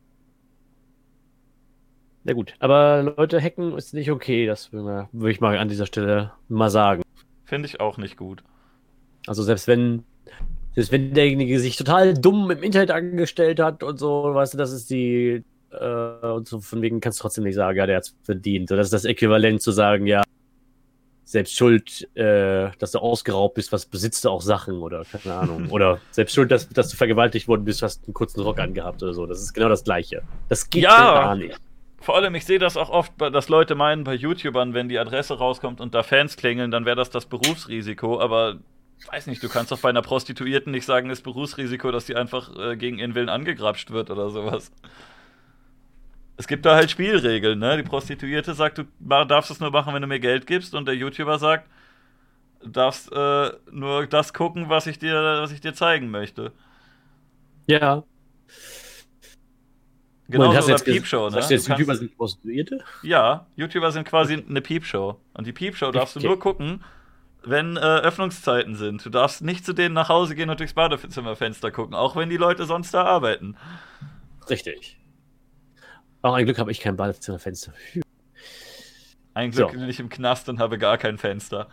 [SPEAKER 2] Na gut, aber Leute, hacken ist nicht okay, das würde ich mal an dieser Stelle mal sagen.
[SPEAKER 1] Finde ich auch nicht gut.
[SPEAKER 2] Also selbst wenn, selbst wenn derjenige sich total dumm im Internet angestellt hat und so, weißt du, das ist die, äh, und so von wegen kannst du trotzdem nicht sagen, ja, der hat es verdient. So, das ist das Äquivalent zu sagen, ja, selbst schuld, äh, dass du ausgeraubt bist, was besitzt du auch Sachen oder keine Ahnung. oder selbst schuld, dass, dass du vergewaltigt worden bist, hast einen kurzen Rock angehabt oder so. Das ist genau das Gleiche. Das geht
[SPEAKER 1] Ja.
[SPEAKER 2] gar nicht.
[SPEAKER 1] Vor allem, ich sehe das auch oft, dass Leute meinen bei YouTubern, wenn die Adresse rauskommt und da Fans klingeln, dann wäre das das Berufsrisiko. Aber weiß nicht, du kannst doch bei einer Prostituierten nicht sagen, ist Berufsrisiko, dass die einfach äh, gegen ihren Willen angegrapscht wird oder sowas. Es gibt da halt Spielregeln, ne? Die Prostituierte sagt, du darfst es nur machen, wenn du mir Geld gibst, und der YouTuber sagt, du darfst äh, nur das gucken, was ich dir, was ich dir zeigen möchte.
[SPEAKER 2] Ja.
[SPEAKER 1] Genau
[SPEAKER 2] du jetzt ges-
[SPEAKER 1] Piepshow, ne?
[SPEAKER 2] sagst
[SPEAKER 1] Du
[SPEAKER 2] du jetzt,
[SPEAKER 1] kannst-
[SPEAKER 2] YouTuber sind Prostituierte?
[SPEAKER 1] Ja, YouTuber sind quasi eine Piepshow. Und die Piepshow darfst du
[SPEAKER 2] Okay.
[SPEAKER 1] nur gucken, wenn äh, Öffnungszeiten sind. Du darfst nicht zu denen nach Hause gehen und durchs Badezimmerfenster gucken, auch wenn die Leute sonst da arbeiten.
[SPEAKER 2] Richtig. Auch ein Glück habe ich kein Badezimmerfenster.
[SPEAKER 1] Ein Glück
[SPEAKER 2] So.
[SPEAKER 1] bin ich im Knast und habe gar kein Fenster.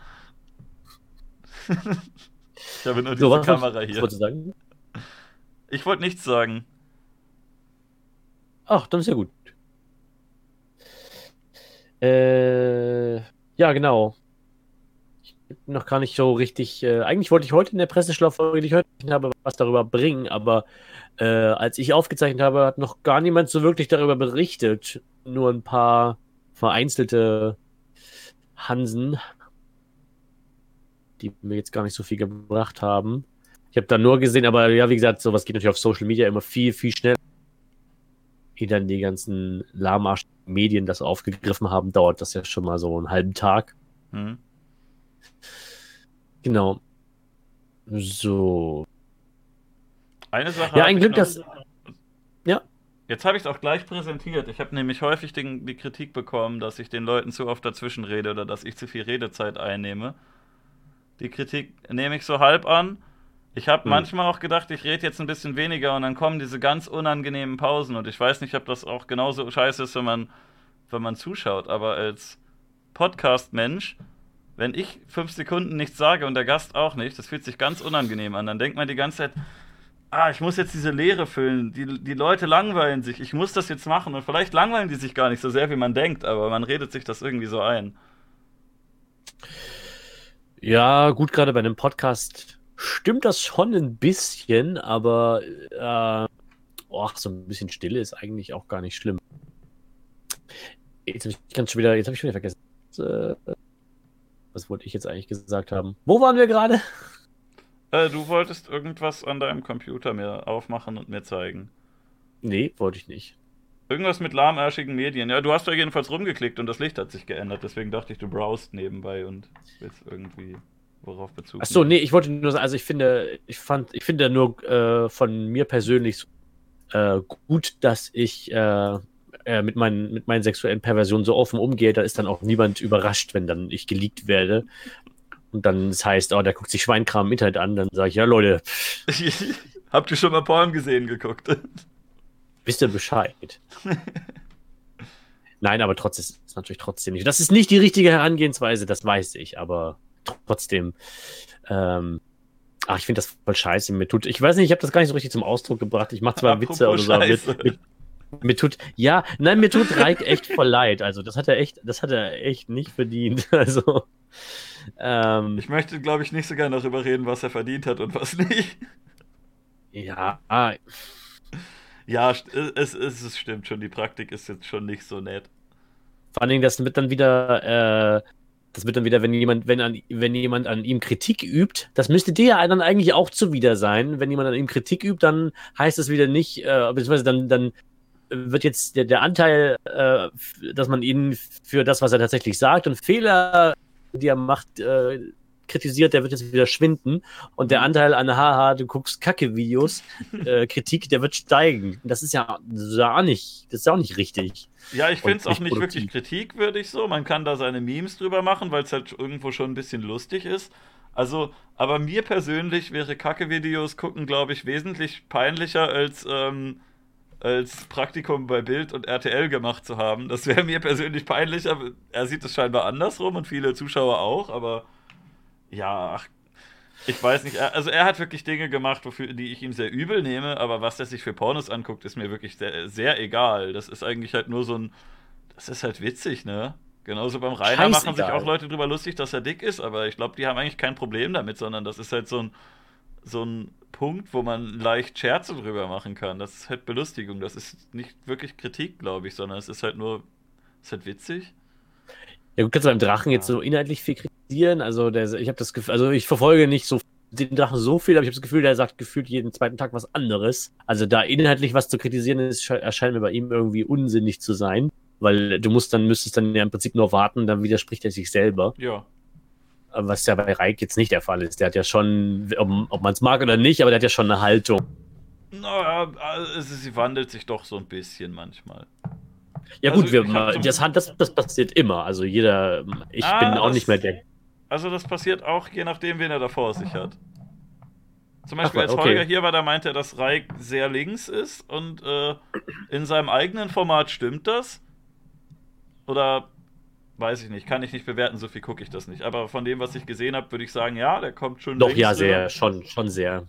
[SPEAKER 1] ich habe nur diese
[SPEAKER 2] So,
[SPEAKER 1] Kamera hier.
[SPEAKER 2] wolltest du sagen?
[SPEAKER 1] Ich wollte nichts sagen.
[SPEAKER 2] Ach, dann ist ja gut. Äh, ja, genau. Noch gar nicht so richtig. Äh, eigentlich wollte ich heute in der Presseschlaufolge, die ich heute habe, was darüber bringen, aber äh, als ich aufgezeichnet habe, hat noch gar niemand so wirklich darüber berichtet. Nur ein paar vereinzelte Hansen, die mir jetzt gar nicht so viel gebracht haben. Ich habe da nur gesehen, aber ja, wie gesagt, sowas geht natürlich auf Social Media immer viel, viel schneller ehe dann die ganzen lahmarsch Medien das aufgegriffen haben, dauert das ja schon mal so einen halben Tag.
[SPEAKER 1] Hm.
[SPEAKER 2] Genau. So.
[SPEAKER 1] Eine Sache.
[SPEAKER 2] Ja, ein Glück,
[SPEAKER 1] noch.
[SPEAKER 2] dass.
[SPEAKER 1] Jetzt habe ich es auch gleich präsentiert. Ich habe nämlich häufig den, die Kritik bekommen, dass ich den Leuten zu oft dazwischen rede oder dass ich zu viel Redezeit einnehme. Die Kritik nehme ich so halb an. Ich habe
[SPEAKER 2] Hm.
[SPEAKER 1] manchmal auch gedacht, ich rede jetzt ein bisschen weniger und dann kommen diese ganz unangenehmen Pausen. Und ich weiß nicht, ob das auch genauso scheiße ist, wenn man, wenn man zuschaut. Aber als Podcast-Mensch, wenn ich fünf Sekunden nichts sage und der Gast auch nicht, das fühlt sich ganz unangenehm an. Dann denkt man die ganze Zeit, ah, ich muss jetzt diese Leere füllen. Die, die Leute langweilen sich. Ich muss das jetzt machen. Und vielleicht langweilen die sich gar nicht so sehr, wie man denkt, aber man redet sich das irgendwie so ein.
[SPEAKER 2] Ja, gut, gerade bei einem Podcast stimmt das schon ein bisschen, aber äh, oh, so ein bisschen Stille ist eigentlich auch gar nicht schlimm. Jetzt habe ich ganz schon wieder, jetzt habe ich schon wieder vergessen. Äh, was wollte ich jetzt eigentlich gesagt haben? Wo waren wir gerade?
[SPEAKER 1] Äh, du wolltest irgendwas an deinem Computer mir aufmachen und mir zeigen.
[SPEAKER 2] Nee, wollte ich nicht.
[SPEAKER 1] Irgendwas mit lahmarschigen Medien. Ja, du hast da jedenfalls rumgeklickt und das Licht hat sich geändert. Deswegen dachte ich, du browst nebenbei und willst irgendwie worauf Bezug
[SPEAKER 2] Ach so,
[SPEAKER 1] nehmen.
[SPEAKER 2] nee, ich wollte nur sagen, also ich finde, ich fand, ich finde nur äh, von mir persönlich äh, gut, dass ich äh, äh, mit, meinen, mit meinen sexuellen Perversionen so offen umgehe. Da ist dann auch niemand überrascht, wenn dann ich geleakt werde. Und dann das heißt, oh, der guckt sich Schweinkram im Internet an, dann sage ich, ja Leute,
[SPEAKER 1] Habt ihr schon mal Porn gesehen geguckt?
[SPEAKER 2] wisst ihr Bescheid. Nein, aber trotzdem ist es natürlich trotzdem nicht. Das ist nicht die richtige Herangehensweise, das weiß ich, aber trotzdem. Ähm, ach, ich finde das voll scheiße. Mir tut, ich weiß nicht, ich habe das gar nicht so richtig zum Ausdruck gebracht. Ich mache zwar
[SPEAKER 1] Apropos
[SPEAKER 2] Witze oder so, mit, mit, mir tut, ja, nein, mir tut Reik echt voll leid. Also, das hat er echt, das hat er echt nicht verdient. Also, ähm,
[SPEAKER 1] Ich möchte, glaube ich, nicht so gerne darüber reden, was er verdient hat und was nicht.
[SPEAKER 2] ja,
[SPEAKER 1] Ja, st- es, es, es stimmt schon, die Praktik ist jetzt schon nicht so nett.
[SPEAKER 2] Vor allen Dingen, das wird dann wieder, äh, das wird dann wieder, wenn jemand, wenn an, wenn jemand an ihm Kritik übt, das müsste dir ja dann eigentlich auch zuwider sein. Wenn jemand an ihm Kritik übt, dann heißt es wieder nicht, äh, beziehungsweise dann, dann wird jetzt der, der Anteil, äh, dass man ihn für das, was er tatsächlich sagt und Fehler, die er macht, äh, kritisiert, der wird jetzt wieder schwinden. Und der Anteil an haha, du guckst Kacke-Videos, äh, Kritik, der wird steigen. Das ist ja, auch nicht, das ist auch nicht richtig.
[SPEAKER 1] Ja, ich finde es auch
[SPEAKER 2] nicht
[SPEAKER 1] nicht
[SPEAKER 2] produktiv.
[SPEAKER 1] wirklich kritikwürdig so. Man kann da seine Memes drüber machen, weil es halt irgendwo schon ein bisschen lustig ist. Also, aber mir persönlich wäre Kacke-Videos gucken, glaube ich, wesentlich peinlicher als ähm, als Praktikum bei Bild und RTL gemacht zu haben. Das wäre mir persönlich peinlich, aber er sieht es scheinbar andersrum und viele Zuschauer auch, aber ja, ach, ich weiß nicht. Also er hat wirklich Dinge gemacht, wofür die ich ihm sehr übel nehme, aber was er sich für Pornos anguckt, ist mir wirklich sehr, sehr egal. Das ist eigentlich halt nur so ein. Das ist halt witzig, ne? Genauso beim Rainer machen sich auch Leute drüber lustig, dass er dick ist, aber ich glaube, die haben eigentlich kein Problem damit, sondern das ist halt so ein, so ein Punkt, wo man leicht Scherze drüber machen kann. Das ist halt Belustigung. Das ist nicht wirklich Kritik, glaube ich, sondern es ist halt nur, es ist halt witzig.
[SPEAKER 2] Ja, du kannst beim Drachen jetzt so inhaltlich viel kritisieren. Also, der, ich habe das Gefühl, also ich verfolge nicht so den Drachen so viel, aber ich habe das Gefühl, der sagt gefühlt jeden zweiten Tag was anderes. Also da inhaltlich was zu kritisieren ist, erscheint mir bei ihm irgendwie unsinnig zu sein, weil du musst dann, müsstest dann ja im Prinzip nur warten, dann widerspricht er sich selber.
[SPEAKER 1] Ja.
[SPEAKER 2] Was ja bei Reik jetzt nicht der Fall ist. Der hat ja schon, ob, ob man es mag oder nicht, aber der hat ja schon eine Haltung.
[SPEAKER 1] Naja, also sie wandelt sich doch so ein bisschen manchmal.
[SPEAKER 2] Ja, also, gut, wir, das, das, das, passiert immer. Also jeder, ich ah, bin auch das, nicht mehr der.
[SPEAKER 1] Also das passiert auch, je nachdem, wen er da vor sich hat. Zum Beispiel, Ach, als. Holger hier war, da meinte er, dass Reik sehr links ist und äh, in seinem eigenen Format stimmt das. Oder weiß ich nicht, kann ich nicht bewerten, so viel gucke ich das nicht. Aber von dem, was ich gesehen habe, würde ich sagen, ja, der kommt schon.
[SPEAKER 2] Doch, ja, sehr, schon, schon sehr.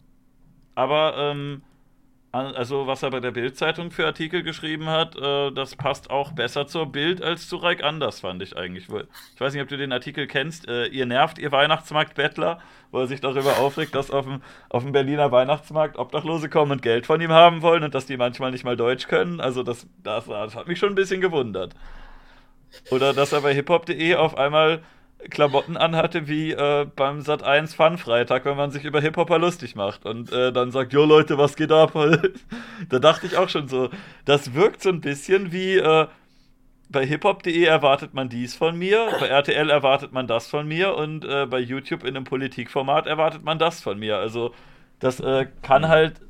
[SPEAKER 1] Aber ähm, also, was er bei der Bild-Zeitung für Artikel geschrieben hat, äh, das passt auch besser zur Bild als zu Reik Anders, fand ich eigentlich. Ich weiß nicht, ob du den Artikel kennst. Äh, ihr nervt, ihr Weihnachtsmarkt-Bettler, wo er sich darüber aufregt, dass auf dem, auf dem Berliner Weihnachtsmarkt Obdachlose kommen und Geld von ihm haben wollen und dass die manchmal nicht mal Deutsch können. Also, das, das, das hat mich schon ein bisschen gewundert. Oder dass er bei hiphop.de auf einmal Klamotten anhatte wie äh, beim Sat 1 Fun Freitag, wenn man sich über Hip-Hopper lustig macht und äh, dann sagt, jo Leute, was geht ab? da dachte ich auch schon so, das wirkt so ein bisschen wie äh, bei hiphop.de erwartet man dies von mir, bei RTL erwartet man das von mir und äh, bei YouTube in einem Politikformat erwartet man das von mir. Also das äh, kann halt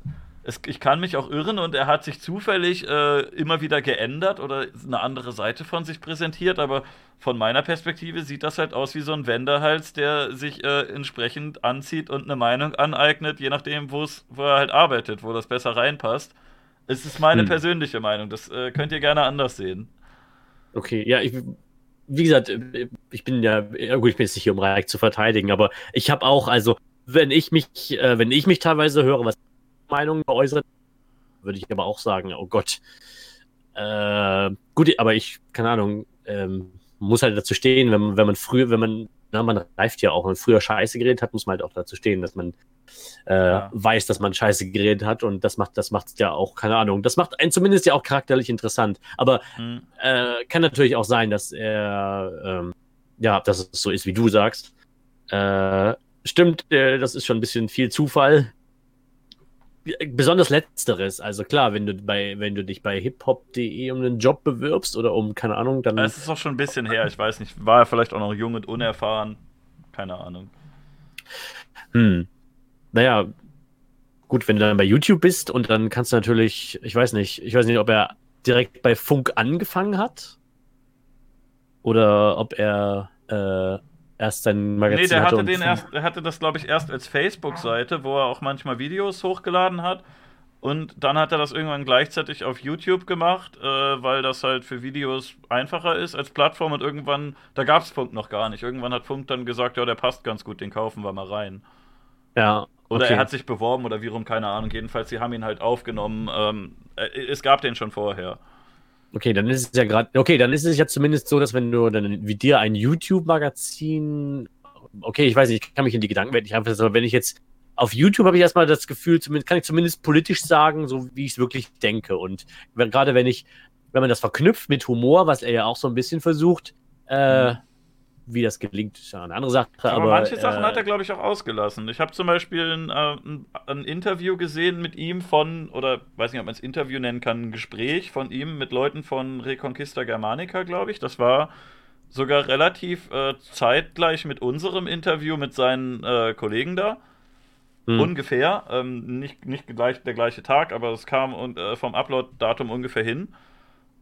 [SPEAKER 1] es, ich kann mich auch irren und er hat sich zufällig äh, immer wieder geändert oder eine andere Seite von sich präsentiert, aber von meiner Perspektive sieht das halt aus wie so ein Wendehals, der sich äh, entsprechend anzieht und eine Meinung aneignet, je nachdem, wo er halt arbeitet, wo das besser reinpasst. Es ist meine hm. persönliche Meinung, das äh, könnt ihr gerne anders sehen.
[SPEAKER 2] Okay, ja, ich, wie gesagt, äh, ich bin ja, ja gut, ich bin jetzt nicht hier, um Reich zu verteidigen, aber ich habe auch, also, wenn ich mich, äh, wenn ich mich teilweise höre, was Meinung äußert, würde ich aber auch sagen, oh Gott. Äh, gut, aber ich, keine Ahnung, ähm, muss halt dazu stehen, wenn, wenn man früher, wenn man, na, man reift ja auch, wenn man früher Scheiße geredet hat, muss man halt auch dazu stehen, dass man äh, ja. weiß, dass man Scheiße geredet hat und das macht, das macht ja auch, keine Ahnung, das macht einen zumindest ja auch charakterlich interessant. Aber hm. äh, kann natürlich auch sein, dass er, ähm, ja, dass es so ist, wie du sagst. Äh, stimmt, äh, das ist schon ein bisschen viel Zufall besonders letzteres. Also klar, wenn du bei, wenn du dich bei hiphop.de um einen Job bewirbst oder um, keine Ahnung, dann.
[SPEAKER 1] Es ist auch schon ein bisschen her, ich weiß nicht. War er vielleicht auch noch jung und unerfahren? Keine Ahnung.
[SPEAKER 2] Hm. Naja, gut, wenn du dann bei YouTube bist und dann kannst du natürlich, ich weiß nicht, ich weiß nicht, ob er direkt bei Funk angefangen hat oder ob er äh, erst sein
[SPEAKER 1] Magazin Nee, der hatte, hatte den erst, er hatte das, glaube ich, erst als Facebook-Seite, wo er auch manchmal Videos hochgeladen hat. Und dann hat er das irgendwann gleichzeitig auf YouTube gemacht, äh, weil das halt für Videos einfacher ist als Plattform. Und irgendwann, da gab es Funk noch gar nicht. Irgendwann hat Funk dann gesagt, ja, der passt ganz gut, den kaufen wir mal rein.
[SPEAKER 2] Ja.
[SPEAKER 1] Oder er hat sich beworben oder wie rum, keine Ahnung. Jedenfalls, sie haben ihn halt aufgenommen. Ähm, äh, es gab den schon vorher.
[SPEAKER 2] Okay, dann ist es ja gerade. Okay, dann ist es ja zumindest so, dass wenn du dann wie dir ein YouTube-Magazin. Okay, ich weiß nicht, ich kann mich in die Gedankenwelt nicht einfach, aber wenn ich jetzt auf YouTube habe ich erstmal das Gefühl, zumindest kann ich zumindest politisch sagen, so wie ich es wirklich denke. Und gerade wenn ich, wenn man das verknüpft mit Humor, was er ja auch so ein bisschen versucht, äh, mhm wie das gelingt, ist ja eine andere Sache.
[SPEAKER 1] Aber, aber manche Sachen äh, hat er, glaube ich, auch ausgelassen. Ich habe zum Beispiel ein, äh, ein, Interview gesehen mit ihm von, oder weiß nicht, ob man es Interview nennen kann, ein Gespräch von ihm mit Leuten von Reconquista Germanica, glaube ich. Das war sogar relativ äh, zeitgleich mit unserem Interview mit seinen äh, Kollegen da. Hm. Ungefähr. Ähm, nicht nicht gleich, der gleiche Tag, aber es kam und, äh, vom Upload-Datum ungefähr hin.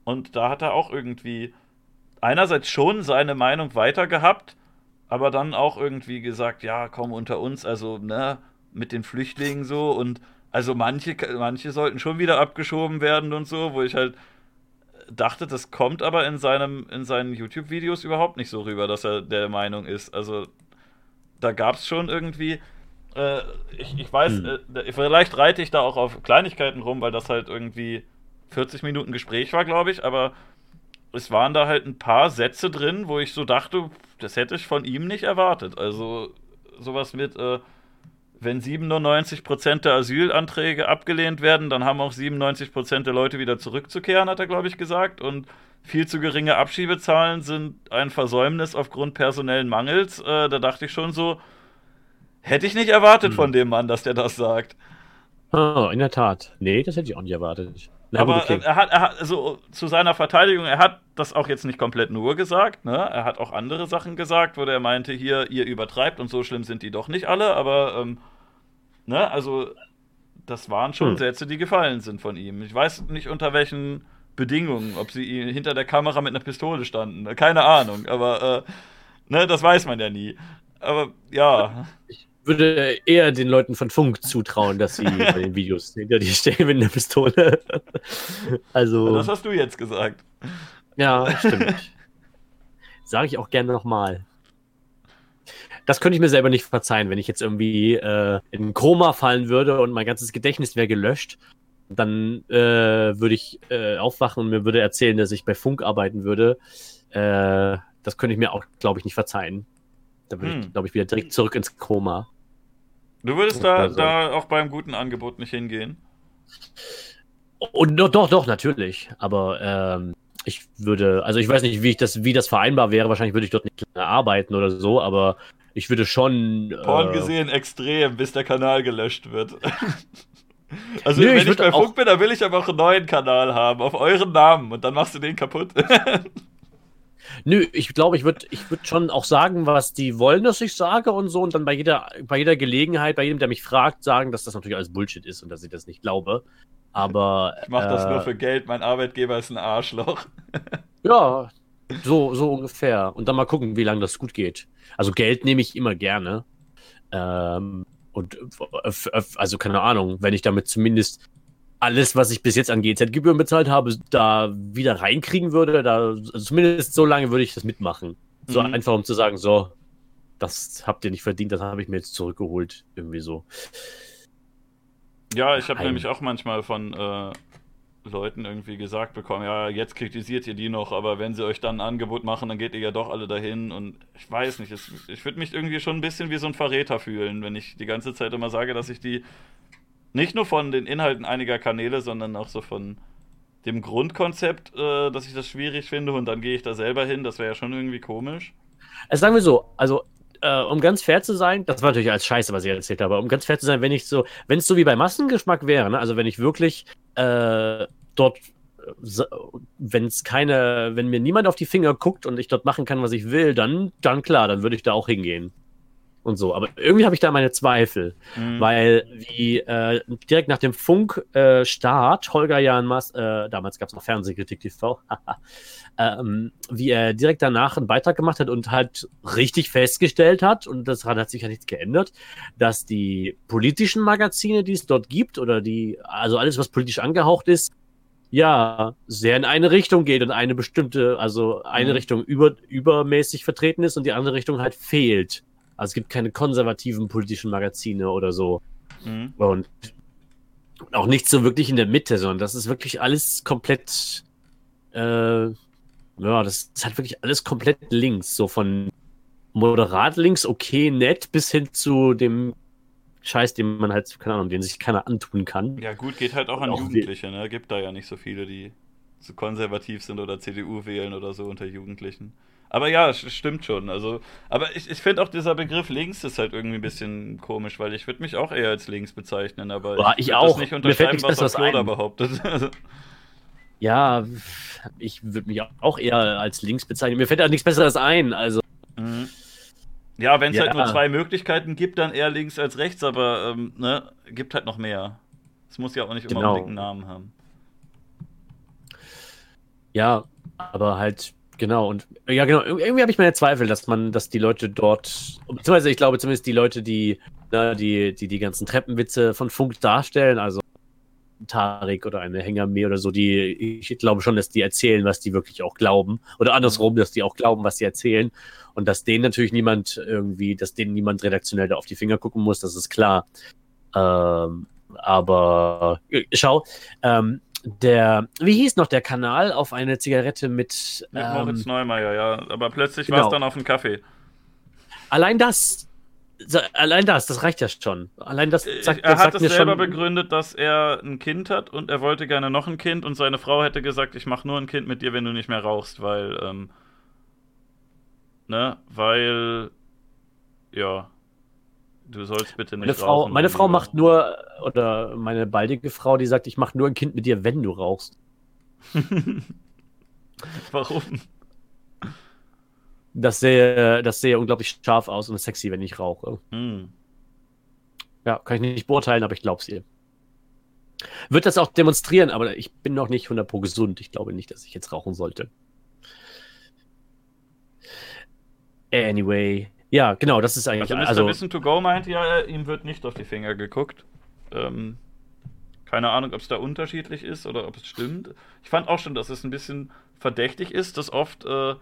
[SPEAKER 1] Und da hat er auch irgendwie einerseits schon seine Meinung weitergehabt, aber dann auch irgendwie gesagt, ja, komm unter uns, also, ne, mit den Flüchtlingen so und also manche, manche sollten schon wieder abgeschoben werden und so, wo ich halt dachte, das kommt aber in, seinem, in seinen YouTube-Videos überhaupt nicht so rüber, dass er der Meinung ist. Also da gab es schon irgendwie. Äh, ich, ich weiß,
[SPEAKER 2] Hm.
[SPEAKER 1] äh, vielleicht reite ich da auch auf Kleinigkeiten rum, weil das halt irgendwie 40 Minuten Gespräch war, glaube ich, aber es waren da halt ein paar Sätze drin, wo ich so dachte, das hätte ich von ihm nicht erwartet. Also sowas mit, äh, wenn 97% der Asylanträge abgelehnt werden, dann haben auch 97% der Leute wieder zurückzukehren, hat er, glaube ich, gesagt. Und viel zu geringe Abschiebezahlen sind ein Versäumnis aufgrund personellen Mangels. Äh, da dachte ich schon so, hätte ich nicht erwartet
[SPEAKER 2] Hm.
[SPEAKER 1] von dem Mann, dass der das sagt.
[SPEAKER 2] Ah, in der Tat. Nee, das hätte ich auch nicht erwartet. Na
[SPEAKER 1] Aber
[SPEAKER 2] okay.
[SPEAKER 1] äh, er hat, er hat, also zu seiner Verteidigung, er hat das auch jetzt nicht komplett nur gesagt, ne? Er hat auch andere Sachen gesagt, wo der meinte, hier, ihr übertreibt und so schlimm sind die doch nicht alle, aber, ähm, ne, also, das waren schon
[SPEAKER 2] Hm.
[SPEAKER 1] Sätze, die gefallen sind von ihm. Ich weiß nicht unter welchen Bedingungen, ob sie hinter der Kamera mit einer Pistole standen, keine Ahnung, aber, äh, ne, das weiß man ja nie. Aber, ja.
[SPEAKER 2] Würde eher den Leuten von Funk zutrauen, dass sie bei den Videos hinter dir stehen mit einer Pistole. also,
[SPEAKER 1] Das hast du jetzt gesagt.
[SPEAKER 2] ja, stimmt. Sage ich auch gerne nochmal. Das könnte ich mir selber nicht verzeihen, wenn ich jetzt irgendwie äh, in ein Koma fallen würde und mein ganzes Gedächtnis wäre gelöscht. Dann äh, würde ich äh, aufwachen und mir würde erzählen, dass ich bei Funk arbeiten würde. Äh, das könnte ich mir auch, glaube ich, nicht verzeihen. Da würde
[SPEAKER 1] Hm.
[SPEAKER 2] ich, glaube ich, wieder direkt zurück ins Koma.
[SPEAKER 1] Du würdest da,
[SPEAKER 2] Also-
[SPEAKER 1] da auch beim guten Angebot nicht hingehen.
[SPEAKER 2] Und doch, doch, doch, natürlich. Aber ähm, ich würde, also ich weiß nicht, wie ich das, wie das vereinbar wäre. Wahrscheinlich würde ich dort nicht lange arbeiten oder so, aber ich würde schon.
[SPEAKER 1] Porn
[SPEAKER 2] äh,
[SPEAKER 1] gesehen extrem, bis der Kanal gelöscht wird. Also,
[SPEAKER 2] Nö,
[SPEAKER 1] wenn
[SPEAKER 2] ich
[SPEAKER 1] ich, bei Funk bin, dann will ich aber auch einen neuen Kanal haben, auf euren Namen und dann machst du den kaputt.
[SPEAKER 2] Nö, ich glaube, ich würde ich würd schon auch sagen, was die wollen, dass ich sage und so und dann bei jeder, bei jeder Gelegenheit, bei jedem, der mich fragt, sagen, dass das natürlich alles Bullshit ist und dass ich das nicht glaube. Aber.
[SPEAKER 1] ich mach das
[SPEAKER 2] äh,
[SPEAKER 1] nur für Geld, mein Arbeitgeber ist ein Arschloch.
[SPEAKER 2] Ja, so, so ungefähr. Und dann mal gucken, wie lange das gut geht. Also Geld nehme ich immer gerne. Ähm, und äh, f- also keine Ahnung, wenn ich damit zumindest alles, was ich bis jetzt an GZ-Gebühren bezahlt habe, da wieder reinkriegen würde, da also zumindest so lange würde ich das mitmachen. So
[SPEAKER 1] Mhm.
[SPEAKER 2] einfach um zu sagen, so, das habt ihr nicht verdient, das habe ich mir jetzt zurückgeholt. Irgendwie so.
[SPEAKER 1] Ja, ich habe nämlich auch manchmal von äh, Leuten irgendwie gesagt bekommen, ja, jetzt kritisiert ihr die noch, aber wenn sie euch dann ein Angebot machen, dann geht ihr ja doch alle dahin und ich weiß nicht, es, ich würde mich irgendwie schon ein bisschen wie so ein Verräter fühlen, wenn ich die ganze Zeit immer sage, dass ich die nicht nur von den Inhalten einiger Kanäle, sondern auch so von dem Grundkonzept, äh, dass ich das schwierig finde und dann gehe ich da selber hin, das wäre ja schon irgendwie komisch.
[SPEAKER 2] Also sagen wir so, also äh, um ganz fair zu sein, das war natürlich als Scheiße, was ich erzählt habe, aber um ganz fair zu sein, wenn ich so, wenn es so wie bei Massengeschmack wäre, ne, also wenn ich wirklich äh, dort, wenn es keine, wenn mir niemand auf die Finger guckt und ich dort machen kann, was ich will, dann, dann klar, dann würde ich da auch hingehen. Und so. Aber irgendwie habe ich da meine Zweifel.
[SPEAKER 1] Mhm.
[SPEAKER 2] Weil wie äh, direkt nach dem Funk-Start äh, Holger Jan Mas, äh, damals gab es noch Fernsehkritik TV, ähm, wie er direkt danach einen Beitrag gemacht hat und halt richtig festgestellt hat, und das hat, hat sich ja nichts geändert, dass die politischen Magazine, die es dort gibt, oder die, also alles, was politisch angehaucht ist, ja, sehr in eine Richtung geht und eine bestimmte, also eine
[SPEAKER 1] Mhm.
[SPEAKER 2] Richtung über, übermäßig vertreten ist und die andere Richtung halt fehlt. Also es gibt keine konservativen politischen Magazine oder so.
[SPEAKER 1] Mhm.
[SPEAKER 2] Und auch nicht so wirklich in der Mitte, sondern das ist wirklich alles komplett, äh, ja, das ist halt wirklich alles komplett links. So von moderat links, okay, nett, bis hin zu dem Scheiß, den man halt, keine Ahnung, den sich keiner antun kann.
[SPEAKER 1] Ja, gut, geht halt auch an
[SPEAKER 2] auch
[SPEAKER 1] Jugendliche, ne? Gibt da ja nicht so viele, die so konservativ sind oder CDU wählen oder so unter Jugendlichen. Aber ja, stimmt schon. Also, aber ich, ich finde auch dieser Begriff links ist halt irgendwie ein bisschen komisch, weil ich würde mich auch eher als links bezeichnen, aber
[SPEAKER 2] Boah, ich
[SPEAKER 1] würd
[SPEAKER 2] auch.
[SPEAKER 1] nicht
[SPEAKER 2] Mir fällt
[SPEAKER 1] unterschreiben,
[SPEAKER 2] nichts
[SPEAKER 1] was
[SPEAKER 2] ein.
[SPEAKER 1] behauptet.
[SPEAKER 2] Ja, ich würde mich auch eher als links bezeichnen. Mir fällt da nichts Besseres ein. Also,
[SPEAKER 1] mhm. Ja, wenn es
[SPEAKER 2] Ja.
[SPEAKER 1] halt nur zwei Möglichkeiten gibt, dann eher links als rechts, aber ähm, ne, gibt halt noch mehr. Es muss ja auch nicht immer
[SPEAKER 2] Genau.
[SPEAKER 1] unbedingt einen Namen haben.
[SPEAKER 2] ja, aber halt Genau, und ja, genau, irgendwie habe ich meine Zweifel, dass man, dass die Leute dort, beziehungsweise ich glaube zumindest die Leute, die, ne, die, die die ganzen Treppenwitze von Funk darstellen, also Tarik oder eine Hängermee oder so, die, ich glaube schon, dass die erzählen, was die wirklich auch glauben. Oder andersrum, dass die auch glauben, was sie erzählen. Und dass denen natürlich niemand irgendwie, dass denen niemand redaktionell da auf die Finger gucken muss, das ist klar. Ähm, aber äh, schau, ähm, der, wie hieß noch der Kanal auf eine Zigarette mit.
[SPEAKER 1] Mit
[SPEAKER 2] ähm,
[SPEAKER 1] Moritz Neumeier, ja. Aber plötzlich
[SPEAKER 2] genau.
[SPEAKER 1] war es dann auf dem Kaffee.
[SPEAKER 2] Allein das, allein das, das reicht ja schon. Allein das sagt,
[SPEAKER 1] er
[SPEAKER 2] das
[SPEAKER 1] hat
[SPEAKER 2] sagt
[SPEAKER 1] es selber
[SPEAKER 2] schon.
[SPEAKER 1] begründet, dass er ein Kind hat und er wollte gerne noch ein Kind und seine Frau hätte gesagt, ich mache nur ein Kind mit dir, wenn du nicht mehr rauchst, weil, ähm, ne, weil, ja, du sollst bitte nicht
[SPEAKER 2] Meine Frau,
[SPEAKER 1] rauchen.
[SPEAKER 2] meine
[SPEAKER 1] mein
[SPEAKER 2] Frau macht nur, oder meine baldige Frau, die sagt, ich mache nur ein Kind mit dir, wenn du rauchst.
[SPEAKER 1] Warum?
[SPEAKER 2] Das sehe, das sehe unglaublich scharf aus und sexy, wenn ich rauche.
[SPEAKER 1] Hm.
[SPEAKER 2] Ja, kann ich nicht beurteilen, aber ich glaube es ihr. Wird das auch demonstrieren, aber ich bin noch nicht 100 pro gesund. Ich glaube nicht, dass ich jetzt rauchen sollte. Anyway. Ja, genau, das ist eigentlich.
[SPEAKER 1] Also Mr.
[SPEAKER 2] Also,
[SPEAKER 1] Wissen to Go meinte ja, ihm wird nicht auf die Finger geguckt. Ähm, keine Ahnung, ob es da unterschiedlich ist oder ob es stimmt. Ich fand auch schon, dass es ein bisschen verdächtig ist, dass oft, äh,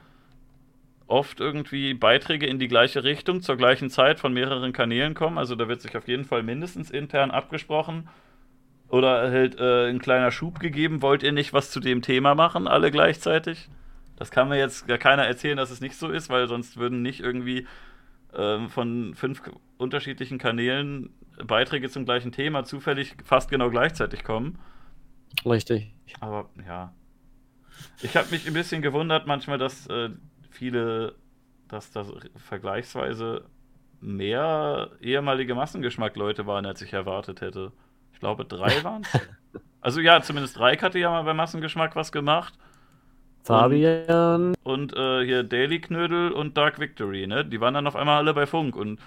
[SPEAKER 1] oft irgendwie Beiträge in die gleiche Richtung zur gleichen Zeit von mehreren Kanälen kommen. Also da wird sich auf jeden Fall mindestens intern abgesprochen. Oder halt äh, ein kleiner Schub gegeben, wollt ihr nicht was zu dem Thema machen, alle gleichzeitig? Das kann mir jetzt gar keiner erzählen, dass es nicht so ist, weil sonst würden nicht irgendwie ähm, von fünf unterschiedlichen Kanälen Beiträge zum gleichen Thema zufällig fast genau gleichzeitig kommen.
[SPEAKER 2] richtig.
[SPEAKER 1] Aber ja. Ich habe mich ein bisschen gewundert manchmal, dass äh, viele, dass da vergleichsweise mehr ehemalige Massengeschmack-Leute waren, als ich erwartet hätte. Ich glaube, drei waren es. Also ja, zumindest Reik hatte ja mal bei Massengeschmack was gemacht.
[SPEAKER 2] Fabian.
[SPEAKER 1] Und äh, hier Daily Knödel und Dark Victory, ne? Die waren dann auf einmal alle bei Funk. Und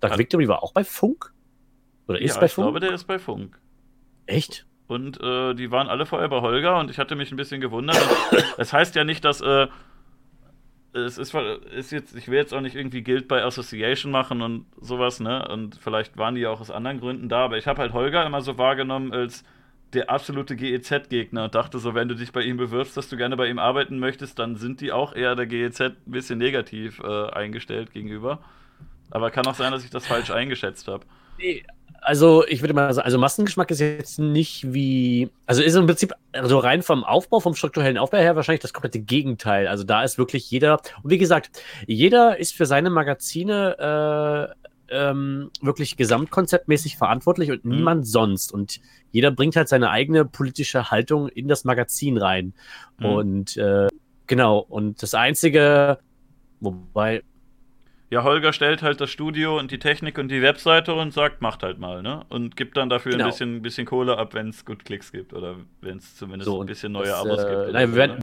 [SPEAKER 2] Dark Victory war auch bei Funk? Oder ist
[SPEAKER 1] ja,
[SPEAKER 2] bei
[SPEAKER 1] ich
[SPEAKER 2] Funk?
[SPEAKER 1] glaube, der ist bei Funk.
[SPEAKER 2] Echt?
[SPEAKER 1] Und äh, die waren alle vorher bei Holger und ich hatte mich ein bisschen gewundert. Und Es heißt ja nicht, dass äh, es ist, ist jetzt, ich will jetzt auch nicht irgendwie Guild by Association machen und sowas, ne? Und vielleicht waren die ja auch aus anderen Gründen da, aber ich habe halt Holger immer so wahrgenommen als der absolute GEZ-Gegner dachte so, wenn du dich bei ihm bewirbst, dass du gerne bei ihm arbeiten möchtest, dann sind die auch eher der GEZ ein bisschen negativ äh, eingestellt gegenüber. Aber kann auch sein, dass ich das falsch eingeschätzt habe.
[SPEAKER 2] Nee, Also, ich würde mal sagen, also Massengeschmack ist jetzt nicht wie, also ist im Prinzip, also rein vom Aufbau, vom strukturellen Aufbau her wahrscheinlich das komplette Gegenteil. Also da ist wirklich jeder, und wie gesagt, jeder ist für seine Magazine äh, ähm, wirklich gesamtkonzeptmäßig verantwortlich und
[SPEAKER 1] Mhm.
[SPEAKER 2] niemand sonst. Und jeder bringt halt seine eigene politische Haltung in das Magazin rein.
[SPEAKER 1] Mhm.
[SPEAKER 2] Und äh, genau, und das Einzige, wobei,
[SPEAKER 1] Ja, Holger stellt halt das Studio und die Technik und die Webseite und sagt, macht halt mal, ne? Und gibt dann dafür
[SPEAKER 2] Genau.
[SPEAKER 1] ein bisschen, bisschen Kohle ab, wenn es gut Klicks gibt oder wenn es zumindest
[SPEAKER 2] So,
[SPEAKER 1] ein bisschen neue
[SPEAKER 2] das,
[SPEAKER 1] Abos
[SPEAKER 2] äh,
[SPEAKER 1] gibt.
[SPEAKER 2] nein, wir
[SPEAKER 1] so,
[SPEAKER 2] werden-
[SPEAKER 1] ne?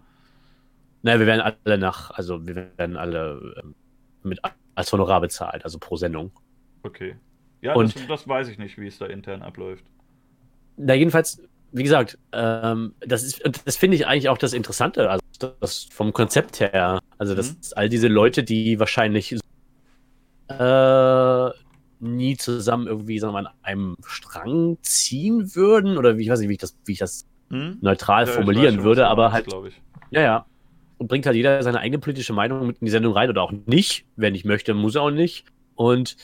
[SPEAKER 2] naja, wir werden alle nach, also wir werden alle ähm, mit als Honorar bezahlt, also pro Sendung.
[SPEAKER 1] Okay. Ja,
[SPEAKER 2] Und-
[SPEAKER 1] das, das weiß ich nicht, wie es da intern abläuft.
[SPEAKER 2] Na, jedenfalls, wie gesagt, ähm, das ist, das finde ich eigentlich auch das Interessante, also das vom Konzept her. Also, dass
[SPEAKER 1] Mhm.
[SPEAKER 2] all diese Leute, die wahrscheinlich äh, nie zusammen irgendwie, sagen wir mal, an einem Strang ziehen würden, oder wie, ich weiß nicht, wie ich das, wie ich das
[SPEAKER 1] Hm?
[SPEAKER 2] neutral
[SPEAKER 1] Ja,
[SPEAKER 2] formulieren
[SPEAKER 1] schon,
[SPEAKER 2] würde, aber halt,
[SPEAKER 1] ich.
[SPEAKER 2] ja, ja. Und bringt halt jeder seine eigene politische Meinung mit in die Sendung rein oder auch nicht. Wenn ich möchte, muss er auch nicht. Und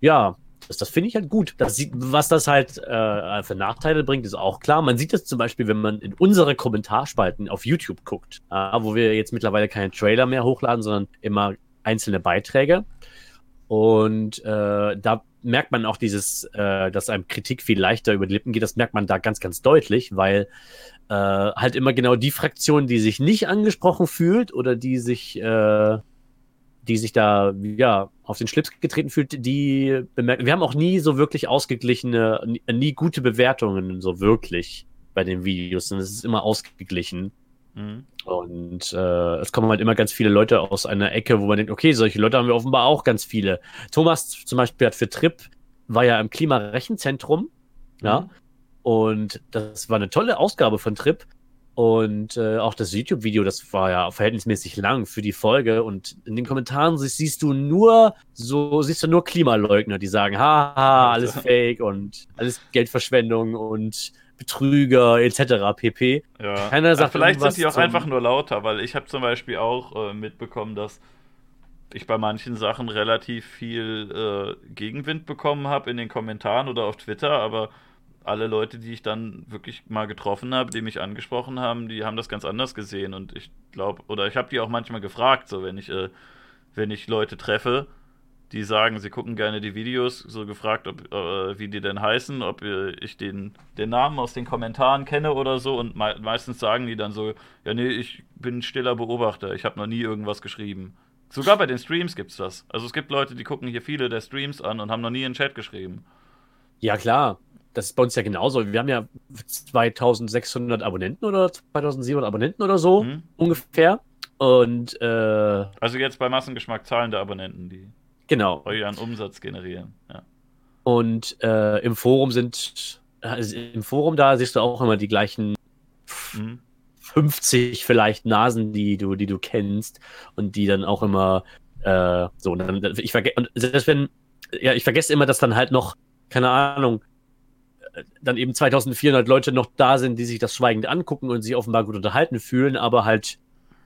[SPEAKER 2] ja, das, das finde ich halt gut. Das sieht, was das halt äh, für Nachteile bringt, ist auch klar. Man sieht das zum Beispiel, wenn man in unsere Kommentarspalten auf YouTube guckt, äh, wo wir jetzt mittlerweile keine Trailer mehr hochladen, sondern immer einzelne Beiträge. Und äh, da merkt man auch dieses, äh, dass einem Kritik viel leichter über die Lippen geht. Das merkt man da ganz, ganz deutlich, weil äh, halt immer genau die Fraktion, die sich nicht angesprochen fühlt oder die sich, äh, die sich da ja auf den Schlips getreten fühlt, die bemerken. Wir haben auch nie so wirklich ausgeglichene, nie, nie gute Bewertungen so wirklich bei den Videos, sondern es ist immer ausgeglichen.
[SPEAKER 1] Mhm.
[SPEAKER 2] Und äh, es kommen halt immer ganz viele Leute aus einer Ecke, wo man denkt, okay, solche Leute haben wir offenbar auch ganz viele. Thomas zum Beispiel hat für Trip, war ja im Klimarechenzentrum, ja,
[SPEAKER 1] Mhm.
[SPEAKER 2] und das war eine tolle Ausgabe von Trip. Und äh, auch das YouTube-Video, das war ja verhältnismäßig lang für die Folge. Und in den Kommentaren sie- siehst du nur so, siehst du nur Klimaleugner, die sagen, haha, alles
[SPEAKER 1] Alter.
[SPEAKER 2] fake und alles Geldverschwendung und Betrüger etc. pp.
[SPEAKER 1] Ja.
[SPEAKER 2] Keiner sagt
[SPEAKER 1] vielleicht
[SPEAKER 2] irgendwas
[SPEAKER 1] sind die auch einfach nur lauter, weil ich habe zum Beispiel auch äh, mitbekommen, dass ich bei manchen Sachen relativ viel äh, Gegenwind bekommen habe in den Kommentaren oder auf Twitter, aber alle Leute, die ich dann wirklich mal getroffen habe, die mich angesprochen haben, die haben das ganz anders gesehen und ich glaube, oder ich habe die auch manchmal gefragt, so wenn ich, äh, wenn ich Leute treffe, die sagen, sie gucken gerne die Videos, so gefragt, ob, äh, wie die denn heißen, ob äh, ich den, den Namen aus den Kommentaren kenne oder so. Und mei meistens sagen die dann so, ja, nee, ich bin stiller Beobachter, ich habe noch nie irgendwas geschrieben. Sogar bei den Streams gibt's das. Also es gibt Leute, die gucken hier viele der Streams an und haben noch nie in den Chat geschrieben.
[SPEAKER 2] Ja, klar. Das ist bei uns ja genauso. Wir haben ja 2600 Abonnenten oder 2700 Abonnenten oder so
[SPEAKER 1] Hm?
[SPEAKER 2] ungefähr. Und äh,
[SPEAKER 1] Also jetzt bei Massengeschmack zahlende Abonnenten, die
[SPEAKER 2] genau.
[SPEAKER 1] euren Umsatz generieren. Ja.
[SPEAKER 2] Und äh, im Forum sind, also im Forum da siehst du auch immer die gleichen
[SPEAKER 1] Mhm.
[SPEAKER 2] 50 vielleicht Nasen, die du, die du kennst und die dann auch immer äh, so, und dann, ich vergesse, und selbst wenn, ja, ich vergesse immer, dass dann halt noch, keine Ahnung, dann eben 2400 Leute noch da sind, die sich das schweigend angucken und sich offenbar gut unterhalten fühlen, aber halt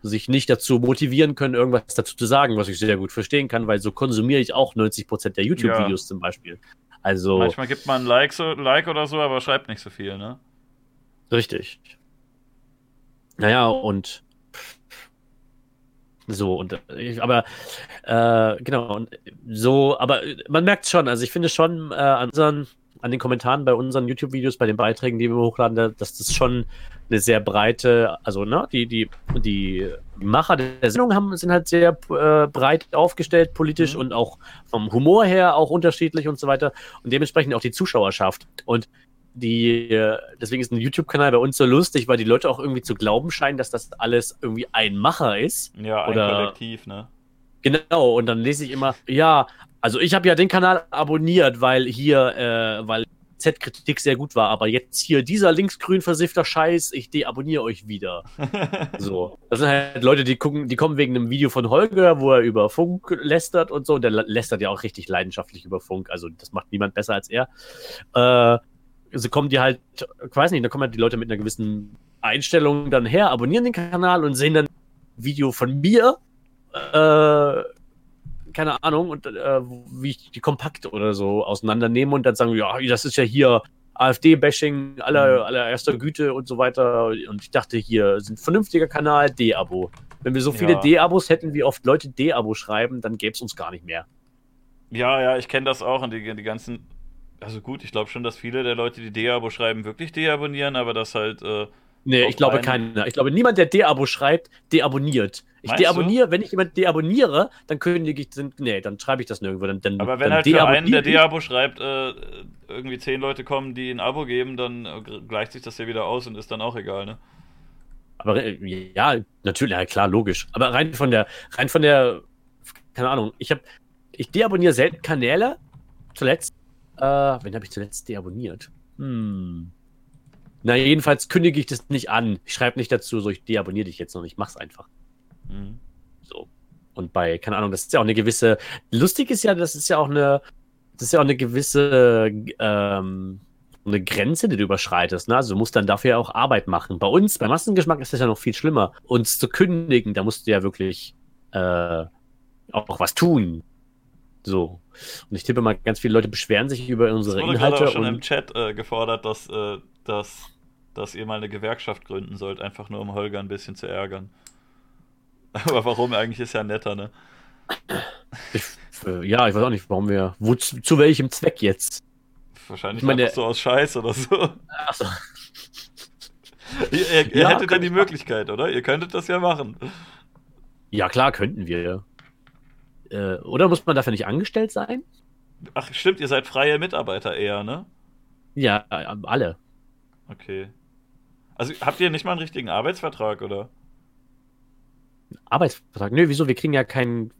[SPEAKER 2] sich nicht dazu motivieren können, irgendwas dazu zu sagen, was ich sehr gut verstehen kann, weil so konsumiere ich auch 90% der YouTube-Videos zum Beispiel. Also,
[SPEAKER 1] Manchmal gibt man ein like, so, like oder so, aber schreibt nicht so viel, ne?
[SPEAKER 2] Richtig. Naja, und so, und äh, aber äh, genau, und so, aber man merkt schon, also ich finde schon äh, an, unseren, an den Kommentaren bei unseren YouTube-Videos, bei den Beiträgen, die wir hochladen, da- dass das schon eine sehr breite, also ne, die, die, die Macher der Sendung haben, sind halt sehr äh, breit aufgestellt, politisch
[SPEAKER 1] Mhm.
[SPEAKER 2] und auch vom Humor her auch unterschiedlich und so weiter. Und dementsprechend auch die Zuschauerschaft. Und die, äh, deswegen ist ein YouTube-Kanal bei uns so lustig, weil die Leute auch irgendwie zu glauben scheinen, dass das alles irgendwie ein Macher ist.
[SPEAKER 1] Ja, ein
[SPEAKER 2] Oder-
[SPEAKER 1] Kollektiv, ne?
[SPEAKER 2] Genau, und dann lese ich immer, ja, also ich habe ja den Kanal abonniert, weil hier, äh, weil Z-Kritik sehr gut war, aber jetzt hier dieser linksgrün versiffter Scheiß, ich deabonniere euch wieder. So. Das sind halt Leute, die gucken, die kommen wegen einem Video von Holger, wo er über Funk lästert und so. Und der lästert ja auch richtig leidenschaftlich über Funk. Also das macht niemand besser als er. Äh, so kommen die halt, ich weiß nicht, da kommen halt die Leute mit einer gewissen Einstellung dann her, abonnieren den Kanal und sehen dann ein Video von mir. Äh, keine Ahnung, und äh, wie ich die kompakt oder so auseinandernehme und dann sagen, ja, das ist ja hier AfD-Bashing aller,
[SPEAKER 1] Mhm.
[SPEAKER 2] allererster Güte und so weiter. Und ich dachte, hier ist ein vernünftiger Kanal, D-Abo. Wenn wir so viele
[SPEAKER 1] Ja.
[SPEAKER 2] D-Abos hätten, wie oft Leute D-Abo schreiben, dann gäbe es uns gar nicht mehr.
[SPEAKER 1] Ja, ja, ich kenne das auch und die, die ganzen. Also gut, ich glaube schon, dass viele der Leute, die D-Abo schreiben, wirklich deabonnieren, aber das halt. Äh,
[SPEAKER 2] Nee, ich glaube keiner. Ich glaube, niemand, der D-Abo schreibt, deabonniert. Ich
[SPEAKER 1] Meinst
[SPEAKER 2] deabonniere, wenn ich jemand deabonniere, dann kündige ich, dann, nee, dann schreibe ich das nirgendwo. Dann, dann,
[SPEAKER 1] aber wenn
[SPEAKER 2] dann
[SPEAKER 1] halt für einen, der D-Abo schreibt, äh, irgendwie zehn Leute kommen, die ein Abo geben, dann äh, gleicht sich das ja wieder aus und ist dann auch egal, ne?
[SPEAKER 2] Aber äh, ja, natürlich, ja klar, logisch. Aber rein von der, rein von der, keine Ahnung, ich habe, ich deabonniere selten Kanäle. Zuletzt, äh, wen habe ich zuletzt deabonniert? Hm. Na, jedenfalls kündige ich das nicht an. Ich schreibe nicht dazu, so ich deabonniere dich jetzt noch, ich mach's einfach.
[SPEAKER 1] Mhm.
[SPEAKER 2] So. Und bei, keine Ahnung, das ist ja auch eine gewisse, lustig ist ja, das ist ja auch eine, das ist ja auch eine gewisse, ähm, eine Grenze, die du überschreitest. Ne? Also du musst dann dafür ja auch Arbeit machen. Bei uns, bei Massengeschmack ist das ja noch viel schlimmer. Uns zu kündigen, da musst du ja wirklich äh, auch was tun. So. Und ich tippe mal, ganz viele Leute beschweren sich über unsere
[SPEAKER 1] wurde gerade
[SPEAKER 2] Inhalte.
[SPEAKER 1] auch schon im Chat äh, gefordert, dass, äh, dass, dass ihr mal eine Gewerkschaft gründen sollt, einfach nur um Holger ein bisschen zu ärgern. Aber warum? Eigentlich ist ja netter, ne?
[SPEAKER 2] ich, äh, ja, ich weiß auch nicht, warum wir, wo, zu, zu welchem Zweck jetzt?
[SPEAKER 1] Wahrscheinlich
[SPEAKER 2] Ich meine,
[SPEAKER 1] so aus Scheiß oder so.
[SPEAKER 2] Achso.
[SPEAKER 1] ihr ihr, ihr
[SPEAKER 2] Ja,
[SPEAKER 1] hättet ja
[SPEAKER 2] könnte
[SPEAKER 1] die
[SPEAKER 2] ich
[SPEAKER 1] Möglichkeit, oder? Ihr könntet das ja machen.
[SPEAKER 2] Ja, klar, könnten wir. Äh, oder muss man dafür nicht angestellt sein?
[SPEAKER 1] Ach, stimmt, ihr seid freie Mitarbeiter eher, ne?
[SPEAKER 2] Ja, äh, alle.
[SPEAKER 1] Okay. Also habt ihr nicht mal einen richtigen Arbeitsvertrag, oder?
[SPEAKER 2] Arbeitsvertrag. Nö, wieso? Wir kriegen ja kein,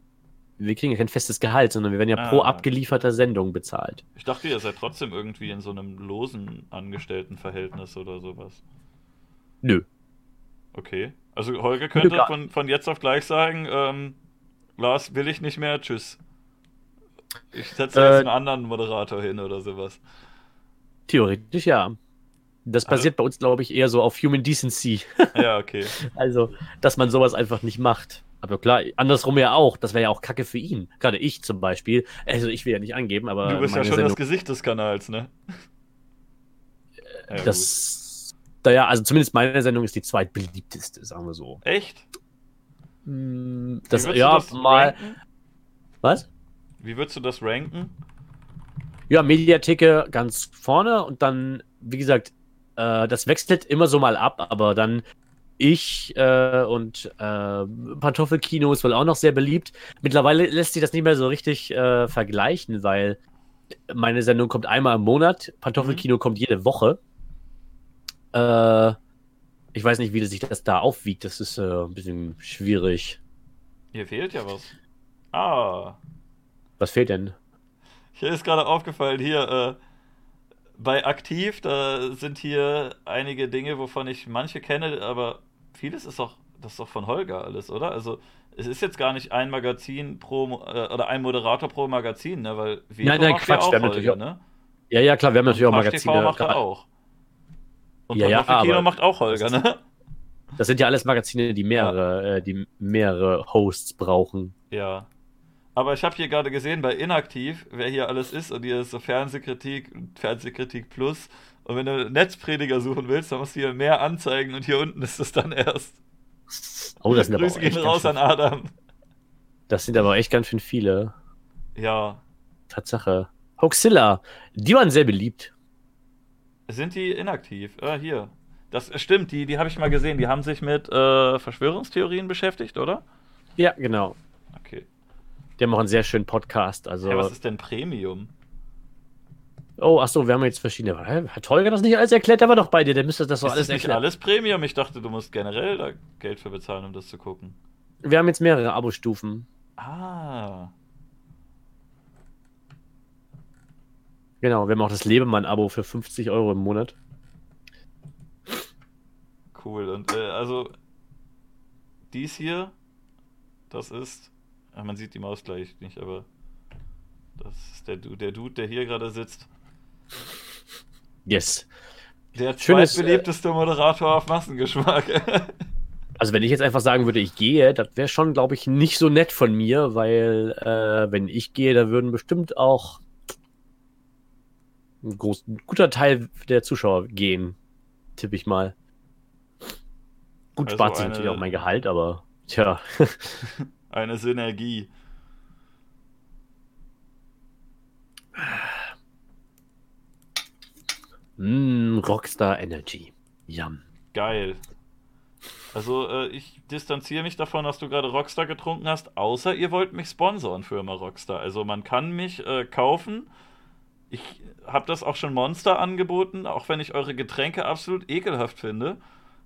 [SPEAKER 2] wir kriegen ja kein festes Gehalt, sondern wir werden ja pro
[SPEAKER 1] Ah.
[SPEAKER 2] abgelieferter Sendung bezahlt.
[SPEAKER 1] Ich dachte, ihr seid trotzdem irgendwie in so einem losen Angestelltenverhältnis oder sowas.
[SPEAKER 2] Nö.
[SPEAKER 1] Okay. Also Holger könnte
[SPEAKER 2] Gar-
[SPEAKER 1] von, von jetzt auf gleich sagen, ähm, Lars will ich nicht mehr, tschüss. Ich setze
[SPEAKER 2] Äh,
[SPEAKER 1] jetzt einen anderen Moderator hin oder sowas.
[SPEAKER 2] Theoretisch ja. Das
[SPEAKER 1] Also-
[SPEAKER 2] basiert bei uns, glaube ich, eher so auf Human Decency.
[SPEAKER 1] Ja, okay.
[SPEAKER 2] Also, dass man sowas einfach nicht macht. Aber klar, andersrum ja auch. Das wäre ja auch Kacke für ihn. Gerade ich zum Beispiel. Also, ich will ja nicht angeben, aber.
[SPEAKER 1] Du bist ja schon
[SPEAKER 2] Sendung,
[SPEAKER 1] das Gesicht des Kanals, ne? Ja, gut.
[SPEAKER 2] das. Naja, also zumindest meine Sendung ist die zweitbeliebteste, sagen wir so.
[SPEAKER 1] Echt? Wie
[SPEAKER 2] Das, ja,
[SPEAKER 1] das
[SPEAKER 2] mal.
[SPEAKER 1] ranken?
[SPEAKER 2] Was?
[SPEAKER 1] Wie würdest du das ranken?
[SPEAKER 2] Ja, Mediatheke ganz vorne und dann, wie gesagt, äh, das wechselt immer so mal ab, aber dann ich äh, und äh, Pantoffelkino ist wohl auch noch sehr beliebt. Mittlerweile lässt sich das nicht mehr so richtig äh, vergleichen, weil meine Sendung kommt einmal im Monat, Pantoffelkino kommt jede Woche. Äh, ich weiß nicht, wie sich das da aufwiegt. Das ist äh, ein bisschen schwierig.
[SPEAKER 1] Hier fehlt ja was. Ah,
[SPEAKER 2] Was fehlt denn?
[SPEAKER 1] hier ist gerade aufgefallen, hier, äh, bei Aktiv, da sind hier einige Dinge, wovon ich manche kenne, aber vieles ist doch, das ist doch von Holger alles, oder? Also, es ist jetzt gar nicht ein Magazin pro, äh, oder ein Moderator pro Magazin, ne? Weil Veto
[SPEAKER 2] Nein, nein,
[SPEAKER 1] ja
[SPEAKER 2] Quatsch,
[SPEAKER 1] auch
[SPEAKER 2] wir haben
[SPEAKER 1] Holger,
[SPEAKER 2] natürlich
[SPEAKER 1] ne?
[SPEAKER 2] Ja, ja, klar, wir haben natürlich auch
[SPEAKER 1] Quatsch
[SPEAKER 2] Magazine.
[SPEAKER 1] TV macht er auch. Und
[SPEAKER 2] Ja, ja,
[SPEAKER 1] Kino
[SPEAKER 2] aber-
[SPEAKER 1] macht auch Holger, ne?
[SPEAKER 2] Das sind ja alles Magazine, die mehrere, äh, die mehrere Hosts brauchen.
[SPEAKER 1] Ja. Aber ich habe hier gerade gesehen bei Inaktiv, wer hier alles ist und hier ist so Fernsehkritik und Fernsehkritik Plus. Und wenn du Netzprediger suchen willst, dann musst du hier mehr anzeigen und hier unten ist es dann erst.
[SPEAKER 2] Oh, das sind aber
[SPEAKER 1] Grüße
[SPEAKER 2] auch
[SPEAKER 1] gehen
[SPEAKER 2] echt
[SPEAKER 1] raus
[SPEAKER 2] ganz
[SPEAKER 1] an Adam.
[SPEAKER 2] Das sind aber echt ganz schön viele.
[SPEAKER 1] Ja.
[SPEAKER 2] Tatsache. Hoaxilla, die waren sehr beliebt.
[SPEAKER 1] Sind die inaktiv? Ah, hier. Das stimmt, die, die habe ich mal gesehen. Die haben sich mit äh, Verschwörungstheorien beschäftigt, oder?
[SPEAKER 2] Ja, genau.
[SPEAKER 1] Okay.
[SPEAKER 2] Die haben auch einen sehr schönen Podcast. Also,
[SPEAKER 1] Hey, was ist denn Premium?
[SPEAKER 2] oh, achso, wir haben jetzt verschiedene. Hat Holger das nicht alles erklärt? Der war doch bei dir, der müsste das doch
[SPEAKER 1] ist
[SPEAKER 2] alles
[SPEAKER 1] das nicht
[SPEAKER 2] erklären.
[SPEAKER 1] alles Premium? Ich dachte, du musst generell da Geld für bezahlen, um das zu gucken.
[SPEAKER 2] Wir haben jetzt mehrere Abo-Stufen.
[SPEAKER 1] Ah.
[SPEAKER 2] Genau, wir haben auch das Lebemann-Abo für 50 Euro im Monat.
[SPEAKER 1] Cool. Und äh, also dies hier, das ist. Ah, man sieht die Maus gleich nicht, aber das ist der, Du- der Dude, der hier gerade sitzt.
[SPEAKER 2] Yes.
[SPEAKER 1] Der
[SPEAKER 2] Schönes,
[SPEAKER 1] zweitbeliebteste Moderator auf Massengeschmack.
[SPEAKER 2] Also wenn ich jetzt einfach sagen würde, ich gehe, das wäre schon, glaube ich, nicht so nett von mir, weil äh, wenn ich gehe, da würden bestimmt auch ein, groß, ein guter Teil der Zuschauer gehen, tippe ich mal. Gut,
[SPEAKER 1] Also
[SPEAKER 2] spart sich
[SPEAKER 1] eine-
[SPEAKER 2] natürlich auch mein Gehalt, aber tja.
[SPEAKER 1] Eine Synergie.
[SPEAKER 2] Mm, Rockstar Energy. Yum.
[SPEAKER 1] Geil. Also, äh, ich distanziere mich davon, dass du gerade Rockstar getrunken hast, außer ihr wollt mich sponsoren, Firma Rockstar. Also, man kann mich äh, kaufen. Ich habe das auch schon Monster angeboten, auch wenn ich eure Getränke absolut ekelhaft finde.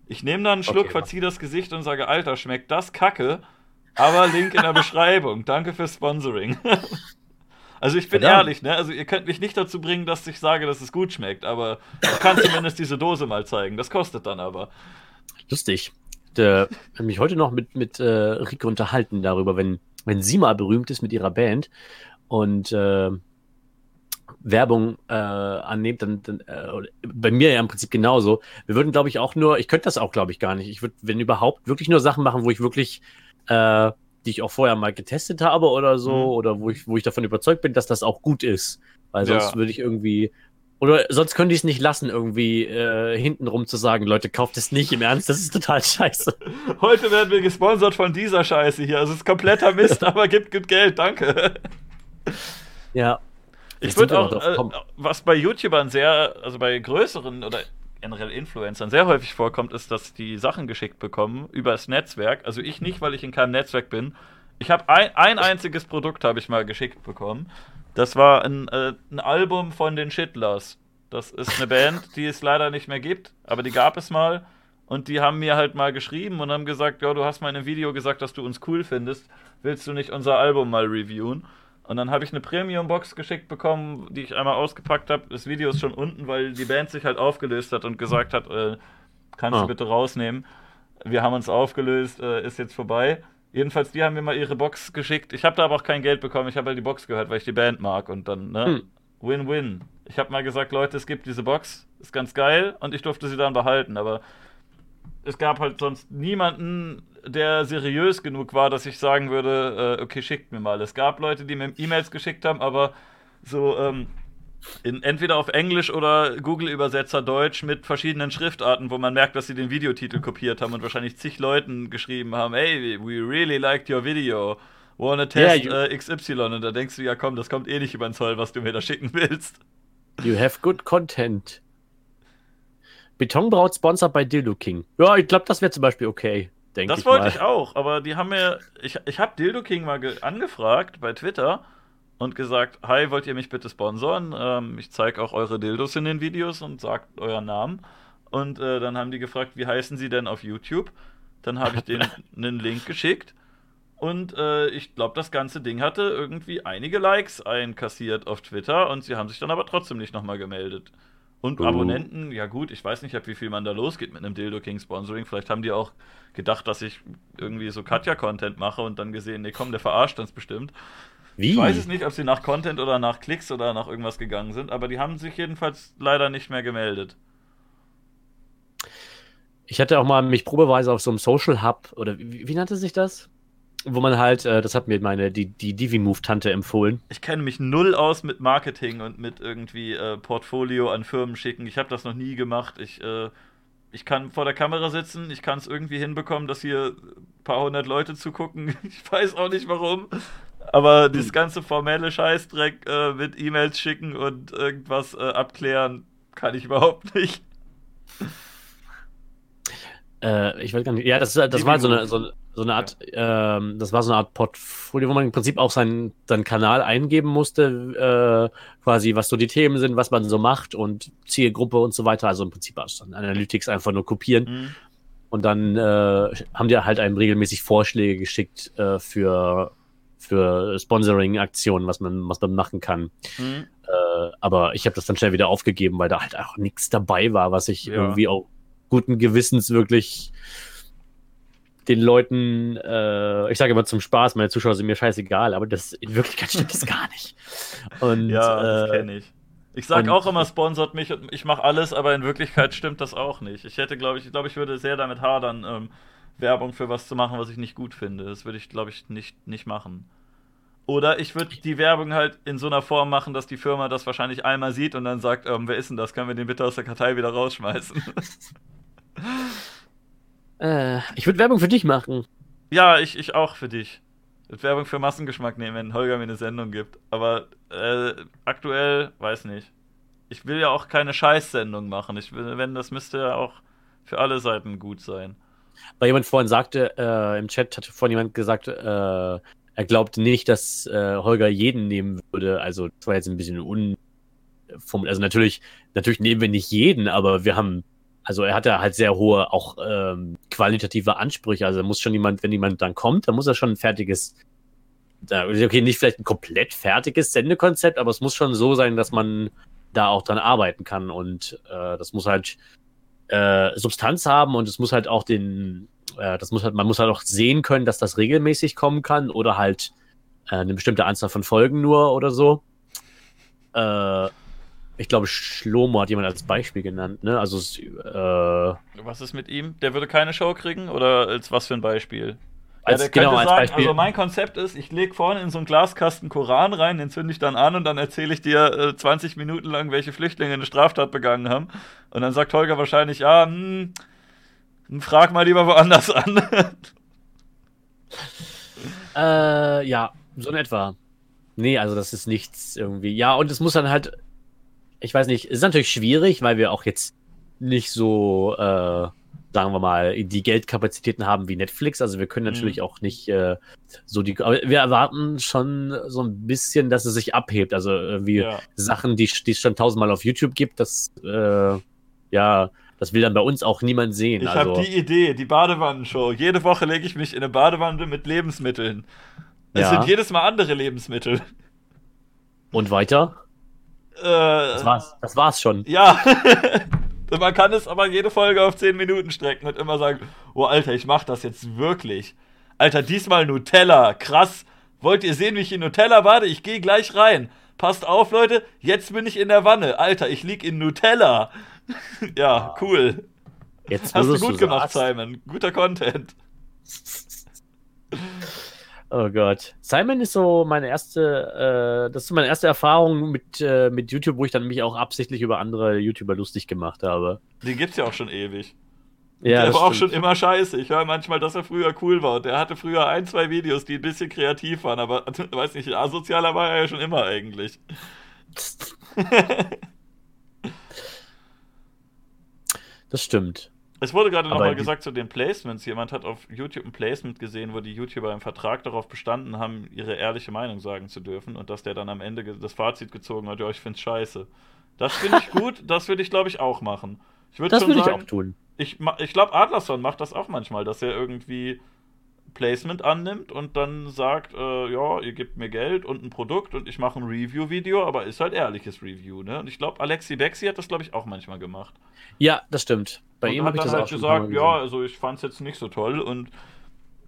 [SPEAKER 1] Ich nehme dann einen Schluck,
[SPEAKER 2] Okay,
[SPEAKER 1] verziehe das Gesicht und sage, Alter, schmeckt das kacke? Aber Link in der Beschreibung. Danke fürs Sponsoring. Also ich bin
[SPEAKER 2] Verdammt.
[SPEAKER 1] ehrlich, ne? Also ihr könnt mich nicht dazu bringen, dass ich sage, dass es gut schmeckt, aber ich kann zumindest diese Dose mal zeigen. Das kostet dann aber.
[SPEAKER 2] Lustig. Ich äh, habe mich heute noch mit, mit äh, Rike unterhalten darüber, wenn, wenn sie mal berühmt ist mit ihrer Band und äh, Werbung äh, annimmt, dann, dann äh, bei mir ja im Prinzip genauso. Wir würden, glaube ich, auch nur, ich könnte das auch, glaube ich, gar nicht. Ich würde, wenn überhaupt, wirklich nur Sachen machen, wo ich wirklich, äh, die ich auch vorher mal getestet habe oder so,
[SPEAKER 1] Mhm.
[SPEAKER 2] oder wo ich, wo ich davon überzeugt bin, dass das auch gut ist. Weil sonst
[SPEAKER 1] Ja.
[SPEAKER 2] würde ich irgendwie, oder sonst könnte ich es nicht lassen, irgendwie äh, hintenrum zu sagen, Leute, kauft es nicht im Ernst, das ist total scheiße.
[SPEAKER 1] Heute werden wir gesponsert von dieser Scheiße hier. Also es ist kompletter Mist, aber gibt gut Geld, danke.
[SPEAKER 2] Ja.
[SPEAKER 1] Ich würde auch, äh, was bei YouTubern sehr, also bei größeren oder generell Influencern sehr häufig vorkommt, ist, dass die Sachen geschickt bekommen über das Netzwerk. Also ich nicht, weil ich in keinem Netzwerk bin. Ich habe ein, ein einziges Produkt habe ich mal geschickt bekommen. Das war ein, äh, ein Album von den Shitlers. Das ist eine Band, die es leider nicht mehr gibt, aber die gab es mal. Und die haben mir halt mal geschrieben und haben gesagt, ja, du hast mal in einem Video gesagt, dass du uns cool findest. Willst du nicht unser Album mal reviewen? Und dann habe ich eine Premium-Box geschickt bekommen, die ich einmal ausgepackt habe. Das Video ist schon unten, weil die Band sich halt aufgelöst hat und gesagt hat, äh, kannst
[SPEAKER 2] Ah.
[SPEAKER 1] du bitte rausnehmen. wir haben uns aufgelöst, äh, ist jetzt vorbei. Jedenfalls, die haben mir mal ihre Box geschickt. Ich habe da aber auch kein Geld bekommen. Ich habe halt die Box gehört, weil ich die Band mag. Und dann, ne?
[SPEAKER 2] Hm.
[SPEAKER 1] Win-win. Ich habe mal gesagt, Leute, es gibt diese Box, ist ganz geil. Und ich durfte sie dann behalten. Aber es gab halt sonst niemanden, der seriös genug war, dass ich sagen würde, äh, okay, schickt mir mal. Es gab Leute, die mir E-Mails geschickt haben, aber so, ähm, in, entweder auf Englisch oder Google-Übersetzer Deutsch mit verschiedenen Schriftarten, wo man merkt, dass sie den Videotitel kopiert haben und wahrscheinlich zig Leuten geschrieben haben, hey, we really liked your video. Wanna test
[SPEAKER 2] Yeah,
[SPEAKER 1] äh, XY und da denkst du, ja komm, das kommt eh nicht über den Zoll, was du mir da schicken willst.
[SPEAKER 2] You have good content. Betonbraut sponsored bei Dildo King. Ja, ich glaube, das wäre zum Beispiel okay, denke ich
[SPEAKER 1] Das wollte
[SPEAKER 2] mal.
[SPEAKER 1] ich auch, aber die haben mir, ich, ich habe Dildo King mal ge- angefragt bei Twitter und gesagt, hi, wollt ihr mich bitte sponsoren? Ähm, ich zeige auch eure Dildos in den Videos und sagt euren Namen. Und äh, dann haben die gefragt, wie heißen sie denn auf YouTube? Dann habe ich denen einen Link geschickt und äh, ich glaube, das ganze Ding hatte irgendwie einige Likes einkassiert auf Twitter und sie haben sich dann aber trotzdem nicht nochmal gemeldet. Und
[SPEAKER 2] Oh.
[SPEAKER 1] Abonnenten, ja gut, ich weiß nicht, wie viel man da losgeht mit einem Dildo King Sponsoring. Vielleicht haben die auch gedacht, dass ich irgendwie so Katja-Content mache und dann gesehen, nee, komm, der verarscht uns bestimmt.
[SPEAKER 2] Wie?
[SPEAKER 1] Ich weiß es nicht, ob sie nach Content oder nach Klicks oder nach irgendwas gegangen sind, aber die haben sich jedenfalls leider nicht mehr gemeldet.
[SPEAKER 2] Ich hatte auch mal mich probeweise auf so einem Social Hub, oder wie, wie nannte sich das? Wo man halt, äh, das hat mir meine, die, die Divi-Move-Tante empfohlen.
[SPEAKER 1] Ich kenne mich null aus mit Marketing und mit irgendwie äh, Portfolio an Firmen schicken. Ich habe das noch nie gemacht. Ich, äh, ich kann vor der Kamera sitzen, ich kann es irgendwie hinbekommen, dass hier ein paar hundert Leute zugucken. Ich weiß auch nicht warum. Aber dieses ganze formelle Scheißdreck äh, mit E-Mails schicken und irgendwas äh, abklären, kann ich überhaupt nicht.
[SPEAKER 2] Äh, ich weiß gar nicht. Ja, das, das war so eine, so, so eine Art, ähm, das war so eine Art Portfolio, wo man im Prinzip auch seinen, seinen Kanal eingeben musste, äh, quasi, was so die Themen sind, was man so macht und Zielgruppe und so weiter. Also im Prinzip dann Analytics einfach nur kopieren.
[SPEAKER 1] Hm.
[SPEAKER 2] Und dann äh, haben die halt einem regelmäßig Vorschläge geschickt äh, für, für Sponsoring-Aktionen, was man, was man machen kann.
[SPEAKER 1] Hm.
[SPEAKER 2] Äh, aber ich habe das dann schnell wieder aufgegeben, weil da halt auch nichts dabei war, was ich
[SPEAKER 1] Ja.
[SPEAKER 2] irgendwie auch guten Gewissens wirklich den Leuten, äh, ich sage immer zum Spaß, meine Zuschauer sind mir scheißegal, aber das in Wirklichkeit stimmt das gar nicht. Und
[SPEAKER 1] Ja, das
[SPEAKER 2] äh,
[SPEAKER 1] kenne ich. Ich sag
[SPEAKER 2] und-
[SPEAKER 1] auch immer, sponsert mich und ich mache alles, aber in Wirklichkeit stimmt das auch nicht. Ich hätte, glaube ich, ich glaube, ich würde sehr damit hadern, ähm, Werbung für was zu machen, was ich nicht gut finde. Das würde ich, glaube ich, nicht, nicht machen. Oder ich würde die Werbung halt in so einer Form machen, dass die Firma das wahrscheinlich einmal sieht und dann sagt, ähm, wer ist denn das? Können wir den bitte aus der Kartei wieder rausschmeißen?
[SPEAKER 2] äh, ich würde Werbung für dich machen.
[SPEAKER 1] ja, ich, ich auch für dich. Werbung für Massengeschmack nehmen, wenn Holger mir eine Sendung gibt. Aber äh, aktuell, weiß nicht. Ich will ja auch keine Scheißsendung machen. Ich will, wenn, das müsste ja auch für alle Seiten gut sein.
[SPEAKER 2] Weil jemand vorhin sagte, äh, im Chat hat vorhin jemand gesagt, äh, er glaubt nicht, dass äh, Holger jeden nehmen würde. Also das war jetzt ein bisschen un also natürlich, natürlich nehmen wir nicht jeden, aber wir haben, also er hat ja halt sehr hohe auch ähm, qualitative Ansprüche. Also muss schon jemand, wenn jemand dann kommt, dann muss er schon ein fertiges, okay, nicht vielleicht ein komplett fertiges Sendekonzept, aber es muss schon so sein, dass man da auch dran arbeiten kann und äh, das muss halt äh, Substanz haben und es muss halt auch den, äh, das muss halt, man muss halt auch sehen können, dass das regelmäßig kommen kann oder halt äh, eine bestimmte Anzahl von Folgen nur oder so. Äh, ich glaube, Schlomo hat jemand als Beispiel genannt, ne? Also äh,
[SPEAKER 1] Was ist mit ihm? Der würde keine Show kriegen? Oder als was für ein Beispiel?
[SPEAKER 2] Als-
[SPEAKER 1] der
[SPEAKER 2] genau,
[SPEAKER 1] könnte
[SPEAKER 2] als
[SPEAKER 1] sagen,
[SPEAKER 2] Beispiel.
[SPEAKER 1] Also mein Konzept ist, ich lege vorne in so einen Glaskasten Koran rein, den zünde ich dann an und dann erzähle ich dir äh, 20 Minuten lang, welche Flüchtlinge eine Straftat begangen haben. Und dann sagt Holger wahrscheinlich, ja, hm, frag mal lieber woanders an.
[SPEAKER 2] Äh, ja, so in etwa. Nee, also das ist nichts irgendwie. Ja, und es muss dann halt, ich weiß nicht, es ist natürlich schwierig, weil wir auch jetzt nicht so, äh, sagen wir mal, die Geldkapazitäten haben wie Netflix. Also wir können
[SPEAKER 1] Mhm.
[SPEAKER 2] natürlich auch nicht äh, so die, aber wir erwarten schon so ein bisschen, dass es sich abhebt. Also irgendwie
[SPEAKER 1] ja.
[SPEAKER 2] Sachen, die, die es schon tausendmal auf YouTube gibt, das, äh, ja, das will dann bei uns auch niemand sehen.
[SPEAKER 1] Ich
[SPEAKER 2] also,
[SPEAKER 1] habe die Idee, die Badewannenshow. Jede Woche lege ich mich in eine Badewanne mit Lebensmitteln. Es
[SPEAKER 2] Ja.
[SPEAKER 1] sind jedes Mal andere Lebensmittel.
[SPEAKER 2] und weiter?
[SPEAKER 1] Äh,
[SPEAKER 2] Das war's. Das war's schon.
[SPEAKER 1] Ja. Man kann es aber jede Folge auf 10 Minuten strecken und immer sagen, oh Alter, ich mach das jetzt wirklich. Alter, diesmal Nutella, krass. Wollt ihr sehen, wie ich in Nutella warte? Ich gehe gleich rein. Passt auf, Leute, jetzt bin ich in der Wanne. Alter, ich lieg in Nutella. ja, cool.
[SPEAKER 2] Jetzt
[SPEAKER 1] Hast du gut gemacht,
[SPEAKER 2] sagst.
[SPEAKER 1] Simon. Guter Content.
[SPEAKER 2] Oh Gott. Simon ist so meine erste, äh, das ist meine erste Erfahrung mit, äh, mit YouTube, wo ich dann mich auch absichtlich über andere YouTuber lustig gemacht habe.
[SPEAKER 1] Den gibt's ja auch schon ewig.
[SPEAKER 2] Ja,
[SPEAKER 1] der war auch
[SPEAKER 2] stimmt.
[SPEAKER 1] schon immer scheiße. Ich höre manchmal, dass er früher cool war. Und der hatte früher ein, zwei Videos, die ein bisschen kreativ waren, aber weiß nicht, asozialer war er ja schon immer eigentlich.
[SPEAKER 2] Das stimmt.
[SPEAKER 1] Es wurde gerade nochmal gesagt zu den Placements. Jemand hat auf YouTube ein Placement gesehen, wo die YouTuber im Vertrag darauf bestanden haben, ihre ehrliche Meinung sagen zu dürfen und dass der dann am Ende das Fazit gezogen hat, ja, ich find's scheiße. Das finde ich gut, das würde ich, glaube ich, auch machen. Ich würde
[SPEAKER 2] Das würde ich auch tun.
[SPEAKER 1] ich, ich glaube, Adlerson macht das auch manchmal, dass er irgendwie Placement annimmt und dann sagt, äh, ja, ihr gebt mir Geld und ein Produkt und ich mache ein Review-Video, aber ist halt ehrliches Review, ne? Und ich glaube, Alexi Bexi hat das, glaube ich, auch manchmal gemacht.
[SPEAKER 2] Ja, das stimmt. Bei
[SPEAKER 1] und
[SPEAKER 2] ihm
[SPEAKER 1] hat
[SPEAKER 2] habe ich
[SPEAKER 1] dann
[SPEAKER 2] das
[SPEAKER 1] halt
[SPEAKER 2] auch
[SPEAKER 1] gesagt, ja, also ich fand es jetzt nicht so toll und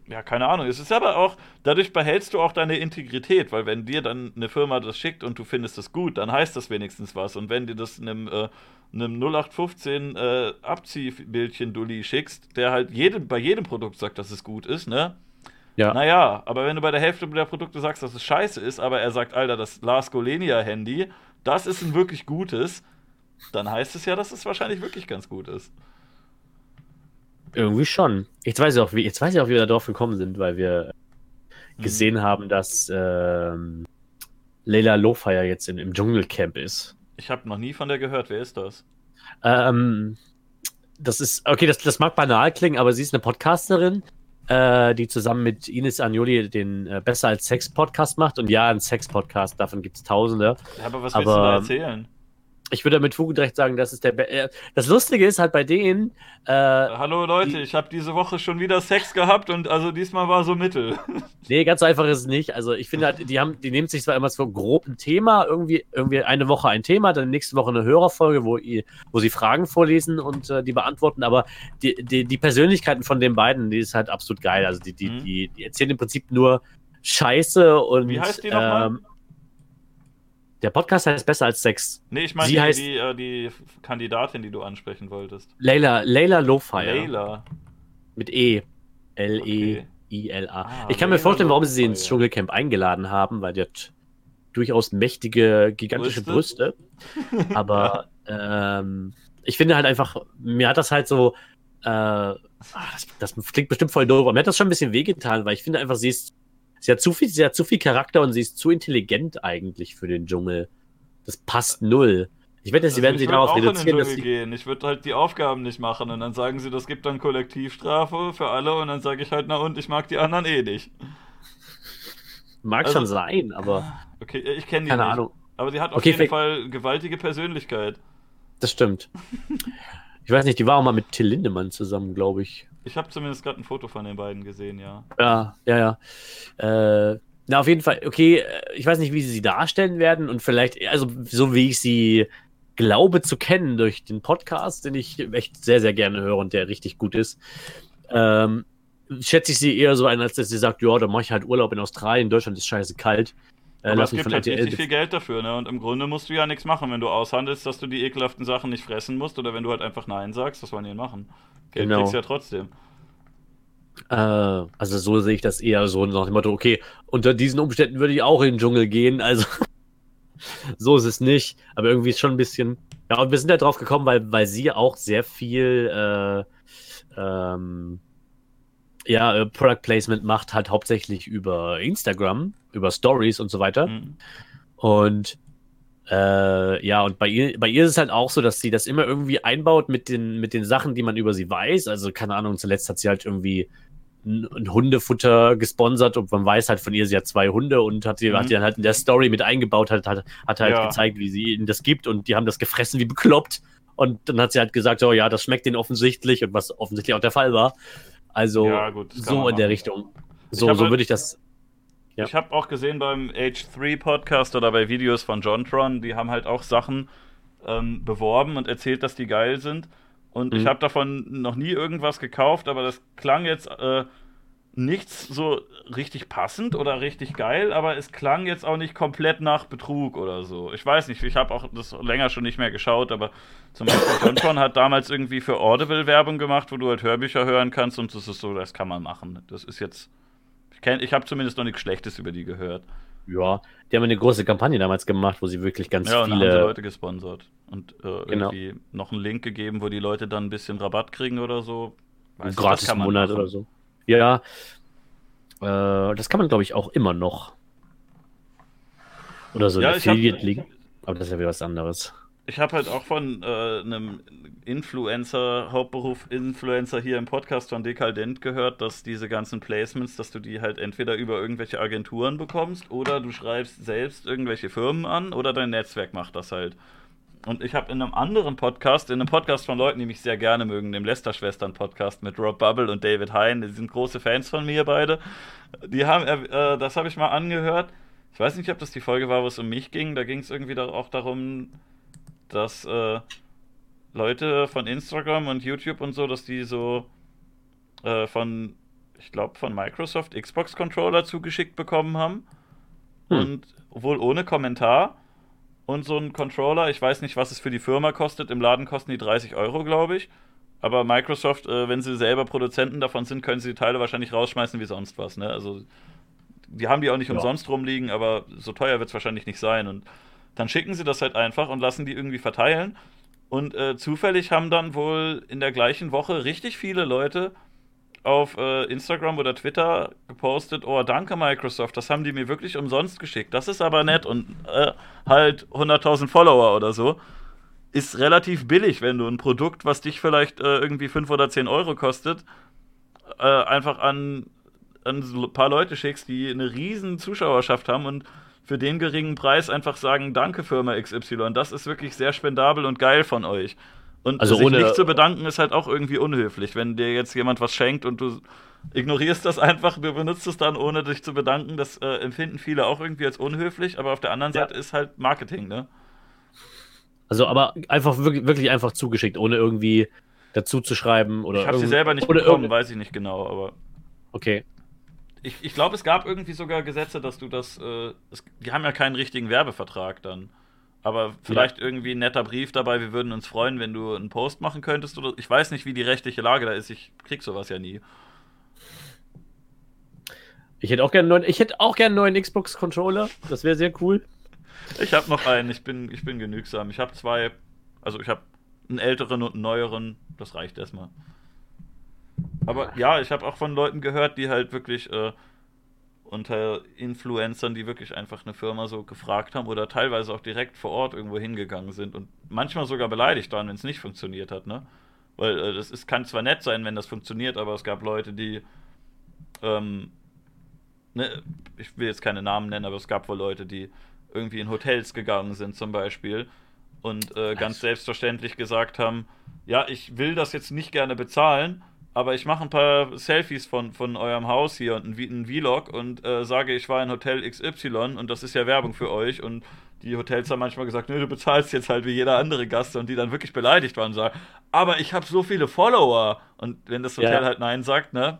[SPEAKER 1] ja, keine Ahnung. Es ist aber auch, dadurch behältst du auch deine Integrität, weil wenn dir dann eine Firma das schickt und du findest das gut, dann heißt das wenigstens was. Und wenn dir das einem, äh, einem 0815 äh, Abziehbildchen-Dulli schickst, der halt jedem, bei jedem Produkt sagt, dass es gut ist, ne?
[SPEAKER 2] Ja.
[SPEAKER 1] Naja, aber wenn du bei der Hälfte der Produkte sagst, dass es scheiße ist, aber er sagt, Alter, das Lars Golenia-Handy, das ist ein wirklich gutes, dann heißt es ja, dass es wahrscheinlich wirklich ganz gut ist.
[SPEAKER 2] Irgendwie schon. Jetzt weiß ich auch, wie, jetzt weiß ich auch, wie wir darauf gekommen sind, weil wir
[SPEAKER 1] Mhm.
[SPEAKER 2] gesehen haben, dass ähm, Leila Lofire jetzt in, im Dschungelcamp ist.
[SPEAKER 1] Ich habe noch nie von der gehört. Wer ist das?
[SPEAKER 2] Ähm, das ist, okay, das, das mag banal klingen, aber sie ist eine Podcasterin, äh, die zusammen mit Ines Agnoli den äh, Besser als Sex Podcast macht. Und ja, ein Sex-Podcast, davon gibt es tausende.
[SPEAKER 1] Ja, aber was willst du da erzählen?
[SPEAKER 2] Ich würde mit Fug und Recht sagen, das ist der. Be äh, das Lustige ist halt bei denen, äh,
[SPEAKER 1] Hallo Leute, ich habe diese Woche schon wieder Sex gehabt und also diesmal war so mittel.
[SPEAKER 2] Nee, ganz einfach ist es nicht. Also ich finde halt, die haben, die nehmen sich zwar immer so grob ein Thema, irgendwie, irgendwie eine Woche ein Thema, dann nächste Woche eine Hörerfolge, wo, ihr, wo sie Fragen vorlesen und äh, die beantworten, aber die, die, die Persönlichkeiten von den beiden, die ist halt absolut geil. Also die, die,
[SPEAKER 1] Mhm.
[SPEAKER 2] die, die erzählen im Prinzip nur Scheiße und
[SPEAKER 1] Wie heißt die nochmal?
[SPEAKER 2] ähm, der Podcast heißt besser als Sex.
[SPEAKER 1] Nee, ich meine
[SPEAKER 2] Sie
[SPEAKER 1] die,
[SPEAKER 2] heißt-
[SPEAKER 1] die, äh, die Kandidatin, die du ansprechen wolltest.
[SPEAKER 2] Leila, Leila Lofire.
[SPEAKER 1] Leila.
[SPEAKER 2] Mit E. L-E-I-L-A.
[SPEAKER 1] Ah,
[SPEAKER 2] ich kann mir
[SPEAKER 1] Leila
[SPEAKER 2] vorstellen, warum sie sie ins. Dschungelcamp eingeladen haben, weil die hat durchaus mächtige, gigantische
[SPEAKER 1] Brüste?
[SPEAKER 2] Brüste. Aber ähm, ich finde halt einfach, mir hat das halt so, äh, ah, das, das klingt bestimmt voll doof, aber mir hat das schon ein bisschen wehgetan, weil ich finde einfach, sie ist, sie hat zu viel, sie hat zu viel Charakter und sie ist zu intelligent eigentlich für den Dschungel. Das passt null. Ich wette, sie
[SPEAKER 1] Also
[SPEAKER 2] werden
[SPEAKER 1] ich
[SPEAKER 2] sie
[SPEAKER 1] würd
[SPEAKER 2] darauf
[SPEAKER 1] auch in den
[SPEAKER 2] reduzieren, dass
[SPEAKER 1] Dschungel
[SPEAKER 2] sie,
[SPEAKER 1] gehen. Ich würde halt die Aufgaben nicht machen und dann sagen sie, das gibt dann Kollektivstrafe für alle und dann sage ich halt, na und ich mag die anderen eh nicht.
[SPEAKER 2] mag
[SPEAKER 1] also-
[SPEAKER 2] schon sein, aber
[SPEAKER 1] Okay, ich kenne die
[SPEAKER 2] keine
[SPEAKER 1] nicht.
[SPEAKER 2] Ahnung.
[SPEAKER 1] Aber sie hat auf
[SPEAKER 2] Okay,
[SPEAKER 1] jeden Fall gewaltige Persönlichkeit.
[SPEAKER 2] Das stimmt. Ich weiß nicht, die war auch mal mit Till Lindemann zusammen, glaube ich.
[SPEAKER 1] Ich habe zumindest gerade ein Foto von den beiden gesehen, ja.
[SPEAKER 2] Ja, ja, ja. Äh, na, auf jeden Fall, okay, äh, ich weiß nicht, wie sie sie darstellen werden und vielleicht, also so wie ich sie glaube zu kennen durch den Podcast, den ich echt sehr, sehr gerne höre und der richtig gut ist, ähm, schätze ich sie eher so ein, als dass sie sagt, ja, da mache ich halt Urlaub in Australien, Deutschland ist scheiße kalt. Äh,
[SPEAKER 1] Aber es gibt halt
[SPEAKER 2] RTL
[SPEAKER 1] richtig viel Geld dafür, ne? Und im Grunde musst du ja nichts machen, wenn du aushandelst, dass du die ekelhaften Sachen nicht fressen musst oder wenn du halt einfach Nein sagst, was wollen die machen? Geld
[SPEAKER 2] Genau.
[SPEAKER 1] kriegst du ja trotzdem.
[SPEAKER 2] Äh, also so sehe ich das eher so nach dem Motto, okay, unter diesen Umständen würde ich auch in den Dschungel gehen, also so ist es nicht, aber irgendwie ist schon ein bisschen, ja, und wir sind ja drauf gekommen, weil, weil sie auch sehr viel, äh, ähm, ja, Product Placement macht, halt hauptsächlich über Instagram, über Stories und so weiter.
[SPEAKER 1] Mhm.
[SPEAKER 2] Und äh, ja, und bei ihr, bei ihr ist es halt auch so, dass sie das immer irgendwie einbaut mit den, mit den Sachen, die man über sie weiß. Also, keine Ahnung, zuletzt hat sie halt irgendwie ein, ein Hundefutter gesponsert und man weiß halt von ihr, sie hat zwei Hunde und hat sie,
[SPEAKER 1] Mhm.
[SPEAKER 2] hat sie dann halt in der Story mit eingebaut, hat, hat, hat halt
[SPEAKER 1] Ja.
[SPEAKER 2] gezeigt, wie sie ihnen das gibt und die haben das gefressen wie bekloppt. Und dann hat sie halt gesagt, oh ja, das schmeckt denen offensichtlich und was offensichtlich auch der Fall war. Also
[SPEAKER 1] Ja, gut,
[SPEAKER 2] so in der. Richtung.
[SPEAKER 1] Ich
[SPEAKER 2] So, so würde ich das. Ja.
[SPEAKER 1] Ich habe auch gesehen beim H3 Podcast oder bei Videos von Jontron, die haben halt auch Sachen ähm, beworben und erzählt, dass die geil sind. Und
[SPEAKER 2] Mhm.
[SPEAKER 1] ich habe davon noch nie irgendwas gekauft, aber das klang jetzt äh, nichts so richtig passend oder richtig geil, aber es klang jetzt auch nicht komplett nach Betrug oder so. Ich weiß nicht, ich habe auch das länger schon nicht mehr geschaut, aber zum Beispiel Johnson hat damals irgendwie für Audible Werbung gemacht, wo du halt Hörbücher hören kannst und das ist so, das kann man machen. Das ist jetzt, ich, habe zumindest noch nichts Schlechtes über die gehört.
[SPEAKER 2] Ja, die haben eine große Kampagne damals gemacht, wo sie wirklich ganz
[SPEAKER 1] Ja, dann haben
[SPEAKER 2] viele.
[SPEAKER 1] Leute gesponsert und äh,
[SPEAKER 2] Genau.
[SPEAKER 1] irgendwie noch einen Link gegeben, wo die Leute dann ein bisschen Rabatt kriegen oder so. Weiß
[SPEAKER 2] gratis
[SPEAKER 1] man
[SPEAKER 2] Monat
[SPEAKER 1] machen.
[SPEAKER 2] oder so. Ja, äh, das kann man, glaube ich, auch immer noch. Oder so
[SPEAKER 1] Ja, hab-
[SPEAKER 2] Affiliate-Link. Aber das ist ja wieder was anderes.
[SPEAKER 1] Ich habe halt auch von äh, einem Influencer, Hauptberuf Influencer hier im Podcast von Dekadent gehört, dass diese ganzen Placements, dass du die halt entweder über irgendwelche Agenturen bekommst oder du schreibst selbst irgendwelche Firmen an oder dein Netzwerk macht das halt. Und ich habe in einem anderen Podcast, in einem Podcast von Leuten, die mich sehr gerne mögen, dem Lester-Schwestern-Podcast mit Rob Bubble und David Hein, die sind große Fans von mir beide. Die haben, äh, das habe ich mal angehört. Ich weiß nicht, ob das die Folge war, wo es um mich ging. Da ging es irgendwie auch darum, dass äh, Leute von Instagram und YouTube und so, dass die so äh, von, ich glaube, von Microsoft Xbox-Controller zugeschickt bekommen haben.
[SPEAKER 2] Hm.
[SPEAKER 1] Und wohl ohne Kommentar. Und so ein Controller, ich weiß nicht, was es für die Firma kostet. Im Laden kosten die 30 Euro, glaube ich. Aber Microsoft, äh, wenn sie selber Produzenten davon sind, können sie die Teile wahrscheinlich rausschmeißen wie sonst was. Ne? Also, die haben die auch nicht
[SPEAKER 2] Ja.
[SPEAKER 1] umsonst rumliegen, aber so teuer wird es wahrscheinlich nicht sein. Und dann schicken sie das halt einfach und lassen die irgendwie verteilen. Und äh, zufällig haben dann wohl in der gleichen Woche richtig viele Leute auf äh, Instagram oder Twitter gepostet, oh, danke Microsoft, das haben die mir wirklich umsonst geschickt. Das ist aber nett und äh, halt 100.000 Follower oder so. Ist relativ billig, wenn du ein Produkt, was dich vielleicht äh, irgendwie 5 oder 10 Euro kostet, äh, einfach an, an ein paar Leute schickst, die eine riesen Zuschauerschaft haben und für den geringen Preis einfach sagen, danke Firma XY, das ist wirklich sehr spendabel und geil von euch. Und
[SPEAKER 2] Also
[SPEAKER 1] sich
[SPEAKER 2] ohne-
[SPEAKER 1] nicht zu bedanken ist halt auch irgendwie unhöflich, wenn dir jetzt jemand was schenkt und du ignorierst das einfach, du benutzt es dann ohne dich zu bedanken, das äh, empfinden viele auch irgendwie als unhöflich, aber auf der anderen
[SPEAKER 2] Ja.
[SPEAKER 1] Seite ist halt Marketing, ne?
[SPEAKER 2] Also, aber einfach wirklich, wirklich einfach zugeschickt, ohne irgendwie dazu zu schreiben oder.
[SPEAKER 1] Ich habe sie selber nicht bekommen, weiß ich nicht genau, aber
[SPEAKER 2] Okay.
[SPEAKER 1] Ich, ich glaube, es gab irgendwie sogar Gesetze, dass du das, äh, es, die haben ja keinen richtigen Werbevertrag dann. Aber vielleicht irgendwie ein netter Brief dabei, wir würden uns freuen, wenn du einen Post machen könntest. Oder ich weiß nicht, wie die rechtliche Lage da ist. Ich krieg sowas ja nie.
[SPEAKER 2] Ich hätte auch gerne einen neuen, ich hätte auch gerne einen neuen Xbox-Controller. Das wäre sehr cool.
[SPEAKER 1] Ich habe noch einen, ich bin, ich bin genügsam. Ich habe zwei, also ich habe einen älteren und einen neueren. Das reicht erstmal. Aber ja, ich habe auch von Leuten gehört, die halt wirklich äh, unter Influencern, die wirklich einfach eine Firma so gefragt haben oder teilweise auch direkt vor Ort irgendwo hingegangen sind und manchmal sogar beleidigt waren, wenn es nicht funktioniert hat, ne? Weil äh, das ist, kann zwar nett sein, wenn das funktioniert, aber es gab Leute, die ähm, ne, ich will jetzt keine Namen nennen, aber es gab wohl Leute, die irgendwie in Hotels gegangen sind zum Beispiel und äh, ganz selbstverständlich gesagt haben, ja, ich will das jetzt nicht gerne bezahlen, aber ich mache ein paar Selfies von, von eurem Haus hier und ein, ein Vlog und äh, sage, ich war in Hotel XY und das ist ja Werbung für euch und die Hotels haben manchmal gesagt, nö, du bezahlst jetzt halt wie jeder andere Gast und die dann wirklich beleidigt waren und sagen, aber ich habe so viele Follower und wenn das Hotel
[SPEAKER 2] Ja.
[SPEAKER 1] halt nein sagt, ne,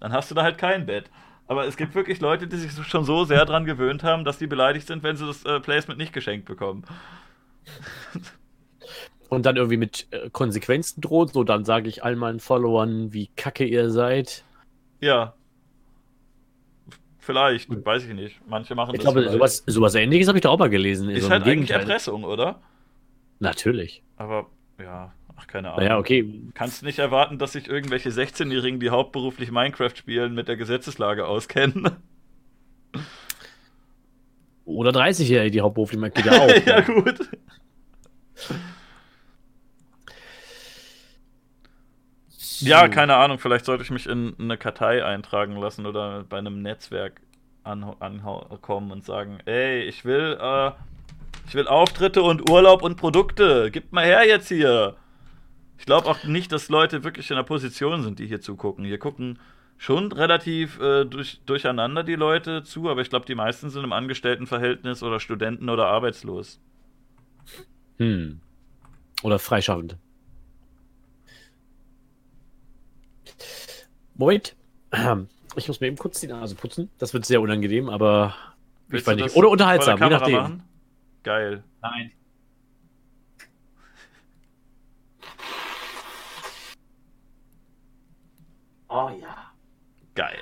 [SPEAKER 1] dann hast du da halt kein Bett. Aber es gibt wirklich Leute, die sich schon so sehr dran gewöhnt haben, dass die beleidigt sind, wenn sie das äh, Placement nicht geschenkt bekommen.
[SPEAKER 2] Und dann irgendwie mit äh, Konsequenzen droht. So, dann sage ich all meinen Followern, wie kacke ihr seid.
[SPEAKER 1] Ja. Vielleicht, weiß ich nicht. Manche machen
[SPEAKER 2] Ich
[SPEAKER 1] das.
[SPEAKER 2] glaube,
[SPEAKER 1] vielleicht.
[SPEAKER 2] sowas, sowas ähnliches habe ich da auch mal gelesen.
[SPEAKER 1] ist
[SPEAKER 2] so
[SPEAKER 1] halt eigentlich. Erpressung, oder?
[SPEAKER 2] Natürlich.
[SPEAKER 1] Aber ja, ach, keine Ahnung.
[SPEAKER 2] Naja, okay.
[SPEAKER 1] Kannst nicht erwarten, dass sich irgendwelche 16-Jährigen, die hauptberuflich Minecraft spielen, mit der Gesetzeslage auskennen.
[SPEAKER 2] Oder 30-Jährige, die hauptberuflich mal geht ja auch.
[SPEAKER 1] Ja, keine Ahnung, vielleicht sollte ich mich in eine Kartei eintragen lassen oder bei einem Netzwerk ankommen und sagen, ey, ich will, äh, ich will Auftritte und Urlaub und Produkte. Gib mal her jetzt hier. Ich glaube auch nicht, dass Leute wirklich in der Position sind, die hier zugucken. Hier gucken schon relativ äh, durch, durcheinander die Leute zu, aber ich glaube, die meisten sind im Angestelltenverhältnis oder Studenten oder arbeitslos.
[SPEAKER 2] Hm. Oder freischaffend. Moment. Ich muss mir eben kurz die Nase putzen. Das wird sehr unangenehm, aber ich
[SPEAKER 1] Willst
[SPEAKER 2] weiß
[SPEAKER 1] du
[SPEAKER 2] nicht. Oder unterhaltsam, je nachdem.
[SPEAKER 1] machen? Geil.
[SPEAKER 2] Nein. Oh ja.
[SPEAKER 1] Geil.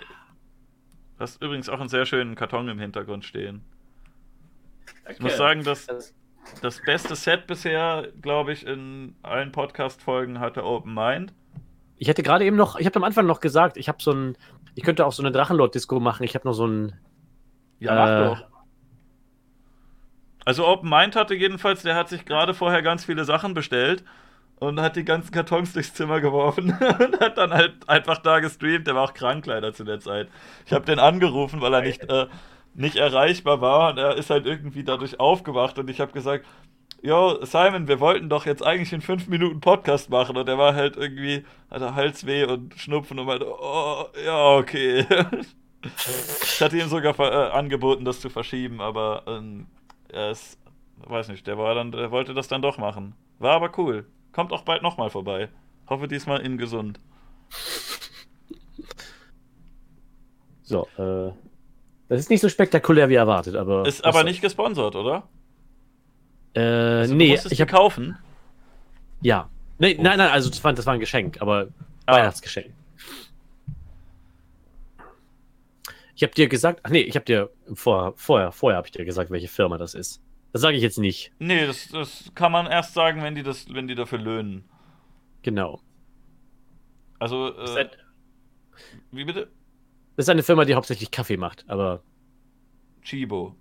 [SPEAKER 1] Du hast übrigens auch einen sehr schönen Karton im Hintergrund stehen. Ich muss sagen, dass
[SPEAKER 2] Das-
[SPEAKER 1] das beste Set bisher, glaube ich, in allen Podcast-Folgen hatte Open Mind.
[SPEAKER 2] Ich hätte gerade eben noch, ich habe am Anfang noch gesagt, ich habe so ein, ich könnte auch so eine Drachenlord-Disco machen. Ich habe noch so ein,
[SPEAKER 1] Ja, mach
[SPEAKER 2] Äh.
[SPEAKER 1] doch. Also Open Mind hatte jedenfalls, der hat sich gerade vorher ganz viele Sachen bestellt und hat die ganzen Kartons durchs Zimmer geworfen und hat dann halt einfach da gestreamt. Der war auch krank leider zu der Zeit. Ich habe den angerufen, weil er nicht, äh, nicht erreichbar war und er ist halt irgendwie dadurch aufgewacht und ich habe gesagt, Jo, Simon, wir wollten doch jetzt eigentlich in fünf Minuten Podcast machen und er war halt irgendwie, hatte Halsweh und Schnupfen und meinte, oh, ja, okay. ich hatte ihm sogar äh, angeboten, das zu verschieben, aber ähm, er ist, weiß nicht, der war dann, der wollte das dann doch machen. War aber cool. Kommt auch bald nochmal vorbei. Hoffe diesmal in gesund.
[SPEAKER 2] so, äh, das ist nicht so spektakulär wie erwartet, aber.
[SPEAKER 1] Ist aber nicht gesponsert, oder?
[SPEAKER 2] Äh,
[SPEAKER 1] Also,
[SPEAKER 2] nee, ich habe
[SPEAKER 1] kaufen.
[SPEAKER 2] ja. Nee, nein, nein, also das war, das war ein Geschenk, aber
[SPEAKER 1] Ah.
[SPEAKER 2] Weihnachtsgeschenk. Ich habe dir gesagt, ach nee, ich habe dir vor, vorher, vorher habe ich dir gesagt, welche Firma das ist. Das sage ich jetzt nicht.
[SPEAKER 1] Nee, das, das kann man erst sagen, wenn die das, wenn die dafür löhnen.
[SPEAKER 2] Genau.
[SPEAKER 1] Also, äh,
[SPEAKER 2] ein,
[SPEAKER 1] wie bitte?
[SPEAKER 2] das ist eine Firma, die hauptsächlich Kaffee macht, aber
[SPEAKER 1] Chibo.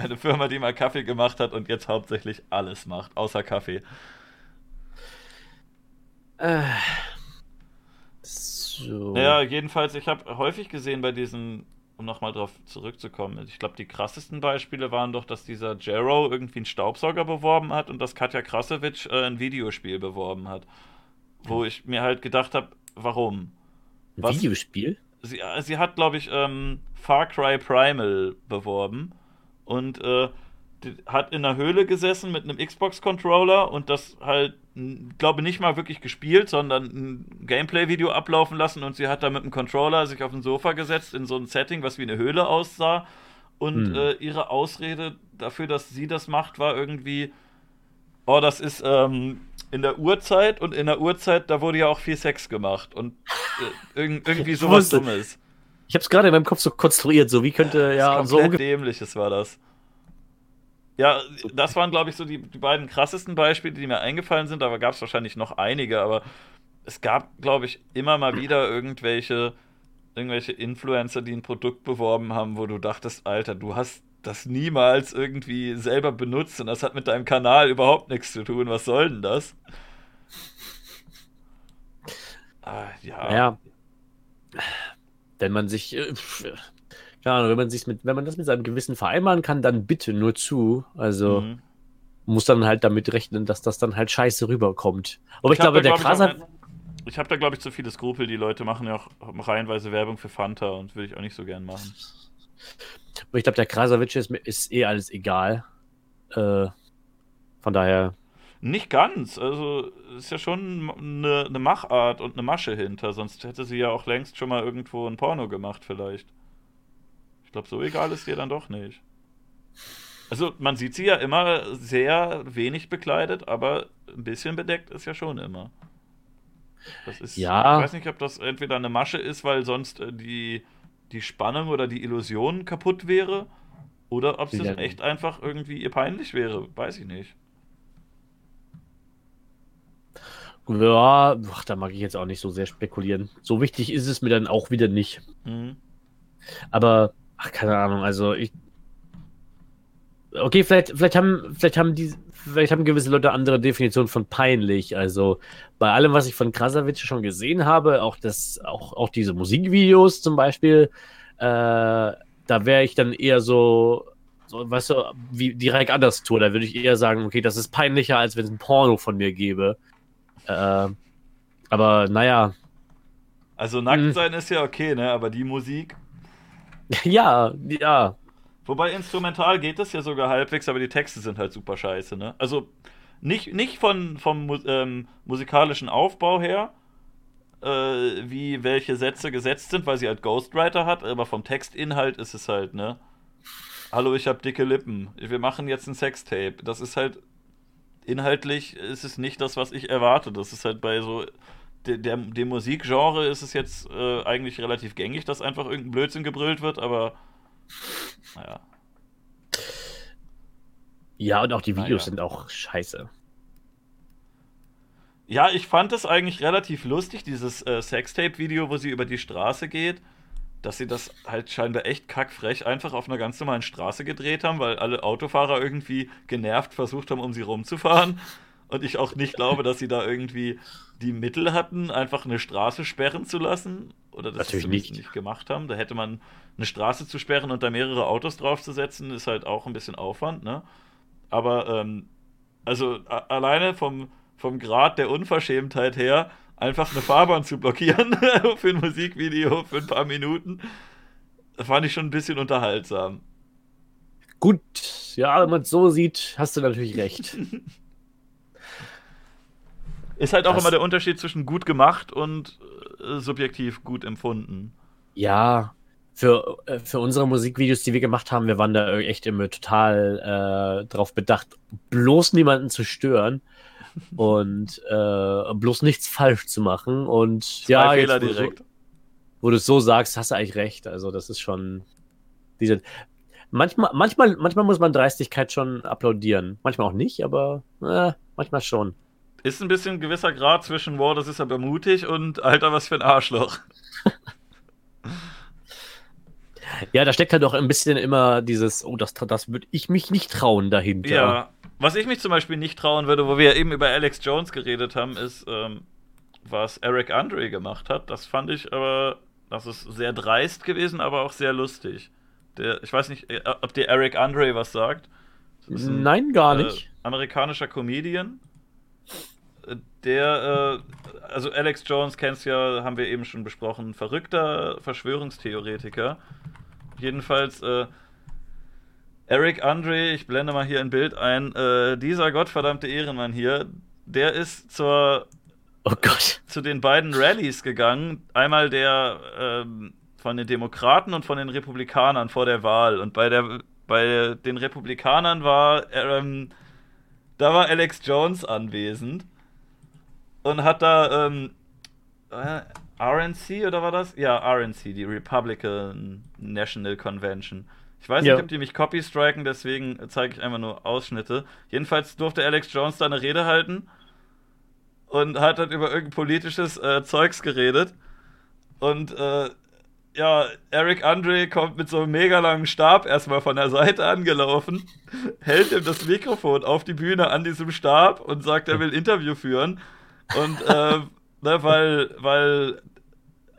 [SPEAKER 1] Eine Firma, die mal Kaffee gemacht hat und jetzt hauptsächlich alles macht, außer Kaffee.
[SPEAKER 2] äh, so.
[SPEAKER 1] Naja, jedenfalls, ich habe häufig gesehen bei diesen, um nochmal drauf zurückzukommen, ich glaube, die krassesten Beispiele waren doch, dass dieser Jero irgendwie einen Staubsauger beworben hat und dass Katja Krasowitsch äh, ein Videospiel beworben hat. Wo ich mir halt gedacht habe, warum?
[SPEAKER 2] Ein
[SPEAKER 1] was-
[SPEAKER 2] Videospiel?
[SPEAKER 1] Sie, äh, sie hat, glaube ich, ähm, Far Cry Primal beworben und äh, hat in einer Höhle gesessen mit einem Xbox-Controller und das halt, glaube nicht mal wirklich gespielt, sondern ein Gameplay-Video ablaufen lassen und sie hat da mit dem Controller sich auf ein Sofa gesetzt in so ein Setting, was wie eine Höhle aussah. Und
[SPEAKER 2] Hm.
[SPEAKER 1] äh, ihre Ausrede dafür, dass sie das macht, war irgendwie, oh, das ist ähm, in der Urzeit und in der Urzeit, da wurde ja auch viel Sex gemacht und äh, irg irgendwie sowas
[SPEAKER 2] wusste-
[SPEAKER 1] Dummes.
[SPEAKER 2] Ich habe es gerade in meinem Kopf so konstruiert, so wie könnte ja
[SPEAKER 1] das
[SPEAKER 2] so
[SPEAKER 1] dämliches war das. Ja, das waren, glaube ich, so die, die beiden krassesten Beispiele, die mir eingefallen sind. Aber gab es wahrscheinlich noch einige. Aber es gab, glaube ich, immer mal wieder irgendwelche, irgendwelche Influencer, die ein Produkt beworben haben, wo du dachtest, Alter, du hast das niemals irgendwie selber benutzt und das hat mit deinem Kanal überhaupt nichts zu tun. Was soll denn das? Ah, ja.
[SPEAKER 2] Ja. Wenn man sich, äh, keine Ahnung, wenn man sich mit, wenn man das mit seinem Gewissen vereinbaren kann, dann bitte nur zu. Also
[SPEAKER 1] Mhm.
[SPEAKER 2] muss dann halt damit rechnen, dass das dann halt scheiße rüberkommt. Aber ich,
[SPEAKER 1] hab
[SPEAKER 2] glaube,
[SPEAKER 1] da,
[SPEAKER 2] der
[SPEAKER 1] glaub ich, ein- Ich habe da, glaube ich, zu viele Skrupel. Die Leute machen ja auch reihenweise Werbung für Fanta und würde ich auch nicht so gern machen.
[SPEAKER 2] Aber ich glaube, der Krasavitsch ist, ist eh alles egal. Äh, von daher.
[SPEAKER 1] Nicht ganz. Also, ist ja schon eine, eine Machart und eine Masche hinter. Sonst hätte sie ja auch längst schon mal irgendwo ein Porno gemacht, vielleicht. Ich glaube, so egal ist ihr dann doch nicht. Also, man sieht sie ja immer sehr wenig bekleidet, aber ein bisschen bedeckt ist ja schon immer. Das ist,
[SPEAKER 2] Ja.
[SPEAKER 1] Ich weiß nicht, ob das entweder eine Masche ist, weil sonst äh, die, die Spannung oder die Illusion kaputt wäre. Oder ob es
[SPEAKER 2] Ja.
[SPEAKER 1] echt einfach irgendwie ihr peinlich wäre. Weiß ich nicht.
[SPEAKER 2] Ja, ach, da mag ich jetzt auch nicht so sehr spekulieren. So wichtig ist es mir dann auch wieder nicht.
[SPEAKER 1] Mhm.
[SPEAKER 2] Aber, ach, keine Ahnung, also ich. Okay, vielleicht, vielleicht haben, vielleicht haben die, vielleicht haben gewisse Leute andere Definitionen von peinlich. Also bei allem, was ich von Krasavitsch schon gesehen habe, auch das, auch, auch diese Musikvideos zum Beispiel, äh, da wäre ich dann eher so, so, weißt du, wie direkt anders tue. Da würde ich eher sagen, okay, das ist peinlicher, als wenn es ein Porno von mir gäbe. Äh, aber naja,
[SPEAKER 1] Also nackt
[SPEAKER 2] Mhm.
[SPEAKER 1] sein ist ja okay, ne? Aber die Musik.
[SPEAKER 2] ja, ja,
[SPEAKER 1] Wobei instrumental geht es ja sogar halbwegs, aber die Texte sind halt super scheiße, ne? Also nicht, nicht von, vom ähm, musikalischen Aufbau her, äh, wie welche Sätze gesetzt sind, weil sie halt Ghostwriter hat, aber vom Textinhalt ist es halt, ne? Hallo, ich hab dicke Lippen. Wir machen jetzt ein Sextape. Das ist halt inhaltlich ist es nicht das, was ich erwarte. Das ist halt bei so der, der, dem Musikgenre ist es jetzt äh, eigentlich relativ gängig, dass einfach irgendein Blödsinn gebrüllt wird, aber naja.
[SPEAKER 2] Ja, und auch die Videos
[SPEAKER 1] Naja.
[SPEAKER 2] sind auch scheiße.
[SPEAKER 1] Ja, ich fand es eigentlich relativ lustig, dieses äh, Sextape-Video, wo sie über die Straße geht, dass sie das halt scheinbar echt kackfrech einfach auf einer ganz normalen Straße gedreht haben, weil alle Autofahrer irgendwie genervt versucht haben, um sie rumzufahren. Und ich auch nicht glaube, dass sie da irgendwie die Mittel hatten, einfach eine Straße sperren zu lassen. Oder das
[SPEAKER 2] Natürlich nicht.
[SPEAKER 1] nicht gemacht haben. Da hätte man eine Straße zu sperren und da mehrere Autos draufzusetzen, ist halt auch ein bisschen Aufwand, ne? Aber, ähm, also alleine vom, vom Grad der Unverschämtheit her, einfach eine Fahrbahn zu blockieren für ein Musikvideo für ein paar Minuten, das fand ich schon ein bisschen unterhaltsam.
[SPEAKER 2] Gut, ja, wenn man es so sieht, hast du natürlich recht.
[SPEAKER 1] Ist halt auch
[SPEAKER 2] Das-
[SPEAKER 1] immer der Unterschied zwischen gut gemacht und äh, subjektiv gut empfunden.
[SPEAKER 2] Ja, für, äh, für unsere Musikvideos, die wir gemacht haben, wir waren da echt immer total äh, drauf bedacht, bloß niemanden zu stören und äh, bloß nichts falsch zu machen. Und
[SPEAKER 1] Zwei
[SPEAKER 2] ja,
[SPEAKER 1] Fehler
[SPEAKER 2] jetzt, wo, du so,
[SPEAKER 1] direkt.
[SPEAKER 2] wo du es so sagst, hast du eigentlich recht. Also das ist schon diese. Manchmal, manchmal, manchmal muss man Dreistigkeit schon applaudieren. Manchmal auch nicht, aber äh, manchmal schon.
[SPEAKER 1] Ist ein bisschen ein gewisser Grad zwischen, wow, das ist aber mutig und Alter, was für ein Arschloch.
[SPEAKER 2] Ja, da steckt halt auch ein bisschen immer dieses, oh, das, das würde ich mich nicht trauen dahinter.
[SPEAKER 1] Ja, was ich mich zum Beispiel nicht trauen würde, wo wir eben über Alex Jones geredet haben, ist, ähm, was Eric Andre gemacht hat. Das fand ich aber, das ist sehr dreist gewesen, aber auch sehr lustig. Der, ich weiß nicht, äh, ob dir Eric Andre was sagt. Ein,
[SPEAKER 2] Nein, gar
[SPEAKER 1] äh,
[SPEAKER 2] nicht.
[SPEAKER 1] amerikanischer Comedian. Äh, Der, äh, also Alex Jones kennst ja, haben wir eben schon besprochen, verrückter Verschwörungstheoretiker. Jedenfalls, äh, Eric Andre, ich blende mal hier ein Bild ein, äh, dieser gottverdammte Ehrenmann hier, der ist zur,
[SPEAKER 2] Oh Gott.
[SPEAKER 1] zu den beiden Rallyes gegangen. Einmal der ähm, von den Demokraten und von den Republikanern vor der Wahl. Und bei, der, bei den Republikanern war, ähm, da war Alex Jones anwesend und hat da ähm, äh, RNC oder war das? Ja, RNC, die Republican National Convention. Ich weiß
[SPEAKER 2] Ja.
[SPEAKER 1] nicht, ob die mich copy striken, deswegen zeige ich einfach nur Ausschnitte. Jedenfalls durfte Alex Jones da eine Rede halten und hat dann über irgendein politisches äh, Zeugs geredet. Und äh, ja, Eric Andre kommt mit so einem mega langen Stab erstmal von der Seite angelaufen, hält ihm das Mikrofon auf die Bühne an diesem Stab und sagt, er will Interview führen. Und äh, ne, weil, weil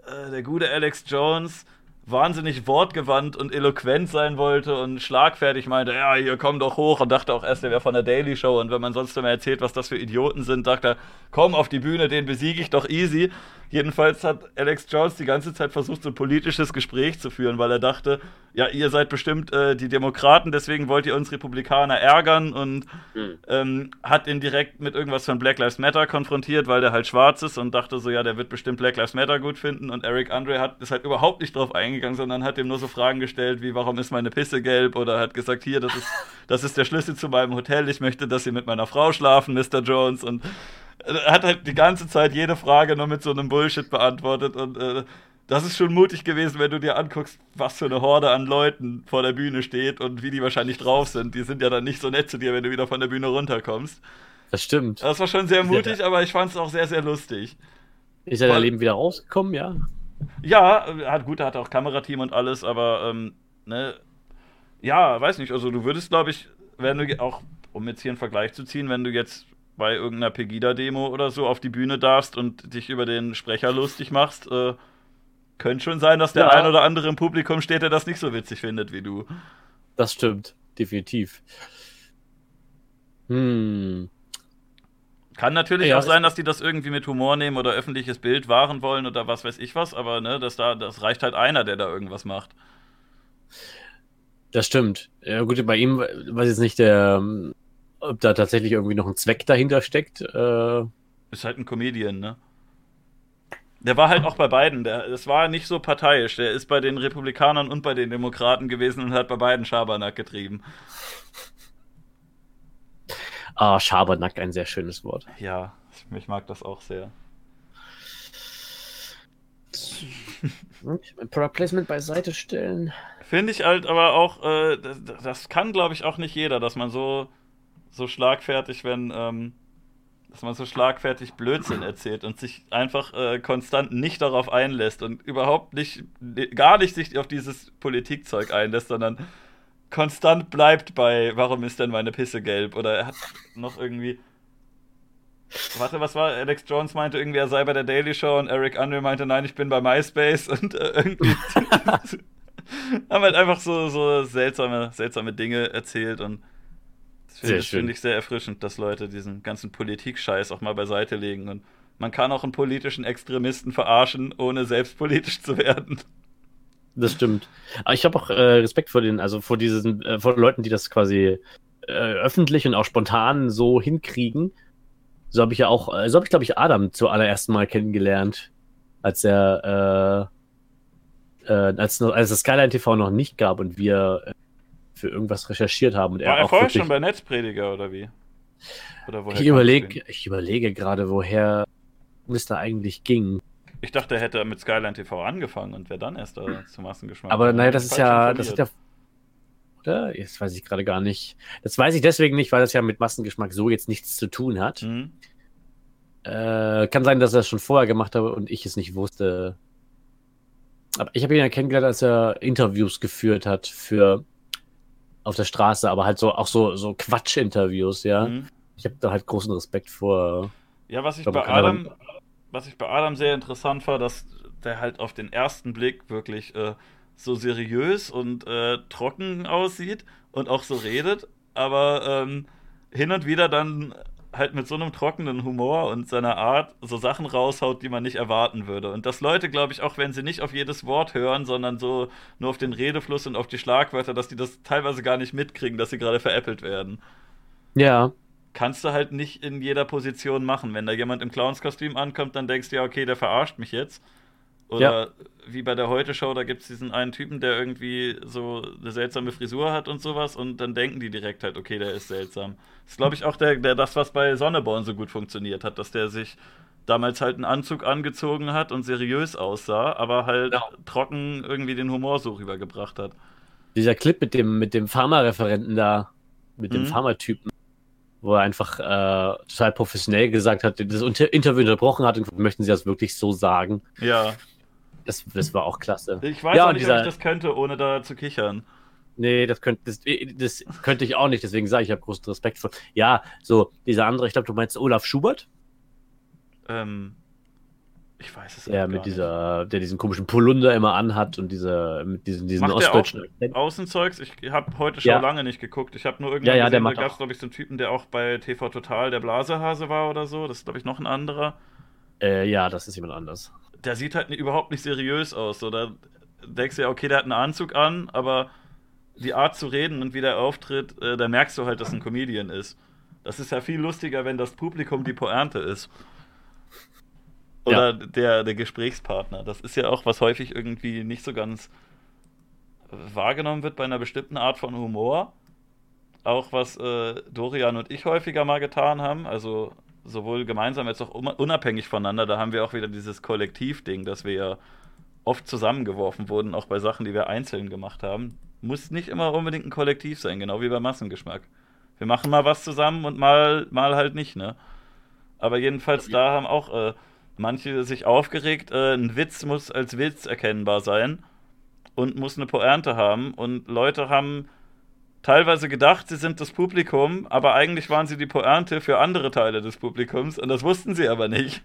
[SPEAKER 1] äh, der gute Alex Jones wahnsinnig wortgewandt und eloquent sein wollte und schlagfertig meinte, ja, hier komm doch hoch und dachte auch erst, er wäre von der Daily Show und wenn man sonst immer erzählt, was das für Idioten sind, dachte er, komm auf die Bühne, den besiege ich doch easy. Jedenfalls hat Alex Jones die ganze Zeit versucht, so ein politisches Gespräch zu führen, weil er dachte, ja, ihr seid bestimmt äh, die Demokraten, deswegen wollt ihr uns Republikaner ärgern und
[SPEAKER 2] Hm.
[SPEAKER 1] ähm, hat ihn direkt mit irgendwas von Black Lives Matter konfrontiert, weil der halt schwarz ist und dachte so, ja, der wird bestimmt Black Lives Matter gut finden. Und Eric Andre hat ist halt überhaupt nicht drauf eingegangen, sondern hat ihm nur so Fragen gestellt, wie warum ist meine Pisse gelb? Oder hat gesagt, hier, das ist, das ist der Schlüssel zu meinem Hotel, ich möchte, dass Sie mit meiner Frau schlafen, Mr. Jones. Und hat halt die ganze Zeit jede Frage nur mit so einem Bullshit beantwortet und äh, das ist schon mutig gewesen, wenn du dir anguckst, was für eine Horde an Leuten vor der Bühne steht und wie die wahrscheinlich drauf sind. Die sind ja dann nicht so nett zu dir, wenn du wieder von der Bühne runterkommst.
[SPEAKER 2] Das stimmt.
[SPEAKER 1] Das war schon sehr mutig, aber ich fand es auch sehr, sehr lustig.
[SPEAKER 2] Ist er da. Leben wieder rausgekommen, ja?
[SPEAKER 1] Ja, hat gut, er hat auch Kamerateam und alles, aber ähm, ne, ja, weiß nicht. Also du würdest, glaube ich, wenn du auch, um jetzt hier einen Vergleich zu ziehen, wenn du jetzt bei irgendeiner Pegida-Demo oder so auf die Bühne darfst und dich über den Sprecher lustig machst, äh, könnte schon sein, dass der
[SPEAKER 2] Ja.
[SPEAKER 1] ein oder andere im Publikum steht, der das nicht so witzig findet wie du.
[SPEAKER 2] Das stimmt. Definitiv. Hm.
[SPEAKER 1] Kann natürlich
[SPEAKER 2] Ja,
[SPEAKER 1] auch sein, dass die das irgendwie mit Humor nehmen oder öffentliches Bild wahren wollen oder was weiß ich was, aber ne, das, da, das reicht halt einer, der da irgendwas macht.
[SPEAKER 2] Das stimmt. Ja, gut, bei ihm weiß jetzt nicht der ähm, ob da tatsächlich irgendwie noch ein Zweck dahinter steckt. Äh,
[SPEAKER 1] Ist halt ein Comedian, ne? Der war halt auch bei beiden. Der, das war nicht so parteiisch. Der ist bei den Republikanern und bei den Demokraten gewesen und hat bei beiden Schabernack getrieben.
[SPEAKER 2] ah, Schabernack, ein sehr schönes Wort.
[SPEAKER 1] Ja, ich mag das auch sehr.
[SPEAKER 2] Product Placement beiseite stellen.
[SPEAKER 1] Finde ich halt aber auch, äh, das, das kann, glaube ich, auch nicht jeder, dass man so, so schlagfertig, wenn, ähm, dass man so schlagfertig Blödsinn erzählt und sich einfach äh, konstant nicht darauf einlässt und überhaupt nicht, gar nicht sich auf dieses Politikzeug einlässt, sondern konstant bleibt bei, warum ist denn meine Pisse gelb? Oder er hat noch irgendwie. Warte, was war? Alex Jones meinte irgendwie, er sei bei der Daily Show und Eric Andre meinte, nein, ich bin bei MySpace und äh, irgendwie haben halt einfach so, so seltsame, seltsame Dinge erzählt und das finde
[SPEAKER 2] Sehr
[SPEAKER 1] ich, sehr erfrischend, dass Leute diesen ganzen Politik-Scheiß auch mal beiseite legen und man kann auch einen politischen Extremisten verarschen, ohne selbst politisch zu werden.
[SPEAKER 2] Das stimmt. Aber ich habe auch äh, Respekt vor den, also vor diesen, äh, vor Leuten, die das quasi äh, öffentlich und auch spontan so hinkriegen. So habe ich ja auch, äh, so habe ich, glaube ich, Adam zuallererst Mal kennengelernt, als er, äh, äh, als, als es Skyline TV noch nicht gab und wir äh, für irgendwas recherchiert haben. Und
[SPEAKER 1] War
[SPEAKER 2] er
[SPEAKER 1] er vorher schon bei Netzprediger oder wie? Oder
[SPEAKER 2] ich
[SPEAKER 1] kam
[SPEAKER 2] überlege, ich überlege gerade, woher es da eigentlich ging.
[SPEAKER 1] das? Ich dachte, er hätte mit Skyline TV angefangen und wäre dann erst da zum Massengeschmack.
[SPEAKER 2] Aber naja, das ist ja, das hat ja. Oder? Jetzt weiß ich gerade gar nicht. Das weiß ich deswegen nicht, weil das ja mit Massengeschmack so jetzt nichts zu tun hat.
[SPEAKER 1] Mhm.
[SPEAKER 2] Äh, kann sein, dass er es schon vorher gemacht habe und ich es nicht wusste. Aber ich habe ihn ja kennengelernt, als er Interviews geführt hat für auf der Straße, aber halt so auch so, so Quatsch-Interviews, ja.
[SPEAKER 1] Mhm.
[SPEAKER 2] Ich habe da halt großen Respekt vor.
[SPEAKER 1] Ja, was ich
[SPEAKER 2] Aber
[SPEAKER 1] bei
[SPEAKER 2] keine
[SPEAKER 1] Adam, was ich bei Adam sehr interessant war, dass der halt auf den ersten Blick wirklich äh, so seriös und äh, trocken aussieht und auch so redet, aber ähm, hin und wieder dann halt mit so einem trockenen Humor und seiner Art so Sachen raushaut, die man nicht erwarten würde. Und dass Leute, glaube ich, auch wenn sie nicht auf jedes Wort hören, sondern so nur auf den Redefluss und auf die Schlagwörter, dass die das teilweise gar nicht mitkriegen, dass sie gerade veräppelt werden
[SPEAKER 2] Ja,
[SPEAKER 1] kannst du halt nicht in jeder Position machen. Wenn da jemand im Clownskostüm ankommt, dann denkst du ja, okay, der verarscht mich jetzt. Oder wie bei der Heute-Show, da gibt es diesen einen Typen, der irgendwie so eine seltsame Frisur hat und sowas und dann denken die direkt halt, okay, der ist seltsam. Das ist, glaube ich, auch der, der, das, was bei Sonneborn so gut funktioniert hat, dass der sich damals halt einen Anzug angezogen hat und seriös aussah, aber halt
[SPEAKER 2] Ja.
[SPEAKER 1] trocken irgendwie den Humor so rübergebracht hat.
[SPEAKER 2] dieser Clip mit dem, mit dem Pharma-Referenten da, mit dem
[SPEAKER 1] Mhm.
[SPEAKER 2] Pharmatypen, wo er einfach äh, total professionell gesagt hat, das Unter Interview unterbrochen hat und möchten Sie das wirklich so sagen?
[SPEAKER 1] Ja.
[SPEAKER 2] Das, das war auch klasse.
[SPEAKER 1] Ich weiß
[SPEAKER 2] Ja,
[SPEAKER 1] auch nicht,
[SPEAKER 2] dieser-
[SPEAKER 1] ob ich das könnte, ohne da zu kichern.
[SPEAKER 2] Nee, das könnte, das, das könnte ich auch nicht, deswegen sage ich, ich habe großen Respekt vor. Ja, so, dieser andere, ich glaube, du meinst Olaf Schubert,
[SPEAKER 1] Ähm, ich weiß es
[SPEAKER 2] der
[SPEAKER 1] auch
[SPEAKER 2] mit dieser, der diesen komischen Polunder immer anhat und diese, mit diesen, diesen
[SPEAKER 1] Macht der
[SPEAKER 2] ostdeutschen
[SPEAKER 1] nicht.
[SPEAKER 2] Akzent.
[SPEAKER 1] Außenzeugs, ich habe heute schon
[SPEAKER 2] Ja.
[SPEAKER 1] lange nicht geguckt. Ich habe nur irgendwann
[SPEAKER 2] Ja, ja, der
[SPEAKER 1] gesehen, da gab es,
[SPEAKER 2] auch.
[SPEAKER 1] glaube ich, so einen Typen, der auch bei TV Total der Blasehase war oder so. Das ist, glaube ich, noch ein anderer.
[SPEAKER 2] Äh, ja, das ist jemand anders.
[SPEAKER 1] Der sieht halt überhaupt nicht seriös aus. So, da denkst du ja, okay, der hat einen Anzug an, aber die Art zu reden und wie der auftritt, äh, da merkst du halt, dass ein Comedian ist. Das ist ja viel lustiger, wenn das Publikum die Pointe ist. Oder der, der Gesprächspartner. Das ist ja auch, was häufig irgendwie nicht so ganz wahrgenommen wird bei einer bestimmten Art von Humor. Auch was äh, Dorian und ich häufiger mal getan haben. Also sowohl gemeinsam als auch un- unabhängig voneinander. Da haben wir auch wieder dieses Kollektivding, dass wir ja oft zusammengeworfen wurden, auch bei Sachen, die wir einzeln gemacht haben. Muss nicht immer unbedingt ein Kollektiv sein, genau wie bei Massengeschmack. Wir machen mal was zusammen und mal, mal halt nicht, ne? Aber jedenfalls da haben auch äh, manche sich aufgeregt, äh, ein Witz muss als Witz erkennbar sein und muss eine Pointe haben. Und Leute haben teilweise gedacht, sie sind das Publikum, aber eigentlich waren sie die Pointe für andere Teile des Publikums und das wussten sie aber nicht.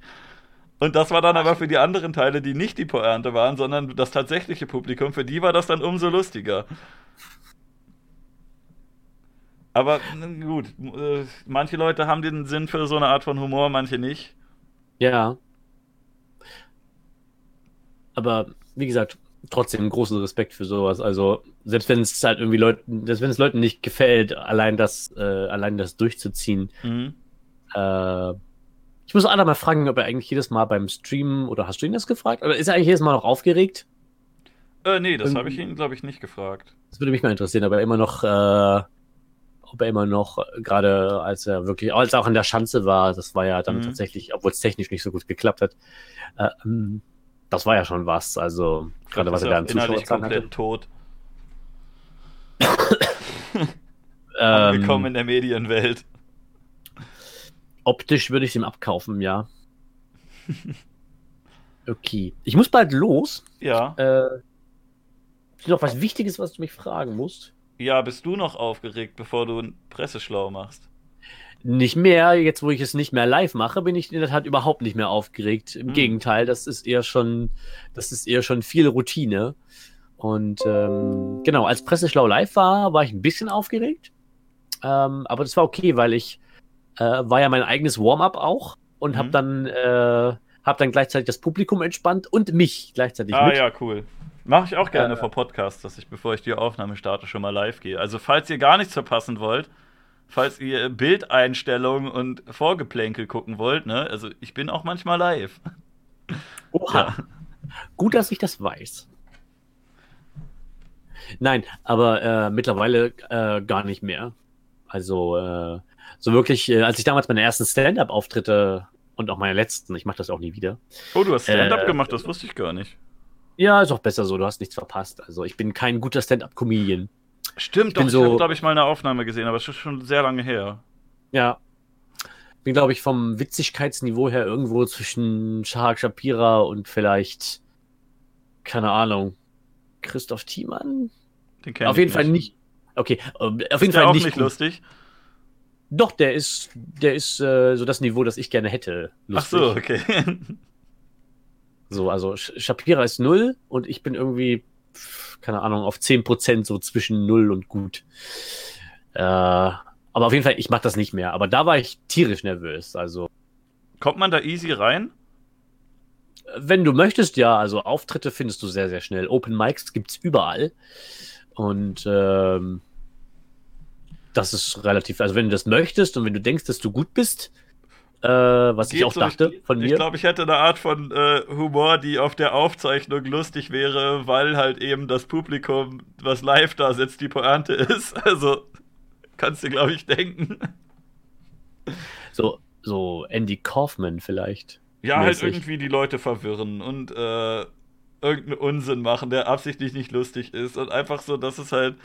[SPEAKER 1] Und das war dann aber für die anderen Teile, die nicht die Pointe waren, sondern das tatsächliche Publikum, für die war das dann umso lustiger. Aber gut, äh, manche Leute haben den Sinn für so eine Art von Humor, manche nicht.
[SPEAKER 2] Ja. Aber wie gesagt, trotzdem großen Respekt für sowas. Also, selbst wenn es halt irgendwie Leuten, selbst wenn es Leuten nicht gefällt, allein das, äh, allein das durchzuziehen.
[SPEAKER 1] Mhm.
[SPEAKER 2] Äh, ich muss Adam mal fragen, ob er eigentlich jedes Mal beim Streamen, oder hast du ihn das gefragt? Oder ist er eigentlich jedes Mal noch aufgeregt?
[SPEAKER 1] Äh, nee, das
[SPEAKER 2] Ähm,
[SPEAKER 1] habe ich ihn, glaube ich, nicht gefragt.
[SPEAKER 2] Das würde mich mal interessieren, aber immer noch, äh, ob er immer noch, äh, gerade als er wirklich, als er auch in der Schanze war, das war ja dann
[SPEAKER 1] Mhm.
[SPEAKER 2] tatsächlich, obwohl es technisch nicht so gut geklappt hat, äh, ähm, das war ja schon was. Also, gerade was er da
[SPEAKER 1] innerlich
[SPEAKER 2] Zuschauerzahlen hatte.
[SPEAKER 1] komplett tot.
[SPEAKER 2] Ähm,
[SPEAKER 1] Angekommen in der Medienwelt.
[SPEAKER 2] optisch würde ich es ihm abkaufen, ja. Okay. Ich muss bald los.
[SPEAKER 1] Ja.
[SPEAKER 2] Äh, ist noch was Wichtiges, was du mich fragen musst?
[SPEAKER 1] Ja, bist du noch aufgeregt, bevor du ein Presseschlau machst?
[SPEAKER 2] Nicht mehr, jetzt wo ich es nicht mehr live mache, bin ich in der Tat überhaupt nicht mehr aufgeregt. Im
[SPEAKER 1] Hm.
[SPEAKER 2] Gegenteil, das ist eher schon, das ist eher schon viel Routine. Und ähm, genau, als Presseschlau live war, war ich ein bisschen aufgeregt. Ähm, aber das war okay, weil ich äh, war ja mein eigenes Warm-up auch und
[SPEAKER 1] Mhm.
[SPEAKER 2] habe dann äh, hab dann gleichzeitig das Publikum entspannt und mich gleichzeitig
[SPEAKER 1] ah
[SPEAKER 2] mit.
[SPEAKER 1] ja, cool. Mache ich auch gerne
[SPEAKER 2] Äh,
[SPEAKER 1] vor Podcasts, dass ich, bevor ich die Aufnahme starte, schon mal live gehe. Also, falls ihr gar nichts verpassen wollt, falls ihr Bildeinstellungen und Vorgeplänkel gucken wollt, ne, also ich bin auch manchmal live.
[SPEAKER 2] Oha. Gut, dass ich das weiß. Nein, aber äh, mittlerweile äh, gar nicht mehr. Also, äh, so wirklich, äh, als ich damals meine ersten Stand-up-Auftritte und auch meine letzten, ich mache das auch nie wieder.
[SPEAKER 1] Oh, du hast Stand-up
[SPEAKER 2] Äh,
[SPEAKER 1] gemacht, das wusste ich gar nicht.
[SPEAKER 2] Ja, ist auch besser so, du hast nichts verpasst. Also, ich bin kein guter Stand-up-Comedian.
[SPEAKER 1] Stimmt, doch,
[SPEAKER 2] bin
[SPEAKER 1] ich
[SPEAKER 2] so-
[SPEAKER 1] habe, glaube ich, mal eine Aufnahme gesehen, aber es ist schon sehr lange her.
[SPEAKER 2] Ja. Bin, glaube ich, vom Witzigkeitsniveau her irgendwo zwischen Shahak Shapira und vielleicht, keine Ahnung, Christoph Thiemann?
[SPEAKER 1] Den kenn
[SPEAKER 2] Auf jeden Fall nicht. Okay, äh, auf jeden
[SPEAKER 1] Ist der
[SPEAKER 2] Fall
[SPEAKER 1] auch
[SPEAKER 2] nicht,
[SPEAKER 1] nicht lustig?
[SPEAKER 2] Doch, der ist, der ist äh, so das Niveau, das ich gerne hätte.
[SPEAKER 1] Ach
[SPEAKER 2] Lustig.
[SPEAKER 1] so, okay.
[SPEAKER 2] So, also Sh- Shapira ist null und ich bin irgendwie, keine Ahnung, auf 10% so zwischen null und gut. Äh, aber auf jeden Fall, ich mache das nicht mehr. Aber da war ich tierisch nervös. Also,
[SPEAKER 1] Kommt man da easy rein?
[SPEAKER 2] wenn du möchtest, ja, also Auftritte findest du sehr, sehr schnell. Open Mics gibt's überall. Und ähm, das ist relativ, also wenn du das möchtest und wenn du denkst, dass du gut bist, äh, was ich
[SPEAKER 1] Geht
[SPEAKER 2] auch
[SPEAKER 1] so,
[SPEAKER 2] dachte
[SPEAKER 1] ich,
[SPEAKER 2] von
[SPEAKER 1] Ich
[SPEAKER 2] mir.
[SPEAKER 1] glaube, ich hätte eine Art von äh, Humor, die auf der Aufzeichnung lustig wäre, weil halt eben das Publikum, was live da sitzt, die Pointe ist. Also kannst du, glaube ich, denken.
[SPEAKER 2] So, so Andy Kaufman vielleicht.
[SPEAKER 1] Ja, halt
[SPEAKER 2] Mäßig.
[SPEAKER 1] irgendwie die Leute verwirren und äh, irgendeinen Unsinn machen, der absichtlich nicht lustig ist. Und einfach so, dass es halt,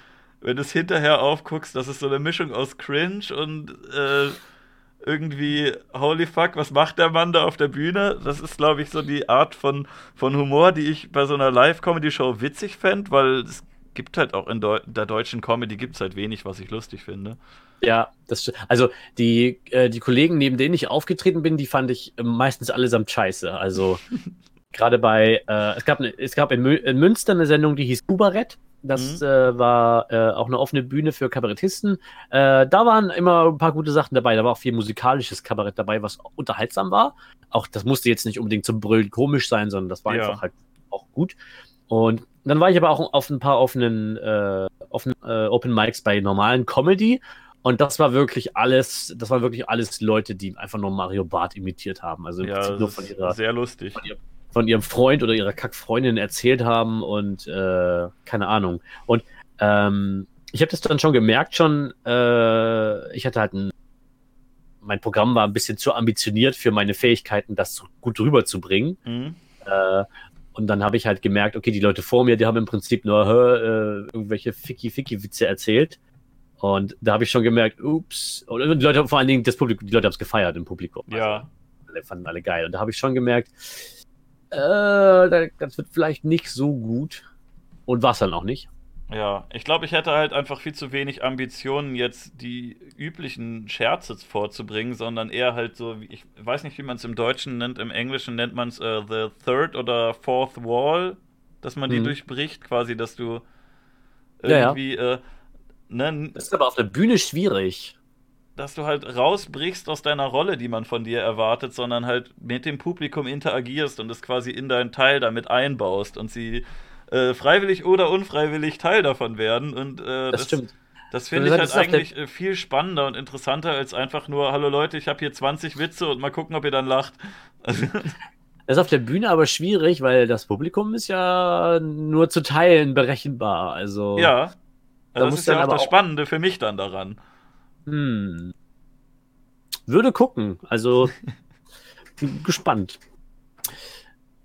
[SPEAKER 1] wenn du es hinterher aufguckst, das ist so eine Mischung aus Cringe und äh, irgendwie, holy fuck, was macht der Mann da auf der Bühne? Das ist, glaube ich, so die Art von, von Humor, die ich bei so einer Live-Comedy-Show witzig fände, weil es gibt halt auch in Deu der deutschen Comedy gibt es halt wenig, was ich lustig finde.
[SPEAKER 2] Ja, das also die, äh, die Kollegen, neben denen ich aufgetreten bin, die fand ich äh, meistens allesamt scheiße. Also gerade bei, äh, es gab, ne, es gab in, Mü in Münster eine Sendung, die hieß Kubarett. Das
[SPEAKER 1] Mhm.
[SPEAKER 2] äh, war äh, auch eine offene Bühne für Kabarettisten. Äh, da waren immer ein paar gute Sachen dabei. Da war auch viel musikalisches Kabarett dabei, was unterhaltsam war. Auch das musste jetzt nicht unbedingt zum Brüllen komisch sein, sondern das war
[SPEAKER 1] Ja.
[SPEAKER 2] einfach halt auch gut. Und dann war ich aber auch auf ein paar offenen, äh, offenen äh, Open Mics bei normalen Comedy. Und das war wirklich alles, das waren wirklich alles Leute, die einfach nur Mario Barth imitiert haben. Also
[SPEAKER 1] Ja,
[SPEAKER 2] nur von, ihrer,
[SPEAKER 1] sehr lustig.
[SPEAKER 2] von ihrem Freund oder ihrer Kackfreundin erzählt haben und äh, keine Ahnung. Und ähm, ich habe das dann schon gemerkt, schon, äh, ich hatte halt ein, mein Programm war ein bisschen zu ambitioniert für meine Fähigkeiten, das gut rüberzubringen.
[SPEAKER 1] Mhm.
[SPEAKER 2] Äh, und dann habe ich halt gemerkt, okay, die Leute vor mir, die haben im Prinzip nur äh, irgendwelche Ficky-Ficky-Witze erzählt. Und da habe ich schon gemerkt, ups. Und die Leute, vor allen Dingen das Publikum, die Leute haben es gefeiert im Publikum.
[SPEAKER 1] Ja.
[SPEAKER 2] Also, alle fanden alle geil. Und da habe ich schon gemerkt, äh, da- das wird vielleicht nicht so gut. Und war es dann auch nicht.
[SPEAKER 1] Ja, ich glaube, ich hätte halt einfach viel zu wenig Ambitionen, jetzt die üblichen Scherze vorzubringen, sondern eher halt so, ich weiß nicht, wie man es im Deutschen nennt, im Englischen nennt man es äh, The Third oder Fourth Wall, dass man die
[SPEAKER 2] Mhm.
[SPEAKER 1] durchbricht, quasi, dass du
[SPEAKER 2] Ja, ja.
[SPEAKER 1] irgendwie, äh, ne,
[SPEAKER 2] Das ist aber auf der Bühne schwierig.
[SPEAKER 1] Dass du halt rausbrichst aus deiner Rolle, die man von dir erwartet, sondern halt mit dem Publikum interagierst und es quasi in deinen Teil damit einbaust und sie äh, freiwillig oder unfreiwillig Teil davon werden. Und äh,
[SPEAKER 2] Das, stimmt.
[SPEAKER 1] das finde ich
[SPEAKER 2] Das
[SPEAKER 1] halt eigentlich äh, viel spannender und interessanter als einfach nur, hallo Leute, ich habe hier 20 Witze und mal gucken, ob ihr dann lacht. Also,
[SPEAKER 2] Das ist auf der Bühne aber schwierig, weil das Publikum ist ja nur zu Teilen berechenbar. Also,
[SPEAKER 1] ja.
[SPEAKER 2] Da
[SPEAKER 1] das ist ja auch das Spannende für mich dann daran.
[SPEAKER 2] Hm. Würde gucken. Also, gespannt.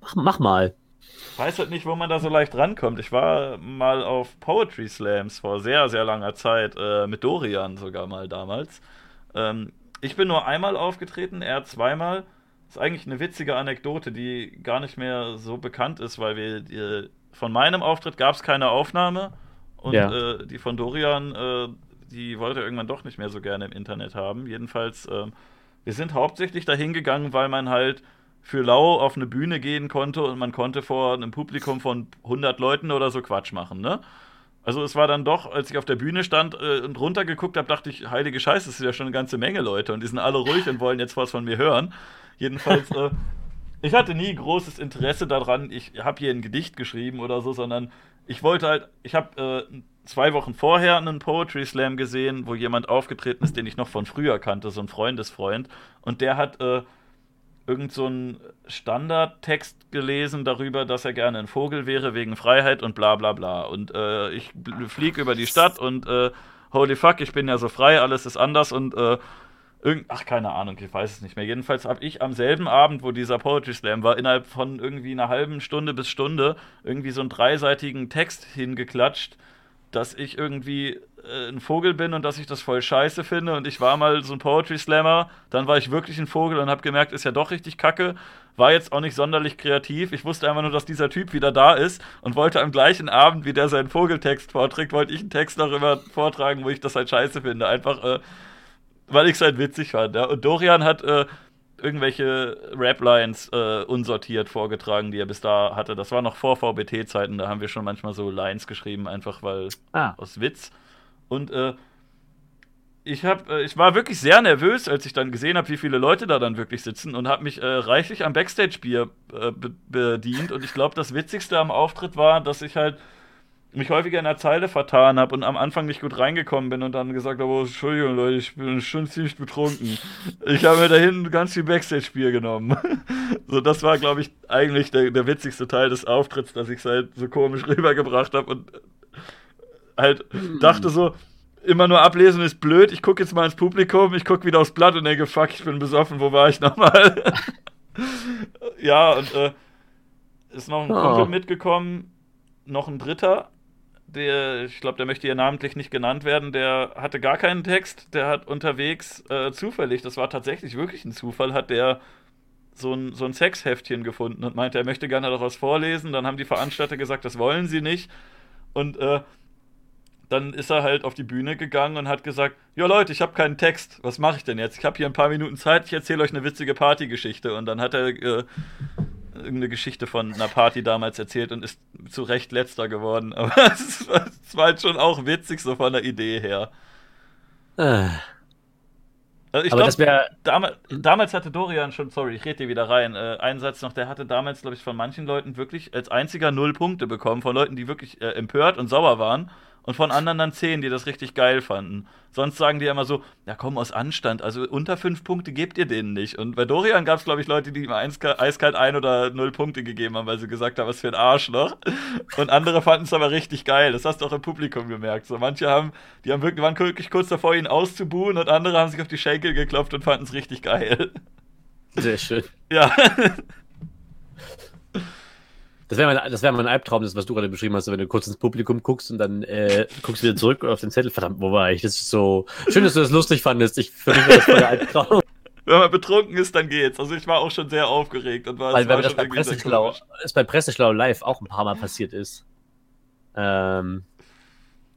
[SPEAKER 2] Mach, mach mal.
[SPEAKER 1] Ich weiß halt nicht, wo man da so leicht rankommt. Ich war mal auf Poetry Slams vor sehr, sehr langer Zeit, äh, mit Dorian sogar mal damals. Ähm, ich bin nur einmal aufgetreten, er zweimal. Ist eigentlich eine witzige Anekdote, die gar nicht mehr so bekannt ist, weil wir die, von meinem Auftritt gab es keine Aufnahme und
[SPEAKER 2] Ja.
[SPEAKER 1] äh, die von Dorian, äh, die wollte irgendwann doch nicht mehr so gerne im Internet haben. Jedenfalls, ähm, wir sind hauptsächlich dahin gegangen, weil man halt für lau auf eine Bühne gehen konnte und man konnte vor einem Publikum von 100 Leuten oder so Quatsch machen, ne? Also es war dann doch, als ich auf der Bühne stand äh, und runtergeguckt habe, dachte ich, heilige Scheiße, das ist ja schon eine ganze Menge Leute und die sind alle ruhig und wollen jetzt was von mir hören. Jedenfalls, äh, ich hatte nie großes Interesse daran, ich habe hier ein Gedicht geschrieben oder so, sondern ich wollte halt, ich habe äh, zwei Wochen vorher einen Poetry Slam gesehen, wo jemand aufgetreten ist, den ich noch von früher kannte, so ein Freundesfreund, und der hat äh, irgend so einen Standardtext gelesen darüber, dass er gerne ein Vogel wäre wegen Freiheit und bla bla bla. Und äh, ich fliege über die Stadt und äh, holy fuck, ich bin ja so frei, alles ist anders und äh, ach keine Ahnung, ich weiß es nicht mehr. Jedenfalls habe ich am selben Abend, wo dieser Poetry Slam war, innerhalb von irgendwie einer halben Stunde bis Stunde irgendwie so einen dreiseitigen Text hingeklatscht, dass ich irgendwie äh, ein Vogel bin und dass ich das voll scheiße finde und ich war mal so ein Poetry Slammer, dann war ich wirklich ein Vogel und habe gemerkt, ist ja doch richtig kacke, war jetzt auch nicht sonderlich kreativ, ich wusste einfach nur, dass dieser Typ wieder da ist und wollte am gleichen Abend, wie der seinen Vogeltext vorträgt, wollte ich einen Text darüber vortragen, wo ich das halt scheiße finde, einfach äh, weil ich es halt witzig fand. Ja? Und Dorian hat äh, irgendwelche Rap-Lines äh, unsortiert vorgetragen, die er bis da hatte. Das war noch vor VBT-Zeiten, da haben wir schon manchmal so Lines geschrieben, einfach weil
[SPEAKER 2] Ah,
[SPEAKER 1] aus Witz. Und äh, ich, hab, äh, ich war wirklich sehr nervös, als ich dann gesehen habe, wie viele Leute da dann wirklich sitzen und habe mich äh, reichlich am Backstage-Bier äh, be bedient. Und ich glaube, das Witzigste am Auftritt war, dass ich halt mich häufiger in der Zeile vertan habe und am Anfang nicht gut reingekommen bin und dann gesagt habe, oh, Entschuldigung Leute, ich bin schon ziemlich betrunken. Ich habe mir da hinten ganz viel Backstage-Bier genommen. so, das war, glaube ich, eigentlich der, der witzigste Teil des Auftritts, dass ich es halt so komisch rübergebracht habe und halt dachte so, immer nur ablesen ist blöd, ich gucke jetzt mal ins Publikum, ich gucke wieder aufs Blatt und denke, fuck, ich bin besoffen, wo war ich nochmal? ja, und äh, ist noch ein
[SPEAKER 2] Oh.
[SPEAKER 1] Kumpel mitgekommen, noch ein dritter, der, ich glaube, der möchte hier namentlich nicht genannt werden, der hatte gar keinen Text, der hat unterwegs äh, zufällig, das war tatsächlich wirklich ein Zufall, hat der so ein, so ein Sexheftchen gefunden und meinte, er möchte gerne daraus vorlesen. Dann haben die Veranstalter gesagt, das wollen sie nicht. Und äh, dann ist er halt auf die Bühne gegangen und hat gesagt, ja Leute, ich habe keinen Text, was mache ich denn jetzt? Ich habe hier ein paar Minuten Zeit, ich erzähle euch eine witzige Partygeschichte. Und dann hat er äh, irgendeine Geschichte von einer Party damals erzählt und ist zu Recht letzter geworden. Aber es war, es war halt schon auch witzig, so von der Idee her.
[SPEAKER 2] äh,
[SPEAKER 1] Also ich glaube, damals, damals hatte Dorian schon, sorry, ich rede dir wieder rein, äh, einen Satz noch, der hatte damals, glaube ich, von manchen Leuten wirklich als einziger null Punkte bekommen, von Leuten, die wirklich äh, empört und sauer waren und von anderen dann zehn, die das richtig geil fanden. Sonst sagen die ja immer so, ja komm, aus Anstand, also unter fünf Punkte gebt ihr denen nicht. Und bei Dorian gab es, glaube ich, Leute, die ihm eiska- eiskalt ein oder null Punkte gegeben haben, weil sie gesagt haben, was für ein Arschloch. Und andere fanden es aber richtig geil. Das hast du auch im Publikum gemerkt. So manche haben, die haben wirklich, waren wirklich kurz davor, ihn auszubuhen und andere haben sich auf die Schenkel geklopft und fanden es richtig geil.
[SPEAKER 2] Sehr schön.
[SPEAKER 1] Ja.
[SPEAKER 2] Das wäre mein, das wär mein Albtraum, das, was du gerade beschrieben hast, wenn du kurz ins Publikum guckst und dann äh, guckst wieder zurück auf den Zettel. Verdammt, wo war ich? Das ist so schön, dass du das lustig fandest. Ich war das voll der Albtraum.
[SPEAKER 1] Wenn man betrunken ist, dann geht's. Also ich war auch schon sehr aufgeregt und war,
[SPEAKER 2] Weil
[SPEAKER 1] war
[SPEAKER 2] das bei Presseschlau, ist bei Presseschlau live auch ein paar Mal passiert ist. Ähm,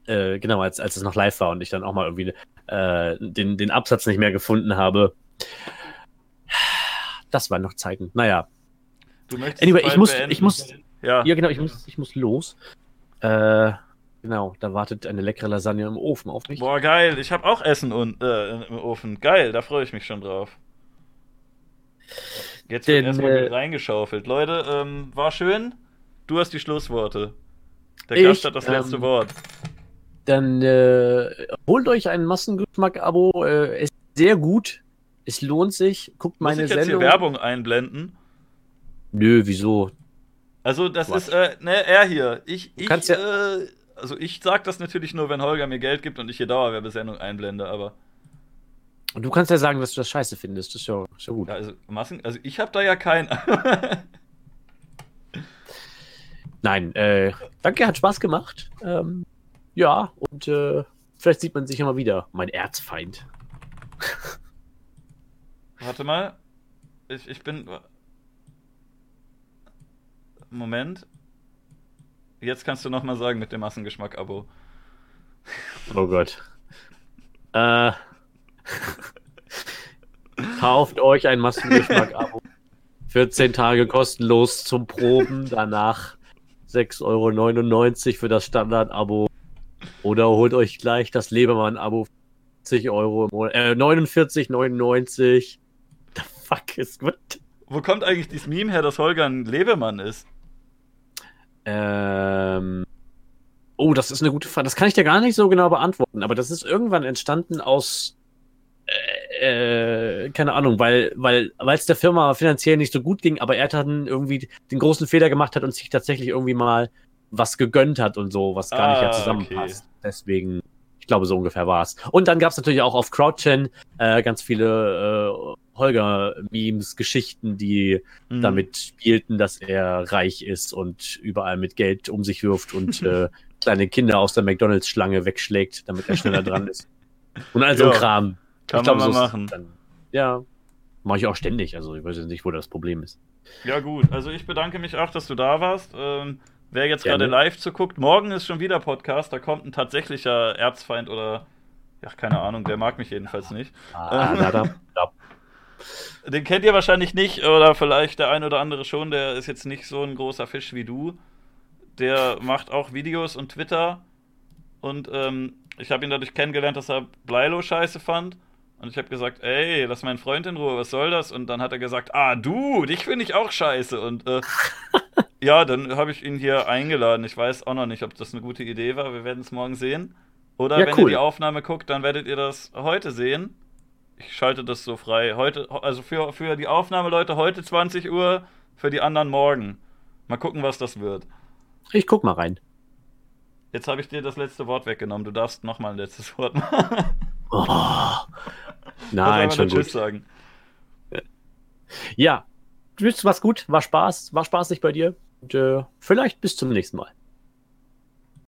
[SPEAKER 2] äh, genau, als, als es noch live war und ich dann auch mal irgendwie äh, den, den Absatz nicht mehr gefunden habe. Das waren noch Zeiten. Naja.
[SPEAKER 1] Du möchtest
[SPEAKER 2] Anyway, ich muss,
[SPEAKER 1] beenden.
[SPEAKER 2] ich muss,
[SPEAKER 1] Ja.
[SPEAKER 2] ja genau, ich muss, ich muss los. Äh, genau, da wartet eine leckere Lasagne im Ofen auf mich.
[SPEAKER 1] Boah, geil. Ich habe auch Essen und, äh, im Ofen. Geil, da freue ich mich schon drauf. Jetzt wird erstmal
[SPEAKER 2] äh,
[SPEAKER 1] reingeschaufelt. Leute, ähm, war schön. Du hast die Schlussworte. Der
[SPEAKER 2] Ich,
[SPEAKER 1] Gast hat das letzte
[SPEAKER 2] ähm,
[SPEAKER 1] Wort.
[SPEAKER 2] Dann äh, holt euch ein Massengeschmack-Abo. Äh, ist sehr gut. Es lohnt sich. Guckt
[SPEAKER 1] Muss
[SPEAKER 2] meine
[SPEAKER 1] ich jetzt
[SPEAKER 2] Sendung.
[SPEAKER 1] hier Werbung einblenden?
[SPEAKER 2] Nö, wieso?
[SPEAKER 1] Also, das
[SPEAKER 2] Was?
[SPEAKER 1] ist, äh, ne, er hier. Ich, ich,
[SPEAKER 2] kannst ja-
[SPEAKER 1] äh, also ich sag das natürlich nur, wenn Holger mir Geld gibt und ich hier Dauerwerbesendung einblende, aber
[SPEAKER 2] Und du kannst ja sagen, dass du das scheiße findest. Das ist ja, ist ja gut.
[SPEAKER 1] ja, also Massen, also ich habe da ja keinen.
[SPEAKER 2] Nein, äh, danke, hat Spaß gemacht. Ähm, ja, und äh, vielleicht sieht man sich ja mal wieder. Mein Erzfeind.
[SPEAKER 1] Warte mal. Ich, ich bin. Moment. Jetzt kannst du noch mal sagen mit dem Massengeschmack-Abo.
[SPEAKER 2] Oh Gott. Äh, kauft euch ein Massengeschmack-Abo. 14 Tage kostenlos zum Proben, danach 6,99 Euro für das Standard-Abo. Oder holt euch gleich das Lebermann-Abo. 40 Euro im Monat. Äh, 49,99. The fuck ist gut.
[SPEAKER 1] Wo kommt eigentlich dieses Meme her, dass Holger ein Lebemann ist?
[SPEAKER 2] Ähm. Oh, das ist eine gute Frage. Das kann ich dir gar nicht so genau beantworten, aber das ist irgendwann entstanden aus. Äh, äh, keine Ahnung, weil weil weil es der Firma finanziell nicht so gut ging, aber er dann irgendwie den großen Fehler gemacht hat und sich tatsächlich irgendwie mal was gegönnt hat und so, was gar nicht
[SPEAKER 1] Ah,
[SPEAKER 2] ja zusammenpasst. Deswegen, ich glaube, so ungefähr war es. Und dann gab es natürlich auch auf CrowdChain äh, ganz viele äh, Holger-Memes, Geschichten, die
[SPEAKER 1] Mhm.
[SPEAKER 2] damit spielten, dass er reich ist und überall mit Geld um sich wirft und äh, kleine Kinder aus der McDonalds-Schlange wegschlägt, damit er schneller dran ist. Und all so
[SPEAKER 1] Ja,
[SPEAKER 2] Kram.
[SPEAKER 1] Kann
[SPEAKER 2] Ich glaube,
[SPEAKER 1] man mal
[SPEAKER 2] so
[SPEAKER 1] machen.
[SPEAKER 2] Dann, ja, mache ich auch ständig. Also ich weiß jetzt nicht, wo das Problem ist.
[SPEAKER 1] Ja, gut. Also ich bedanke mich auch, dass du da warst. Ähm, wer jetzt gerade live zuguckt, morgen ist schon wieder Podcast. Da kommt ein tatsächlicher Erzfeind oder. Ja, keine Ahnung, der mag mich jedenfalls nicht.
[SPEAKER 2] Ah, da, da, da.
[SPEAKER 1] Den kennt ihr wahrscheinlich nicht, oder vielleicht der ein oder andere schon. Der ist jetzt nicht so ein großer Fisch wie du. Der macht auch Videos und Twitter. Und ähm, ich habe ihn dadurch kennengelernt, dass er Bleilo scheiße fand. Und ich habe gesagt, ey, lass meinen Freund in Ruhe, was soll das? Und dann hat er gesagt, ah, du, dich finde ich auch scheiße. Und äh, ja, dann habe ich ihn hier eingeladen. Ich weiß auch noch nicht, ob das eine gute Idee war. Wir werden es morgen sehen. Oder
[SPEAKER 2] Ja,
[SPEAKER 1] wenn
[SPEAKER 2] cool.
[SPEAKER 1] ihr die Aufnahme guckt, dann werdet ihr das heute sehen. Ich schalte das so frei. Heute, also für, für die Aufnahmeleute heute 20 Uhr, für die anderen morgen. Mal gucken, was das wird.
[SPEAKER 2] Ich guck mal rein.
[SPEAKER 1] Jetzt habe ich dir das letzte Wort weggenommen. Du darfst noch mal ein letztes Wort machen.
[SPEAKER 2] Oh. Nein, schon
[SPEAKER 1] nur Tschüss
[SPEAKER 2] gut.
[SPEAKER 1] sagen.
[SPEAKER 2] Ja, tschüss, war's gut, war Spaß, war spaßig bei dir. Und äh, vielleicht bis zum nächsten Mal.